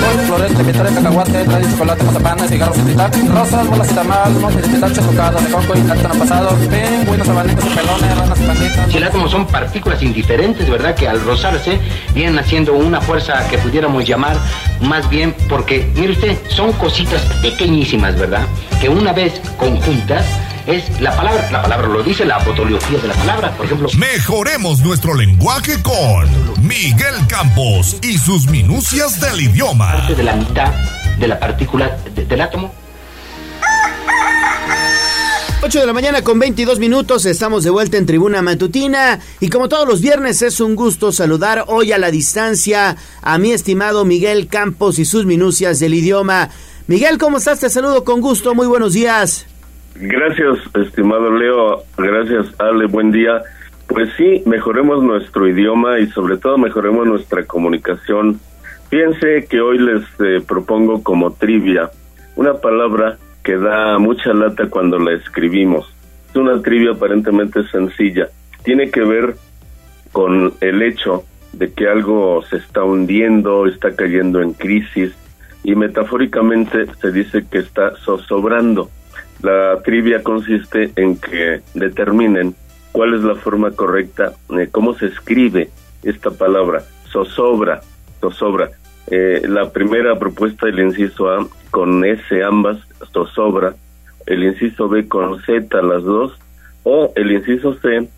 florete, pitare, cacahuate, trae chocolate, mazapán, cigarros, fritar, rosas, bolas y tamal, de pistache tocado, de coco y plátano pasado, pingüinos, abanicos pelones, ranas panditas. El átomo son partículas indiferentes, ¿verdad? Que al rozarse vienen haciendo una fuerza que pudiéramos llamar más bien porque, mire usted, son cositas pequeñísimas, ¿verdad? Que una vez conjuntas es la palabra, la palabra lo dice, la fotología de la palabra, por ejemplo. Mejoremos nuestro lenguaje con Miguel Campos y sus minucias del idioma. Parte de la mitad de la partícula de, del átomo. 8 de la mañana con 22 minutos, estamos de vuelta en Tribuna Matutina y como todos los viernes es un gusto saludar hoy a la distancia a mi estimado Miguel Campos y sus minucias del idioma. Miguel, ¿cómo estás? Te saludo con gusto, muy buenos días. Gracias, estimado Leo. Gracias, Ale. Buen día. Pues sí, mejoremos nuestro idioma y sobre todo mejoremos nuestra comunicación. Fíjense que hoy les eh, propongo como trivia una palabra que da mucha lata cuando la escribimos. Es una trivia aparentemente sencilla. Tiene que ver con el hecho de que algo se está hundiendo, está cayendo en crisis y metafóricamente se dice que está zozobrando. La trivia consiste en que determinen cuál es la forma correcta, eh, cómo se escribe esta palabra, zozobra, zozobra. Eh, la primera propuesta, el inciso A, con S ambas, zozobra, el inciso B con Z las dos, o el inciso C,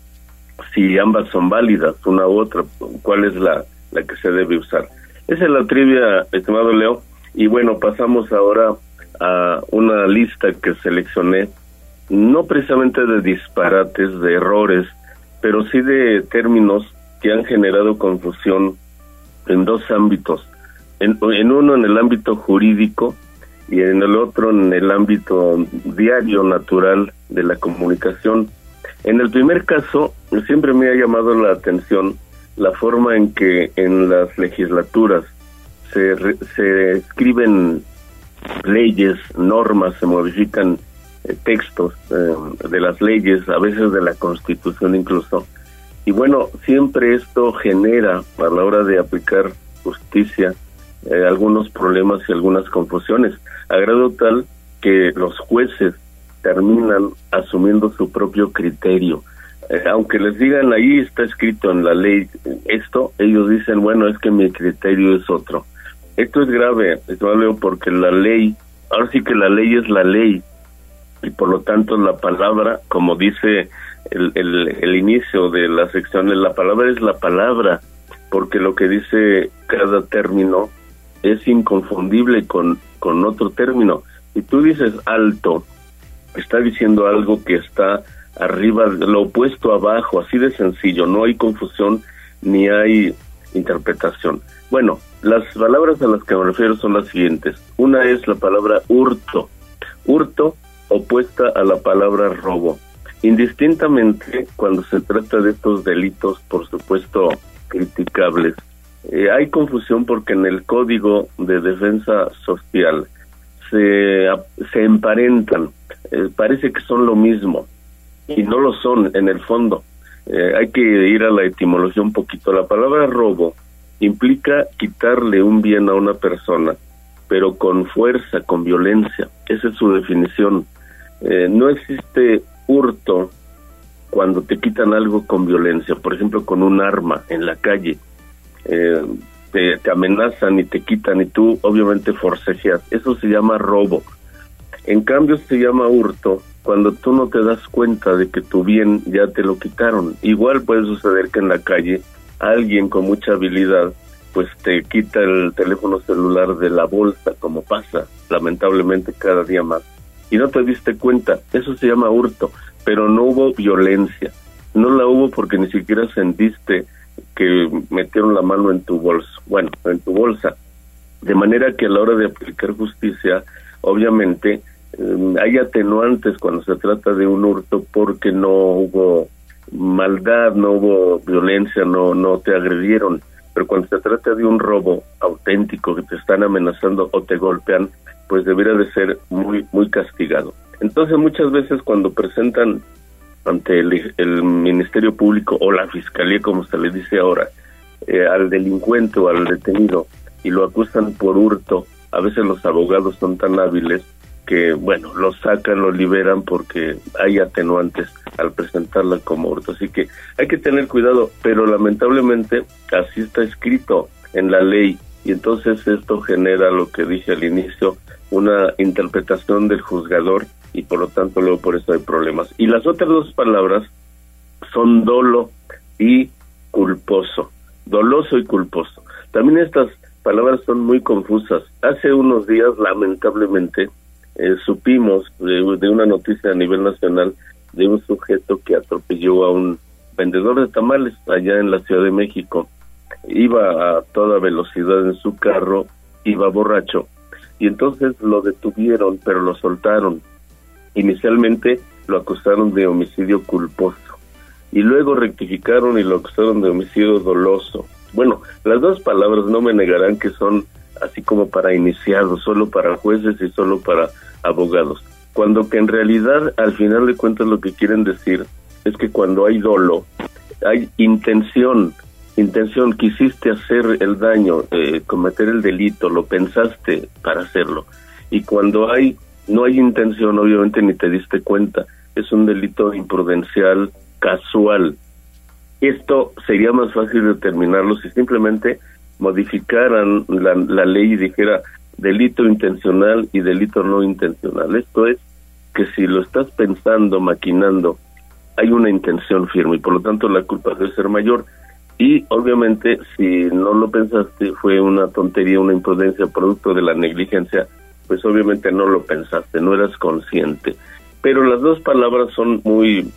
si ambas son válidas, una u otra, cuál es la, la que se debe usar. Esa es la trivia, estimado Leo, y bueno, pasamos ahora a una lista que seleccioné, no precisamente de disparates, de errores, pero sí de términos que han generado confusión en dos ámbitos. En, en uno en el ámbito jurídico y en el otro en el ámbito diario, natural de la comunicación. En el primer caso, siempre me ha llamado la atención la forma en que en las legislaturas se, re- se escriben leyes, normas, se modifican eh, textos eh, de las leyes, a veces de la Constitución incluso. Y bueno, siempre esto genera a la hora de aplicar justicia eh, algunos problemas y algunas confusiones, a grado tal que los jueces terminan asumiendo su propio criterio. Eh, aunque les digan ahí está escrito en la ley esto, ellos dicen, bueno, es que mi criterio es otro. Esto es grave, porque la ley, ahora sí que la ley es la ley, y por lo tanto la palabra, como dice el, el, el inicio de la sección, la palabra es la palabra, porque lo que dice cada término es inconfundible con, con otro término. Si tú dices alto, está diciendo algo que está arriba, lo opuesto abajo, así de sencillo, no hay confusión ni hay interpretación. Bueno, las palabras a las que me refiero son las siguientes. Una es la palabra hurto. Hurto opuesta a la palabra robo. Indistintamente, cuando se trata de estos delitos, por supuesto, criticables, eh, hay confusión porque en el Código de Defensa Social se, se emparentan, eh, parece que son lo mismo y no lo son en el fondo. Eh, hay que ir a la etimología un poquito. La palabra robo implica quitarle un bien a una persona, pero con fuerza, con violencia. Esa es su definición. Eh, no existe hurto cuando te quitan algo con violencia, por ejemplo, con un arma en la calle. Eh, te, te amenazan y te quitan y tú obviamente forcejeas. Eso se llama robo. En cambio se llama hurto cuando tú no te das cuenta de que tu bien ya te lo quitaron. Igual puede suceder que en la calle alguien con mucha habilidad pues te quita el teléfono celular de la bolsa, como pasa lamentablemente cada día más. Y no te diste cuenta, eso se llama hurto, pero no hubo violencia. No la hubo porque ni siquiera sentiste que metieron la mano en tu bolso, bueno, en tu bolsa. De manera que a la hora de aplicar justicia, obviamente, eh, hay atenuantes cuando se trata de un hurto porque no hubo maldad, no hubo violencia, no, no te agredieron. Pero cuando se trata de un robo auténtico que te están amenazando o te golpean, pues debería de ser muy, muy castigado. Entonces muchas veces cuando presentan ante el, el Ministerio Público o la Fiscalía, como se le dice ahora, eh, al delincuente o al detenido y lo acusan por hurto, a veces los abogados son tan hábiles que, bueno, lo sacan, lo liberan porque hay atenuantes al presentarla como hurto. Así que hay que tener cuidado, pero lamentablemente así está escrito en la ley y entonces esto genera lo que dije al inicio, una interpretación del juzgador y por lo tanto luego por eso hay problemas. Y las otras dos palabras son dolo y culposo, doloso y culposo. También estas palabras son muy confusas. Hace unos días, lamentablemente, eh, supimos de, de una noticia a nivel nacional de un sujeto que atropelló a un vendedor de tamales allá en la Ciudad de México. Iba a toda velocidad en su carro, iba borracho, y entonces lo detuvieron, pero lo soltaron. Inicialmente lo acusaron de homicidio culposo y luego rectificaron y lo acusaron de homicidio doloso. Bueno, las dos palabras no me negarán que son así como para iniciados, solo para jueces y solo para abogados. Cuando que en realidad al final de cuentas lo que quieren decir es que cuando hay dolo, hay intención, intención, quisiste hacer el daño, eh, cometer el delito, lo pensaste para hacerlo. Y cuando hay, no hay intención, obviamente ni te diste cuenta, es un delito imprudencial, casual. Esto sería más fácil determinarlo si simplemente modificaran la, ley y dijera delito intencional y delito no intencional. Esto es que si lo estás pensando, maquinando, hay una intención firme y por lo tanto la culpa debe ser mayor. Y obviamente si no lo pensaste, fue una tontería, una imprudencia, producto de la negligencia, pues obviamente no lo pensaste, no eras consciente. Pero las dos palabras son muy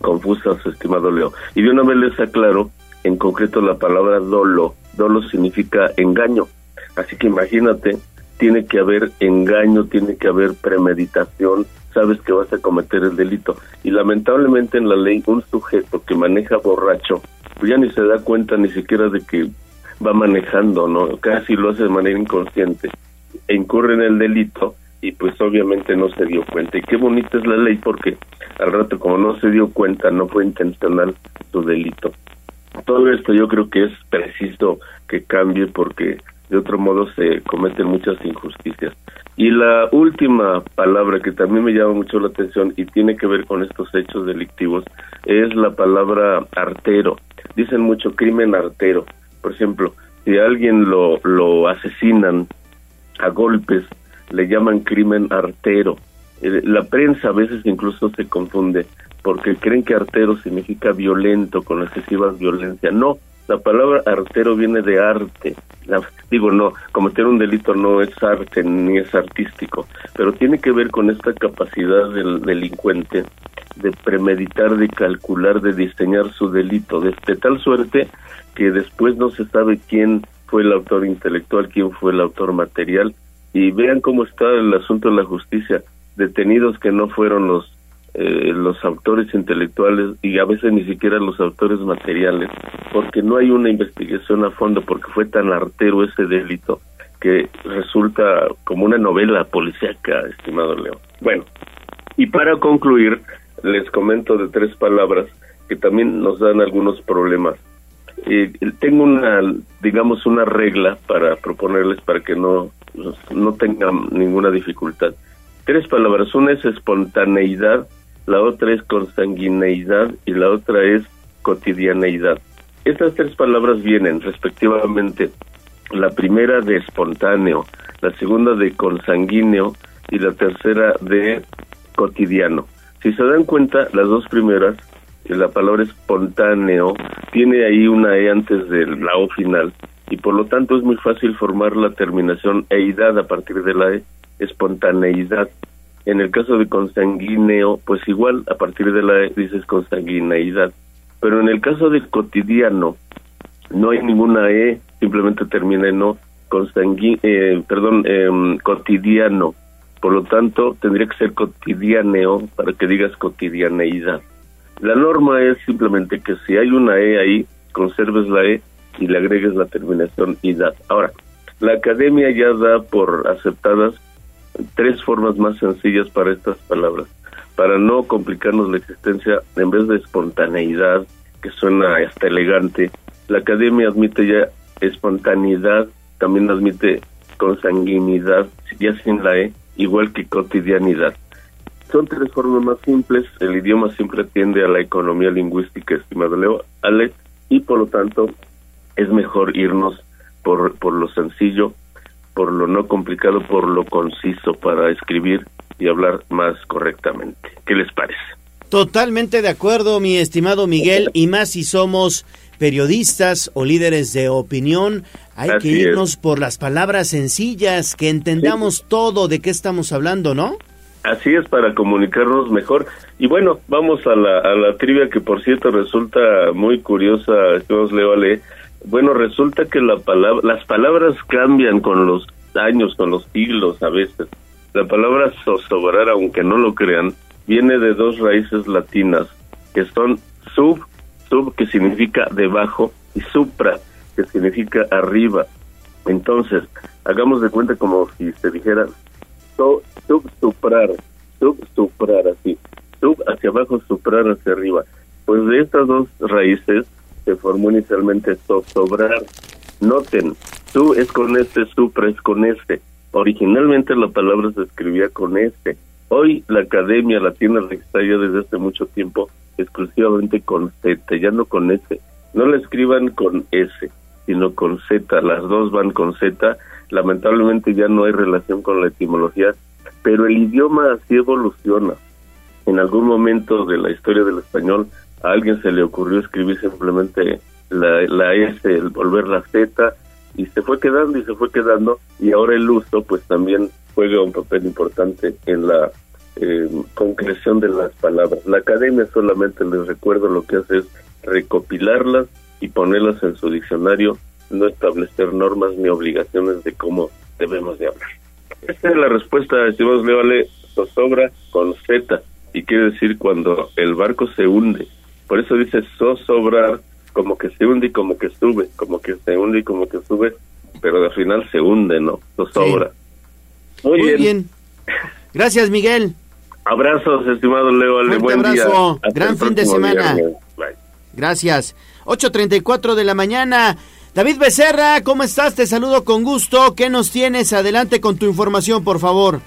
confusas, estimado Leo. Y de una vez les aclaro, en concreto la palabra dolo. Dolo significa engaño. Así que imagínate, tiene que haber engaño, tiene que haber premeditación, sabes que vas a cometer el delito. Y lamentablemente en la ley un sujeto que maneja borracho, pues ya ni se da cuenta ni siquiera de que va manejando, ¿no? Casi lo hace de manera inconsciente. Incurre en el delito y pues obviamente no se dio cuenta. Y qué bonita es la ley porque al rato como no se dio cuenta, no fue intencional su delito. Todo esto yo creo que es preciso que cambie porque de otro modo se cometen muchas injusticias. Y la última palabra que también me llama mucho la atención y tiene que ver con estos hechos delictivos es la palabra artero. Dicen mucho crimen artero. Por ejemplo, si a alguien lo, lo asesinan a golpes, le llaman crimen artero. Eh, La prensa a veces incluso se confunde porque creen que artero significa violento, con excesiva violencia. No, la palabra artero viene de arte. La- digo, no, cometer un delito no es arte ni es artístico, pero tiene que ver con esta capacidad del delincuente de premeditar, de calcular, de diseñar su delito, de, de tal suerte que después no se sabe quién fue el autor intelectual, quién fue el autor material, y vean cómo está el asunto de la justicia, detenidos que no fueron los eh, los autores intelectuales y a veces ni siquiera los autores materiales, porque no hay una investigación a fondo, porque fue tan artero ese delito que resulta como una novela policíaca, estimado Leo. Bueno, y para concluir, les comento de tres palabras que también nos dan algunos problemas. Eh, tengo una, digamos, una regla para proponerles para que no, no tengan ninguna dificultad. Tres palabras. Una es espontaneidad, la otra es consanguineidad y la otra es cotidianeidad. Estas tres palabras vienen respectivamente la primera de espontáneo, la segunda de consanguíneo y la tercera de cotidiano. Si se dan cuenta, las dos primeras, la palabra espontáneo tiene ahí una E antes de la O final y por lo tanto es muy fácil formar la terminación eidad a partir de la E, espontaneidad. En el caso de consanguíneo, pues igual, a partir de la dices consanguineidad. Pero en el caso de cotidiano, no hay ninguna E, simplemente termina en O, consangui eh, perdón, em, cotidiano. Por lo tanto, tendría que ser cotidianeo para que digas cotidianeidad. La norma es simplemente que si hay una E ahí, conserves la E y le agregues la terminación idad. Ahora, la academia ya da por aceptadas tres formas más sencillas para estas palabras. Para no complicarnos la existencia, en vez de espontaneidad, que suena hasta elegante, la academia admite ya espontaneidad, también admite consanguinidad, ya sin la E, igual que cotidianidad. Son tres formas más simples, el idioma siempre tiende a la economía lingüística, estimado Leo, Ale, y por lo tanto es mejor irnos por, por lo sencillo, por lo no complicado, por lo conciso para escribir y hablar más correctamente. ¿Qué les parece? Totalmente de acuerdo, mi estimado Miguel, y más si somos periodistas o líderes de opinión, hay Así que es. irnos por las palabras sencillas, que entendamos todo de qué estamos hablando, ¿no? Así es, para comunicarnos mejor. Y bueno, vamos a la, a la trivia que por cierto resulta muy curiosa, estimados Leo Ale. Bueno, resulta que la las palabras cambian con los años, con los siglos a veces. La palabra zozobrar, aunque no lo crean, viene de dos raíces latinas, que son sub, sub que significa debajo, y supra, que significa arriba. Entonces, hagamos de cuenta como si se dijera so, sub, suprar, sub, suprar, así, sub hacia abajo, suprar hacia arriba. Pues de estas dos raíces se formó inicialmente zozobrar. Noten, su es con este, supra es con este. Originalmente la palabra se escribía con este. Hoy la academia la tiene registrada desde hace mucho tiempo exclusivamente con Z, ya no con S. No la escriban con S, sino con Z. Las dos van con Z. Lamentablemente ya no hay relación con la etimología, pero el idioma así evoluciona. En algún momento de la historia del español a alguien se le ocurrió escribir simplemente la, la S, el volver la Z, y se fue quedando y se fue quedando, y ahora el uso pues también juega un papel importante en la eh, concreción de las palabras. La academia solamente les recuerdo lo que hace es recopilarlas y ponerlas en su diccionario, no establecer normas ni obligaciones de cómo debemos de hablar. Esta es la respuesta, estimados Leole, zozobra con Z, y quiere decir cuando el barco se hunde. Por eso dice zozobrar, como que se hunde y como que sube, como que se hunde y como que sube, pero al final se hunde, ¿no? Zozobra. Muy, Muy bien. bien. Gracias, Miguel. Abrazos, estimado Leo, Ale, Fuerte buen día. abrazo. Hasta Gran fin de semana. Bye. Gracias. 8.34 de la mañana. David Becerra, ¿cómo estás? Te saludo con gusto. ¿Qué nos tienes? Adelante con tu información, por favor.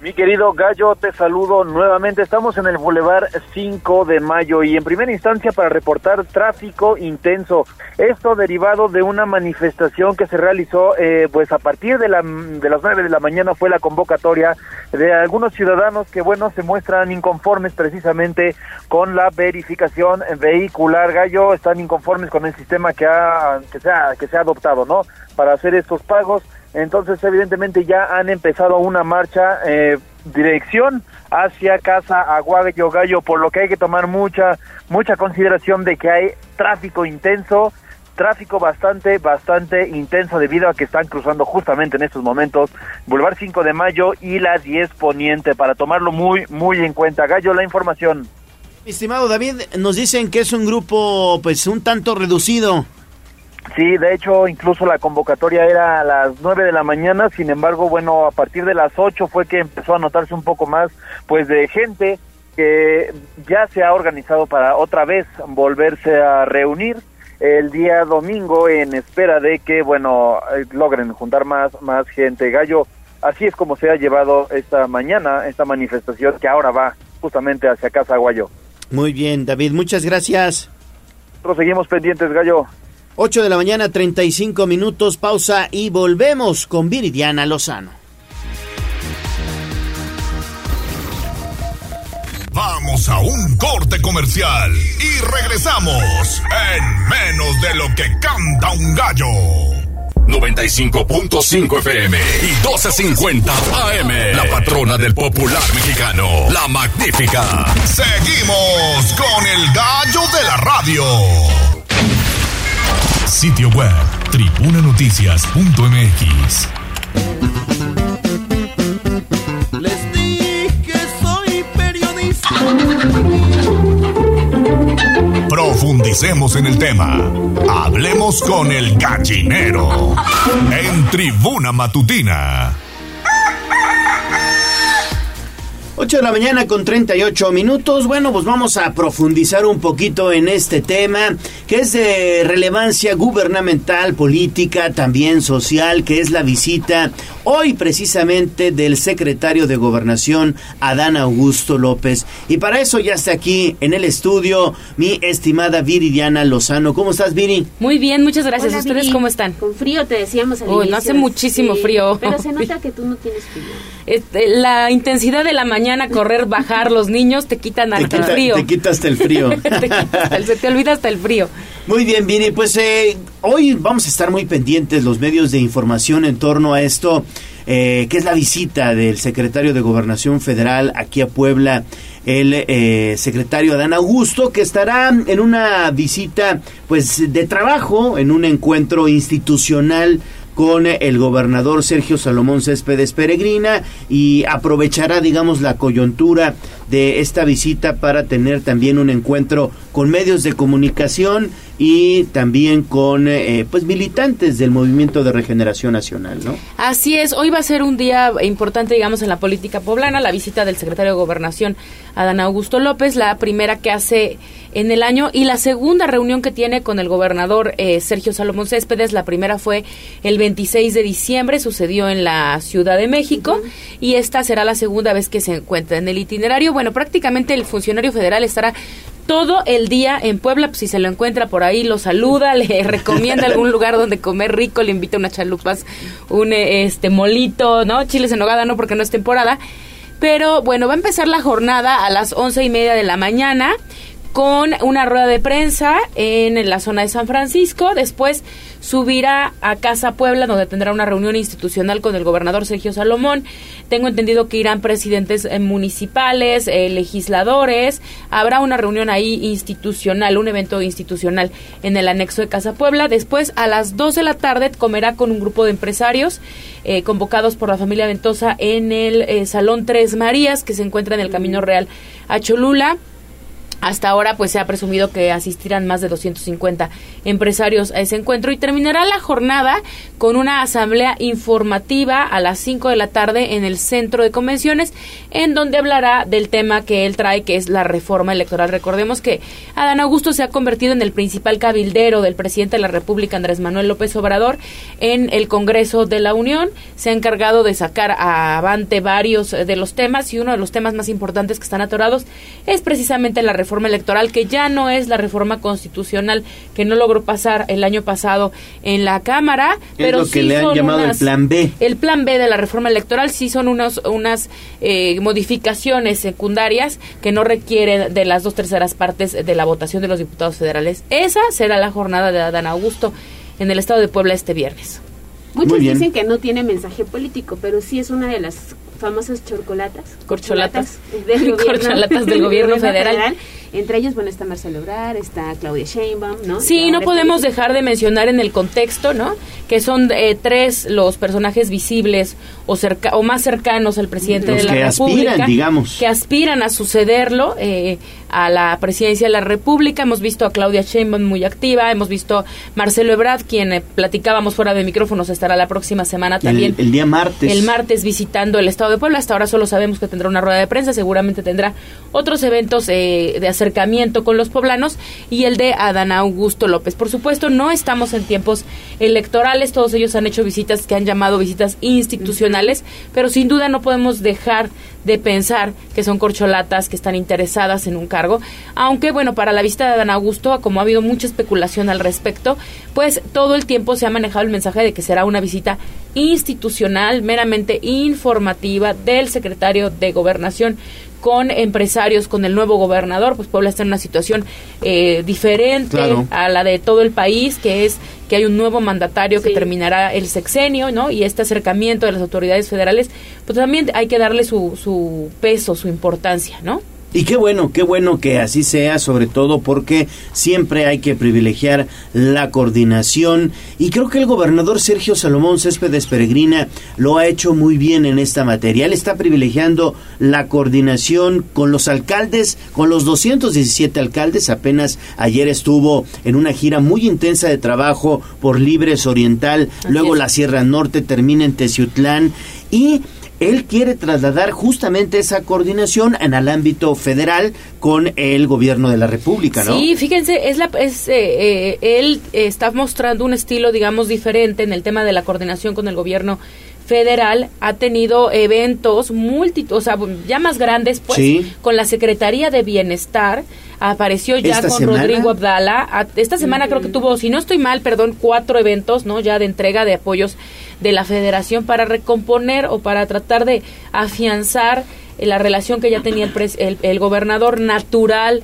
Mi querido Gallo, te saludo nuevamente. Estamos en el Boulevard 5 de Mayo y en primera instancia para reportar tráfico intenso. Esto derivado de una manifestación que se realizó eh, pues a partir de, la, de las 9 de la mañana fue la convocatoria de algunos ciudadanos que bueno se muestran inconformes precisamente con la verificación vehicular. Gallo, están inconformes con el sistema que, ha, que, se, ha, que se ha adoptado, ¿no? Para hacer estos pagos. Entonces, evidentemente ya han empezado una marcha eh, dirección hacia Casa Aguayo Gallo, por lo que hay que tomar mucha mucha consideración de que hay tráfico intenso, tráfico bastante bastante intenso debido a que están cruzando justamente en estos momentos Boulevard 5 de Mayo y la 10 Poniente para tomarlo muy muy en cuenta. Gallo, la información. Estimado David, nos dicen que es un grupo pues un tanto reducido. Sí, de hecho, incluso la convocatoria era a las 9 de la mañana, sin embargo, bueno, a partir de las 8 fue que empezó a notarse un poco más, pues, de gente que ya se ha organizado para otra vez volverse a reunir el día domingo en espera de que, bueno, eh, logren juntar más, más gente. Gallo, así es como se ha llevado esta mañana, esta manifestación que ahora va justamente hacia Casa Aguayo. Muy bien, David, muchas gracias. Nosotros seguimos pendientes, Gallo. 8 de la mañana, 35 minutos, pausa y volvemos con Viridiana Lozano. Vamos a un corte comercial y regresamos en menos de lo que canta un gallo. 95.5 FM y 12.50 AM. La patrona del popular mexicano, la magnífica. Seguimos con el gallo de la radio. Sitio web, tribunanoticias.mx. Les dije soy periodista. Profundicemos en el tema. Hablemos con el gallinero en Tribuna Matutina. 8 de la mañana con 38 minutos. Bueno, pues vamos a profundizar un poquito en este tema que es de relevancia gubernamental, política, también social, que es la visita hoy precisamente del secretario de Gobernación, Adán Augusto López. Y para eso ya está aquí en el estudio mi estimada Viridiana Lozano. ¿Cómo estás, Viri? Muy bien, muchas gracias. Hola, ¿Ustedes Viri. cómo están? Con frío te decíamos al Uy, no hace muchísimo Sí, frío. Pero se nota que tú no tienes frío. Este, la intensidad de la mañana, correr, bajar, los niños te quitan el quita- frío. te quita hasta el frío. Te quita se te olvida hasta el frío. Muy bien, Viri, pues eh, hoy vamos a estar muy pendientes los medios de información en torno a esto, eh, que es la visita del secretario de Gobernación Federal aquí a Puebla, el eh, secretario Adán Augusto, que estará en una visita pues de trabajo, en un encuentro institucional con el gobernador Sergio Salomón Céspedes Peregrina y aprovechará, digamos, la coyuntura de esta visita para tener también un encuentro con medios de comunicación y también con eh, pues militantes del Movimiento de Regeneración Nacional, ¿no? Así es, hoy va a ser un día importante, digamos, en la política poblana, la visita del secretario de Gobernación, Adán Augusto López, la primera que hace en el año y la segunda reunión que tiene con el gobernador eh, Sergio Salomón Céspedes, la primera fue el 26 de diciembre, sucedió en la Ciudad de México y esta será la segunda vez que se encuentra en el itinerario. Bueno, prácticamente el funcionario federal estará todo el día en Puebla, pues, si se lo encuentra por ahí, lo saluda, le recomienda algún lugar donde comer rico, le invita unas chalupas, un eh, este molito, ¿no? Chiles en nogada, no, porque no es temporada. Pero bueno, va a empezar la jornada a las once y media de la mañana con una rueda de prensa en la zona de San Francisco. Después subirá a Casa Puebla, donde tendrá una reunión institucional con el gobernador Sergio Salomón. Tengo entendido que irán presidentes eh, municipales, eh, legisladores. Habrá una reunión ahí institucional, un evento institucional en el anexo de Casa Puebla. Después, a las 2 de la tarde, comerá con un grupo de empresarios eh, convocados por la familia Ventosa en el eh, Salón Tres Marías, que se encuentra en el Camino Real a Cholula. Hasta ahora pues se ha presumido que asistirán más de 250 empresarios a ese encuentro y terminará la jornada con una asamblea informativa a las 5 de la tarde en el centro de convenciones en donde hablará del tema que él trae que es la reforma electoral. Recordemos que Adán Augusto se ha convertido en el principal cabildero del presidente de la República Andrés Manuel López Obrador en el Congreso de la Unión. Se ha encargado de sacar avante varios de los temas y uno de los temas más importantes que están atorados es precisamente la reforma electoral que ya no es la reforma constitucional que no logró pasar el año pasado en la Cámara, Es pero lo que sí le han son llamado el plan B. el plan B de la reforma electoral sí son unas, unas eh, modificaciones secundarias que no requieren de las dos terceras partes de la votación de los diputados federales. Esa será la jornada de Adán Augusto en el estado de Puebla este viernes. Muchos dicen que no tiene mensaje político, pero sí es una de las famosas chorcolatas. Corcholatas. del gobierno, Corcholatas del gobierno federal. Entre ellos, bueno, está Marcelo Ebrard, está Claudia Sheinbaum, ¿no? Sí, no podemos dejar de mencionar en el contexto, ¿no? Que son eh, tres los personajes visibles o, cerca, o más cercanos al presidente Los de la que República. aspiran, digamos. Que aspiran a sucederlo eh, a la presidencia de la República. Hemos visto a Claudia Sheinbaum muy activa, hemos visto Marcelo Ebrard, quien eh, platicábamos fuera de micrófonos, estará la próxima semana también. El, el día martes. El martes visitando el estado de Puebla. Hasta ahora solo sabemos que tendrá una rueda de prensa. Seguramente tendrá otros eventos eh, de acercamiento con los poblanos y el de Adán Augusto López. Por supuesto, no estamos en tiempos electorales. Todos ellos han hecho visitas que han llamado visitas institucionales, pero sin duda no podemos dejar de pensar que son corcholatas que están interesadas en un cargo. Aunque, bueno, para la visita de Adán Augusto, como ha habido mucha especulación al respecto, pues todo el tiempo se ha manejado el mensaje de que será una visita institucional, meramente informativa del secretario de Gobernación con empresarios, con el nuevo gobernador, pues Puebla está en una situación eh, diferente Claro. a la de todo el país, que es que hay un nuevo mandatario que terminará el sexenio, ¿no? Y este acercamiento de las autoridades federales, pues también hay que darle su, su peso, su importancia, ¿no? Y qué bueno, qué bueno que así sea, sobre todo porque siempre hay que privilegiar la coordinación. Y creo que el gobernador Sergio Salomón Céspedes Peregrina lo ha hecho muy bien en esta materia. Él está privilegiando la coordinación con los alcaldes, con los 217 alcaldes. Apenas ayer estuvo en una gira muy intensa de trabajo por Libres Oriental, luego la Sierra Norte termina en Teciutlán y él quiere trasladar justamente esa coordinación en el ámbito federal con el gobierno de la República, ¿no? Sí, fíjense, es la, es, eh, eh, él está mostrando un estilo, digamos, diferente en el tema de la coordinación con el gobierno federal. Ha tenido eventos multi, o sea, ya más grandes, pues, Sí. con la Secretaría de Bienestar. Apareció ya ¿Esta con semana? Rodrigo Abdala. A- Esta semana creo que tuvo, si no estoy mal, perdón, cuatro eventos, ¿no? Ya de entrega de apoyos de la federación para recomponer o para tratar de afianzar eh, la relación que ya tenía el, el, el gobernador natural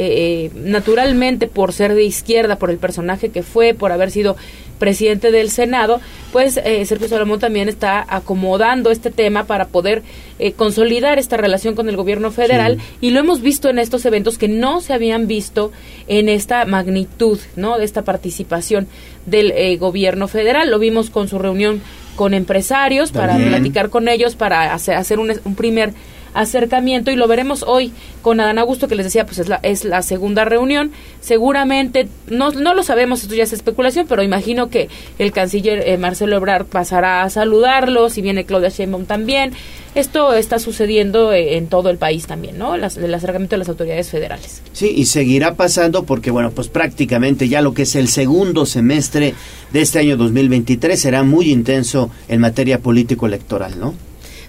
eh, naturalmente por ser de izquierda, por el personaje que fue, por haber sido presidente del Senado, pues eh, Sergio Salomón también está acomodando este tema para poder eh, consolidar esta relación con el gobierno federal y lo hemos visto en estos eventos que no se habían visto en esta magnitud, ¿no? De esta participación del eh, gobierno federal. Lo vimos con su reunión con empresarios para platicar con ellos, para hacer, hacer un, un primer acercamiento y lo veremos hoy con Adán Augusto que les decía pues es la, es la segunda reunión. Seguramente no, no lo sabemos esto ya es especulación pero imagino que el canciller eh, Marcelo Ebrard pasará a saludarlo si viene Claudia Sheinbaum también. Esto está sucediendo eh, en todo el país también no el acercamiento de las autoridades federales. Sí, y seguirá pasando porque, bueno, pues prácticamente ya lo que es el segundo semestre de este año 2023 será muy intenso en materia político-electoral, ¿no?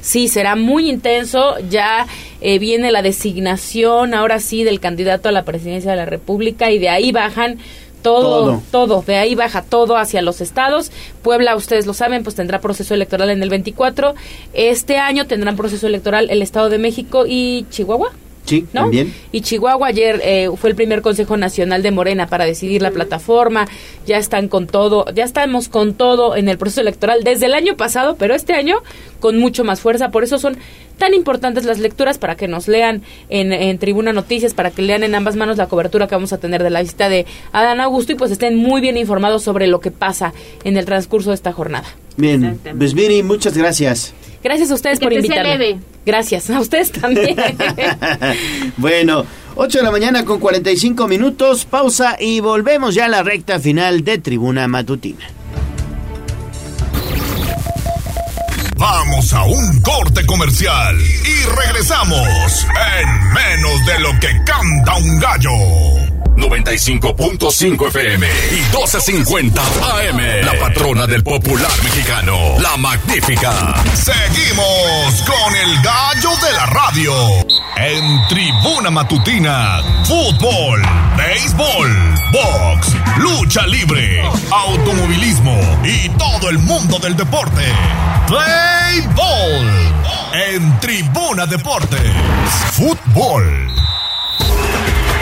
Sí, será muy intenso. Ya eh, viene la designación, ahora sí, del candidato a la presidencia de la República y de ahí bajan todo, Todo. todo, de ahí baja todo hacia los estados. Puebla, ustedes lo saben, pues tendrá proceso electoral en el 24. Este año tendrán proceso electoral el Estado de México y Chihuahua. Sí, ¿no? también. Y Chihuahua ayer eh, fue el primer Consejo Nacional de Morena para decidir la plataforma. Ya están con todo, ya estamos con todo en el proceso electoral desde el año pasado, pero este año con mucho más fuerza. Por eso son tan importantes las lecturas para que nos lean en, en Tribuna Noticias, para que lean en ambas manos la cobertura que vamos a tener de la visita de Adán Augusto y pues estén muy bien informados sobre lo que pasa en el transcurso de esta jornada. Bien, pues Viri, muchas gracias. Gracias a ustedes Que por invitarme. leve. Gracias, a ustedes también. bueno, 8 de la mañana con 45 minutos, pausa y volvemos ya a la recta final de Tribuna Matutina. Vamos a un corte comercial y regresamos en menos de lo que canta un gallo. 95.5 FM y 12.50 AM. La patrona del popular mexicano, la magnífica. Seguimos con el gallo de la radio. En Tribuna Matutina, fútbol, béisbol, box, lucha libre, automovilismo y todo el mundo del deporte. Play Ball. En Tribuna Deportes, fútbol.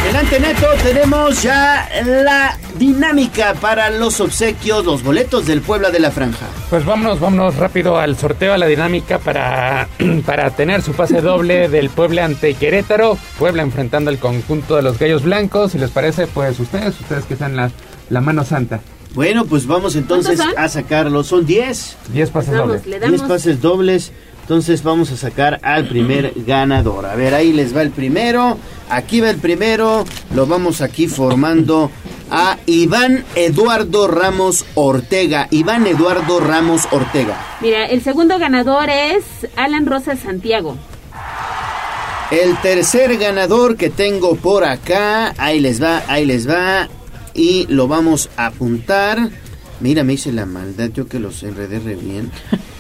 Adelante Neto, tenemos ya la dinámica para los obsequios, los boletos del Puebla de la Franja. Pues vámonos, vámonos rápido al sorteo, a la dinámica para, para tener su pase doble del Puebla ante Querétaro. Puebla enfrentando al conjunto de los Gallos Blancos. Si les parece, pues ustedes, ustedes que sean la, la mano santa. Bueno, pues vamos entonces a sacarlos. Son 10. 10 pases dobles. le 10 damos. pases dobles. Entonces vamos a sacar al primer ganador. A ver, ahí les va el primero. Aquí va el primero. Lo vamos aquí formando a Iván Eduardo Ramos Ortega. Iván Eduardo Ramos Ortega. Mira, el segundo ganador es Alan Rosa Santiago. El tercer ganador que tengo por acá. Ahí les va, ahí les va. Y lo vamos a apuntar. Mira, me hice la maldad, yo que los enredé re bien.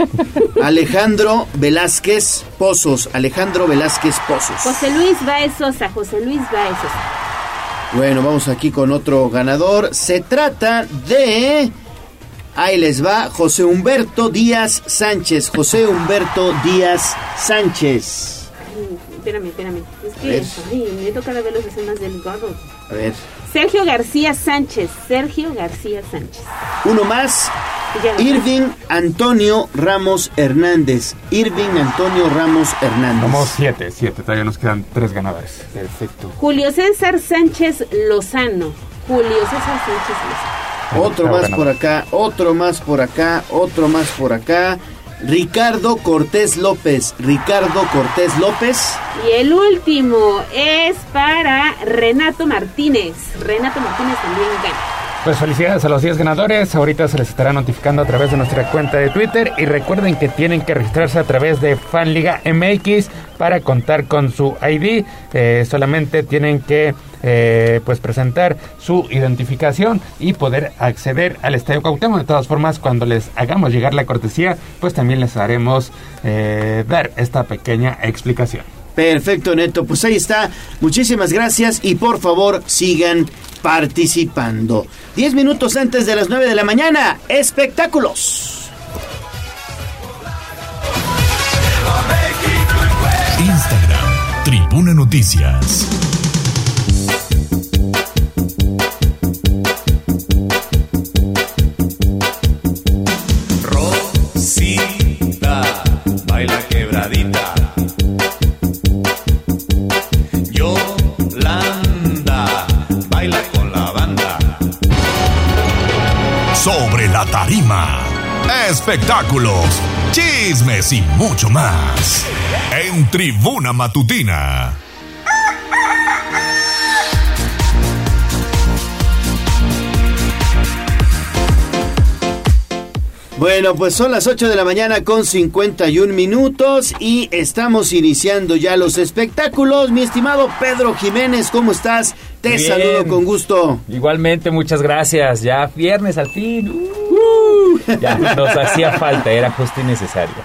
Alejandro Velázquez Pozos. Alejandro Velázquez Pozos. José Luis Baez Sosa. José Luis Baez Sosa. Bueno, vamos aquí con otro ganador. Se trata de... Ahí les va, José Humberto Díaz Sánchez. José Humberto Díaz Sánchez. Ay, Espérame, espérame. Es que ay, me toca ver los son más delgados. A ver, Sergio García Sánchez. Sergio García Sánchez. uno más. Irving Antonio Ramos Hernández. Irving Antonio Ramos Hernández. Somos 7, 7. Todavía nos quedan 3 ganadores. Perfecto. Julio César Sánchez Lozano. Julio César Sánchez Lozano. Otro más ganador. por acá, otro más por acá, otro más por acá. Ricardo Cortés López. Ricardo Cortés López. Y el último es para Renato Martínez. Renato Martínez también gana. Pues felicidades a los 10 ganadores. Ahorita se les estará notificando a través de nuestra cuenta de Twitter. Y recuerden que tienen que registrarse a través de Fanliga MX para contar con su ID. Eh, solamente tienen que eh, pues presentar su identificación y poder acceder al Estadio Cuauhtémoc. De todas formas, cuando les hagamos llegar la cortesía, pues también les haremos eh, dar esta pequeña explicación. Perfecto, Neto. Pues ahí está. Muchísimas gracias y por favor sigan participando. Diez minutos antes de las nueve de la mañana. Espectáculos. Instagram, Tribuna Noticias. Rosita baila quebradita. Yolanda baila con la banda. Sobre la tarima, espectáculos, chismes y mucho más. En tribuna matutina. Bueno, pues son las 8 de la mañana con 51 minutos y estamos iniciando ya los espectáculos. Mi estimado Pedro Jiménez, ¿cómo estás? Te Bien. saludo con gusto. Igualmente, muchas gracias. Ya viernes al fin. Uh, ya nos hacía falta, era justo y necesario.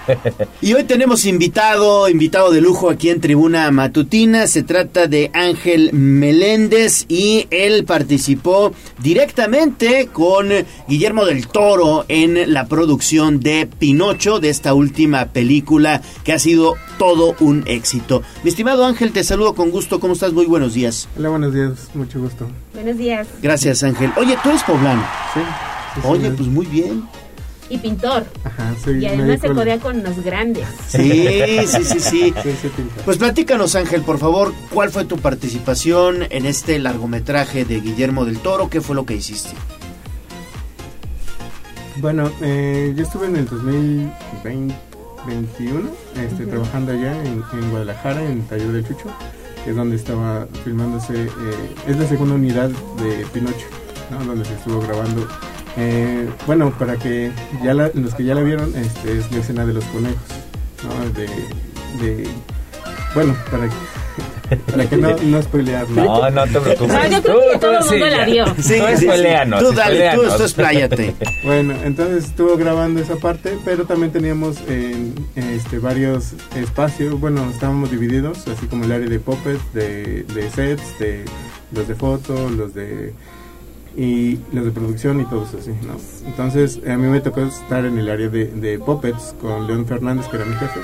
Y hoy tenemos invitado, invitado de lujo aquí en Tribuna Matutina. Se trata de Ángel Meléndez y él participó directamente con Guillermo del Toro en la producción de Pinocho, de esta última película que ha sido todo un éxito. Mi estimado Ángel, te saludo con gusto. ¿Cómo estás? Muy buenos días. Hola, buenos días, mucho gusto. Buenos días. Gracias, Ángel. Oye, tú eres poblano. Sí. Sí, Oye, sí. pues muy bien. Y pintor. Ajá, soy Y además se codea con los grandes. Sí, sí, sí, sí. Sí, sí. Pues platícanos, Ángel, por favor, ¿cuál fue tu participación en este largometraje de Guillermo del Toro? ¿Qué fue lo que hiciste? Bueno, eh, yo estuve en el 2021 este, Ujú. trabajando allá en, en Guadalajara, en el Taller del Chucho, que es donde estaba filmándose, eh, es la segunda unidad de Pinocho, ¿no? donde se estuvo grabando. Eh, bueno, para que ya la- los que ya la vieron, este, es la escena de los conejos, ¿no? de, de- bueno, para que, para que no, no spoilear. No, no te preocupes. No, yo creo que todo el mundo la vio. Tú spoiléanos, Tú dale, tú, tú expláyate. Bueno, entonces estuvo grabando esa parte, pero también teníamos en, este, varios espacios, bueno, estábamos divididos, así como el área de puppet, de, de sets, de los de foto, los de y los de producción y todos así, ¿no? Entonces a mí me tocó estar en el área de, de puppets con León Fernández, que era mi jefe.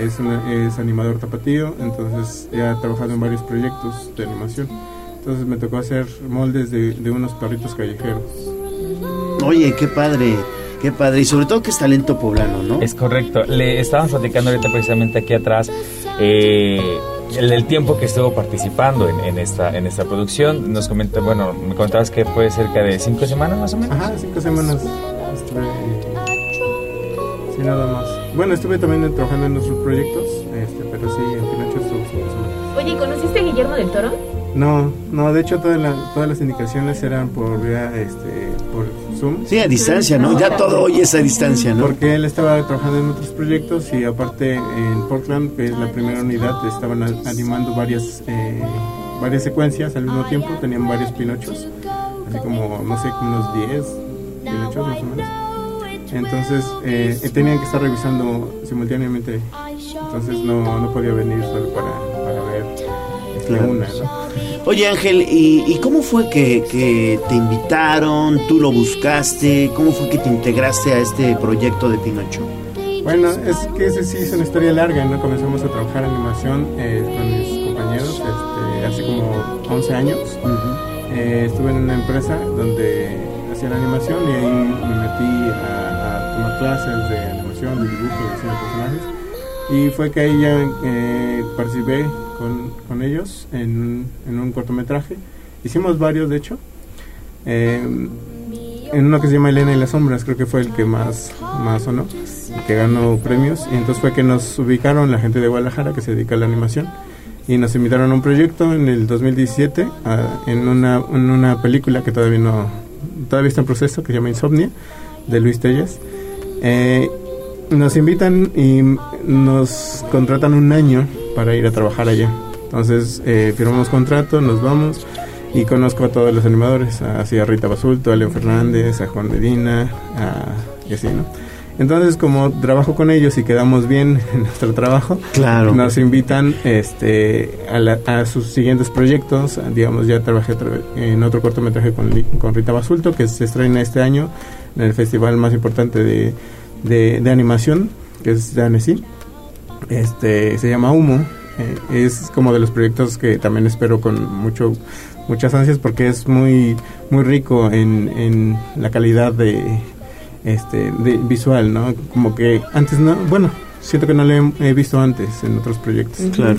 Es, una- es animador tapatío, entonces ya ha trabajado en varios proyectos de animación. Entonces me tocó hacer moldes de, de unos perritos callejeros. Oye, qué padre, qué padre. Y sobre todo que es talento poblano, ¿no? Es correcto. Le estábamos platicando ahorita precisamente aquí atrás eh, el, el tiempo que estuvo participando en, en esta en esta producción. Nos comenta, bueno, me contabas que fue cerca de cinco semanas más o menos. Ajá, cinco semanas estuve. sí, nada más. Bueno, estuve también trabajando en otros proyectos, este, pero sí, en Pinocho estuve cinco semanas. Oye, ¿conociste a Guillermo del Toro? No, no, de hecho todas, la- todas las indicaciones eran por vía, este, por Zoom. Sí, a distancia, ¿no? Ya todo hoy es a distancia, ¿no? Porque él estaba trabajando en otros proyectos y aparte en Portland, que es la primera unidad, estaban animando varias, eh, varias secuencias al mismo tiempo, tenían varios Pinochos, así como, no sé, como unos 10 Pinochos más o menos. Entonces eh, tenían que estar revisando simultáneamente, entonces no, no podía venir solo para, Claro. una, ¿no? Oye, Ángel, ¿y, y cómo fue que, que te invitaron? ¿Tú lo buscaste? ¿Cómo fue que te integraste a este proyecto de Pinocho? Bueno, es que ese sí es una historia larga, ¿no? Comenzamos a trabajar animación eh, con mis compañeros este, hace como 11 años. Eh, estuve en una empresa donde hacían animación y ahí me metí a, a tomar clases de animación, de dibujo, de diseño de personajes. Y fue que ahí ya eh, participé con, con ellos en, en un cortometraje. Hicimos varios, de hecho. Eh, en uno que se llama Elena y las sombras, creo que fue el que más, más sonó, que ganó premios. Y entonces fue que nos ubicaron la gente de Guadalajara que se dedica a la animación. Y nos invitaron a un proyecto en el 2017, a- en, una, en una película que todavía no todavía está en proceso, que se llama Insomnia, de Luis Telles. Eh, nos invitan y nos contratan un año para ir a trabajar allá. Entonces eh, firmamos contrato, nos vamos y conozco a todos los animadores, así a Rita Basulto, a León Fernández, a Juan Medina, a, y así, ¿no? Entonces, como trabajo con ellos y quedamos bien en nuestro trabajo, Claro. nos invitan este, a, la- a sus siguientes proyectos. Digamos, ya trabajé en otro cortometraje con, con Rita Basulto, que se estrena este año en el festival más importante de, de, de animación, que es de Annecy. Este, se llama Humo. Eh, es como de los proyectos que también espero con mucho muchas ansias porque es muy muy rico en, en la calidad de este de visual no como que antes no bueno siento que no lo he, he visto antes en otros proyectos Claro.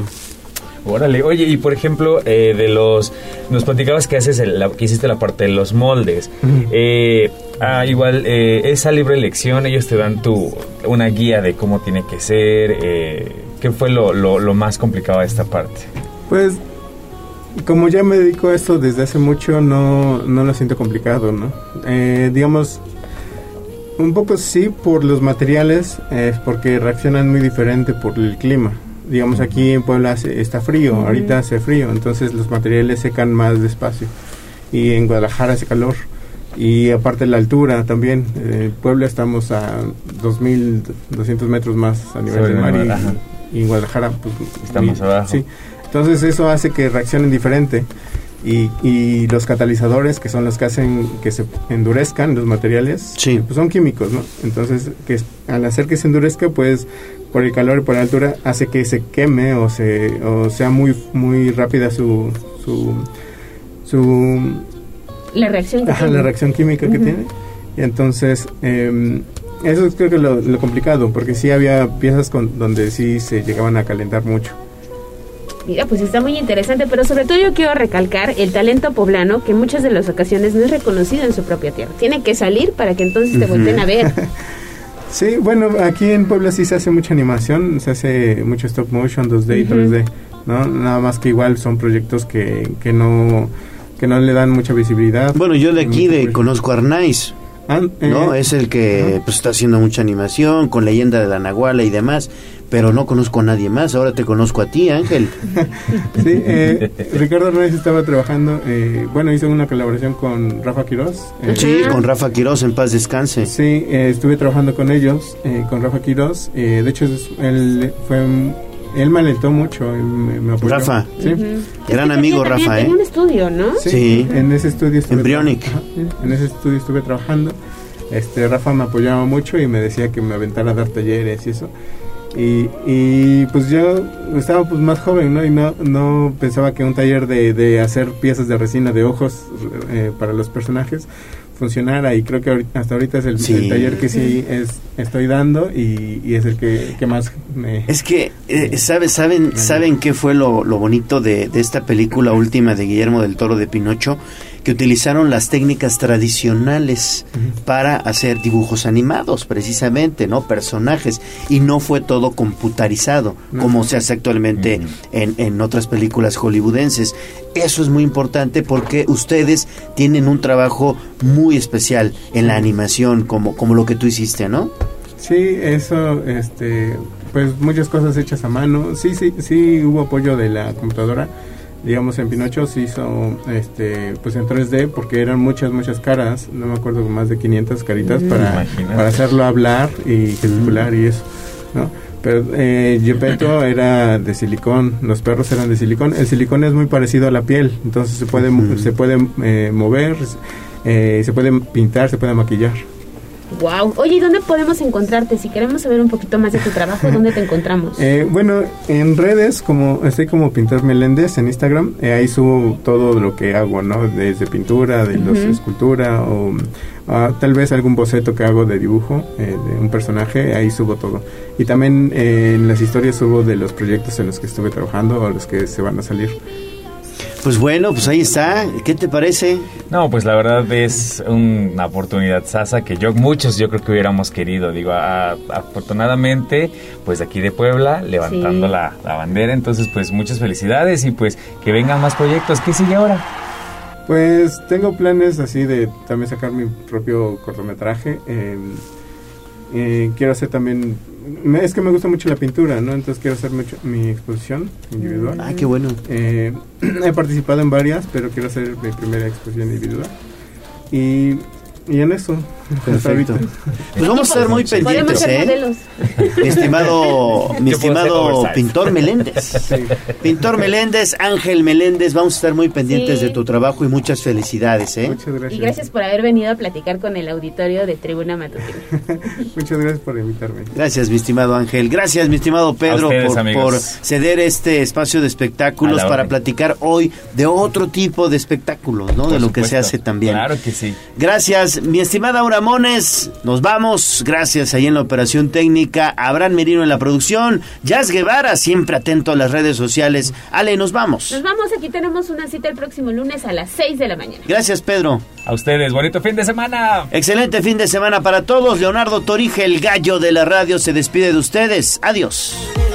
Órale, oye, y por ejemplo, eh, de los, nos platicabas que haces, el- la, que hiciste la parte de los moldes. Eh, ah, igual, eh, esa libre elección, ellos te dan tu, una guía de cómo tiene que ser. Eh, ¿Qué fue lo, lo, lo más complicado de esta parte? Pues, como ya me dedico a esto desde hace mucho, no, no lo siento complicado, ¿no? Eh, digamos, un poco sí por los materiales, eh, porque reaccionan muy diferente por el clima. Digamos, aquí en Puebla hace- está frío, ahorita hace frío, entonces los materiales secan más despacio. Y en Guadalajara hace calor. Y aparte la altura también. En Puebla estamos a 2.200 metros más a nivel Sobre del mar. y- en Guadalajara, pues. Más abajo. Sí. Entonces eso hace que reaccionen diferente. Y, y los catalizadores, que son los que hacen que se endurezcan los materiales, pues son químicos, ¿no? Entonces, que al hacer que se endurezca, pues por el calor y por la altura, hace que se queme o, se, o sea muy, muy rápida su, su, su La reacción que Ajá, la reacción química que Ujú. tiene. Y entonces, eh, eso es creo que lo, lo complicado, porque sí había piezas con, donde sí se llegaban a calentar mucho. Mira, pues está muy interesante, pero sobre todo yo quiero recalcar el talento poblano que en muchas de las ocasiones no es reconocido en su propia tierra. Tiene que salir para que entonces te volteen a ver. Sí, bueno, aquí en Puebla sí se hace mucha animación, se hace mucho stop motion, 2D y Ujú. 3D, ¿no? Nada más que igual son proyectos que, que no que no le dan mucha visibilidad. Bueno, yo de aquí de conozco a Arnaiz. ¿No? eh, es el que pues, está haciendo mucha animación con leyenda de la Nahuala y demás, pero no conozco a nadie más. Ahora te conozco a ti, Ángel. Sí, eh, Ricardo Hernández estaba trabajando, eh, bueno, hizo una colaboración con Rafa Quiroz. eh, Sí, con Rafa Quiroz, en paz descanse. Sí, eh, estuve trabajando con ellos, eh, con Rafa Quiroz. eh, de hecho, él fue él me alentó mucho, me, me apoyó. Rafa. Sí. Ujú. Gran Es que amigo, tenía- Rafa, tenía ¿eh? un estudio, ¿no? Sí. En ese estudio estuve Embryonic. En ese estudio estuve trabajando. Este Rafa me apoyaba mucho y me decía que me aventara a dar talleres y eso. Y, y pues yo estaba pues más joven, ¿no? Y no, no pensaba que un taller de, de hacer piezas de resina de ojos eh, para los personajes funcionara y creo que ahorita- hasta ahorita es el, Sí. el taller que sí es estoy dando y, y es el que, que más me... Es que, eh, ¿sabe- ¿saben, ¿saben qué fue lo, lo bonito de, de esta película última de Guillermo del Toro de Pinocho? Que utilizaron las técnicas tradicionales para hacer dibujos animados, precisamente, ¿no? Personajes. Y no fue todo computarizado, como se hace actualmente en, en otras películas hollywoodenses. Eso es muy importante porque ustedes tienen un trabajo muy especial en la animación, como, como lo que tú hiciste, ¿no? Sí, eso, este, pues muchas cosas hechas a mano. Sí, sí, sí hubo apoyo de la computadora. Digamos, en Pinocho se hizo, este, pues en 3D porque eran muchas, muchas caras. No me acuerdo, más de 500 caritas Mm. para, Imagínate. para hacerlo hablar y gesticular y eso, ¿no? Pero eh, Gepetto era de silicón, los perros eran de silicón. El silicón es muy parecido a la piel, entonces se puede, mo- se puede eh, mover, eh, se puede pintar, se puede maquillar. Wow. Oye, ¿y dónde podemos encontrarte? Si queremos saber un poquito más de tu trabajo, ¿dónde te encontramos? Eh, bueno, en redes, como estoy como Pintor Meléndez en Instagram, eh, ahí subo todo lo que hago, ¿no? Desde pintura, de los Ujú. escultura o ah, tal vez algún boceto que hago de dibujo eh, de un personaje, ahí subo todo. Y también eh, en las historias subo de los proyectos en los que estuve trabajando o los que se van a salir. Pues bueno, pues ahí está. ¿Qué te parece? No, pues la verdad es una oportunidad sasa que yo muchos yo creo que hubiéramos querido. Digo, a- afortunadamente, pues aquí de Puebla, levantando Sí. la, la bandera. Entonces, pues muchas felicidades y pues que vengan más proyectos. ¿Qué sigue ahora? Pues tengo planes así de también sacar mi propio cortometraje. eh, eh, quiero hacer también... me- es que me gusta mucho la pintura, ¿no? Entonces quiero hacer mucho, mi exposición individual. Ah, qué bueno. Eh, he participado en varias, pero quiero hacer mi primera exposición individual. Y, y en eso. Perfecto. Pues vamos a estar muy pendientes, ¿eh? Mi estimado, mi estimado. Pintor Meléndez. Pintor Meléndez, Ángel Meléndez, vamos a estar muy pendientes Sí. de tu trabajo y muchas felicidades, ¿eh? Muchas gracias. Y gracias por haber venido a platicar con el auditorio de Tribuna Matutina. Muchas gracias por invitarme. Gracias, mi estimado Ángel. Gracias, mi estimado Pedro, ustedes, por, ceder este espacio de espectáculos para platicar hoy de otro tipo de espectáculos, ¿no? Por de lo que se hace también. Claro que sí. Gracias, mi estimada Aura Ramones, nos vamos. Gracias ahí en la operación técnica. Abraham Merino en la producción. Jazz Guevara, siempre atento a las redes sociales. Ale, nos vamos. Nos vamos, aquí tenemos una cita el próximo lunes a las 6 de la mañana. Gracias, Pedro. A ustedes, bonito fin de semana. Excelente fin de semana para todos. Leonardo Torija, el gallo de la radio, se despide de ustedes. Adiós. Adiós,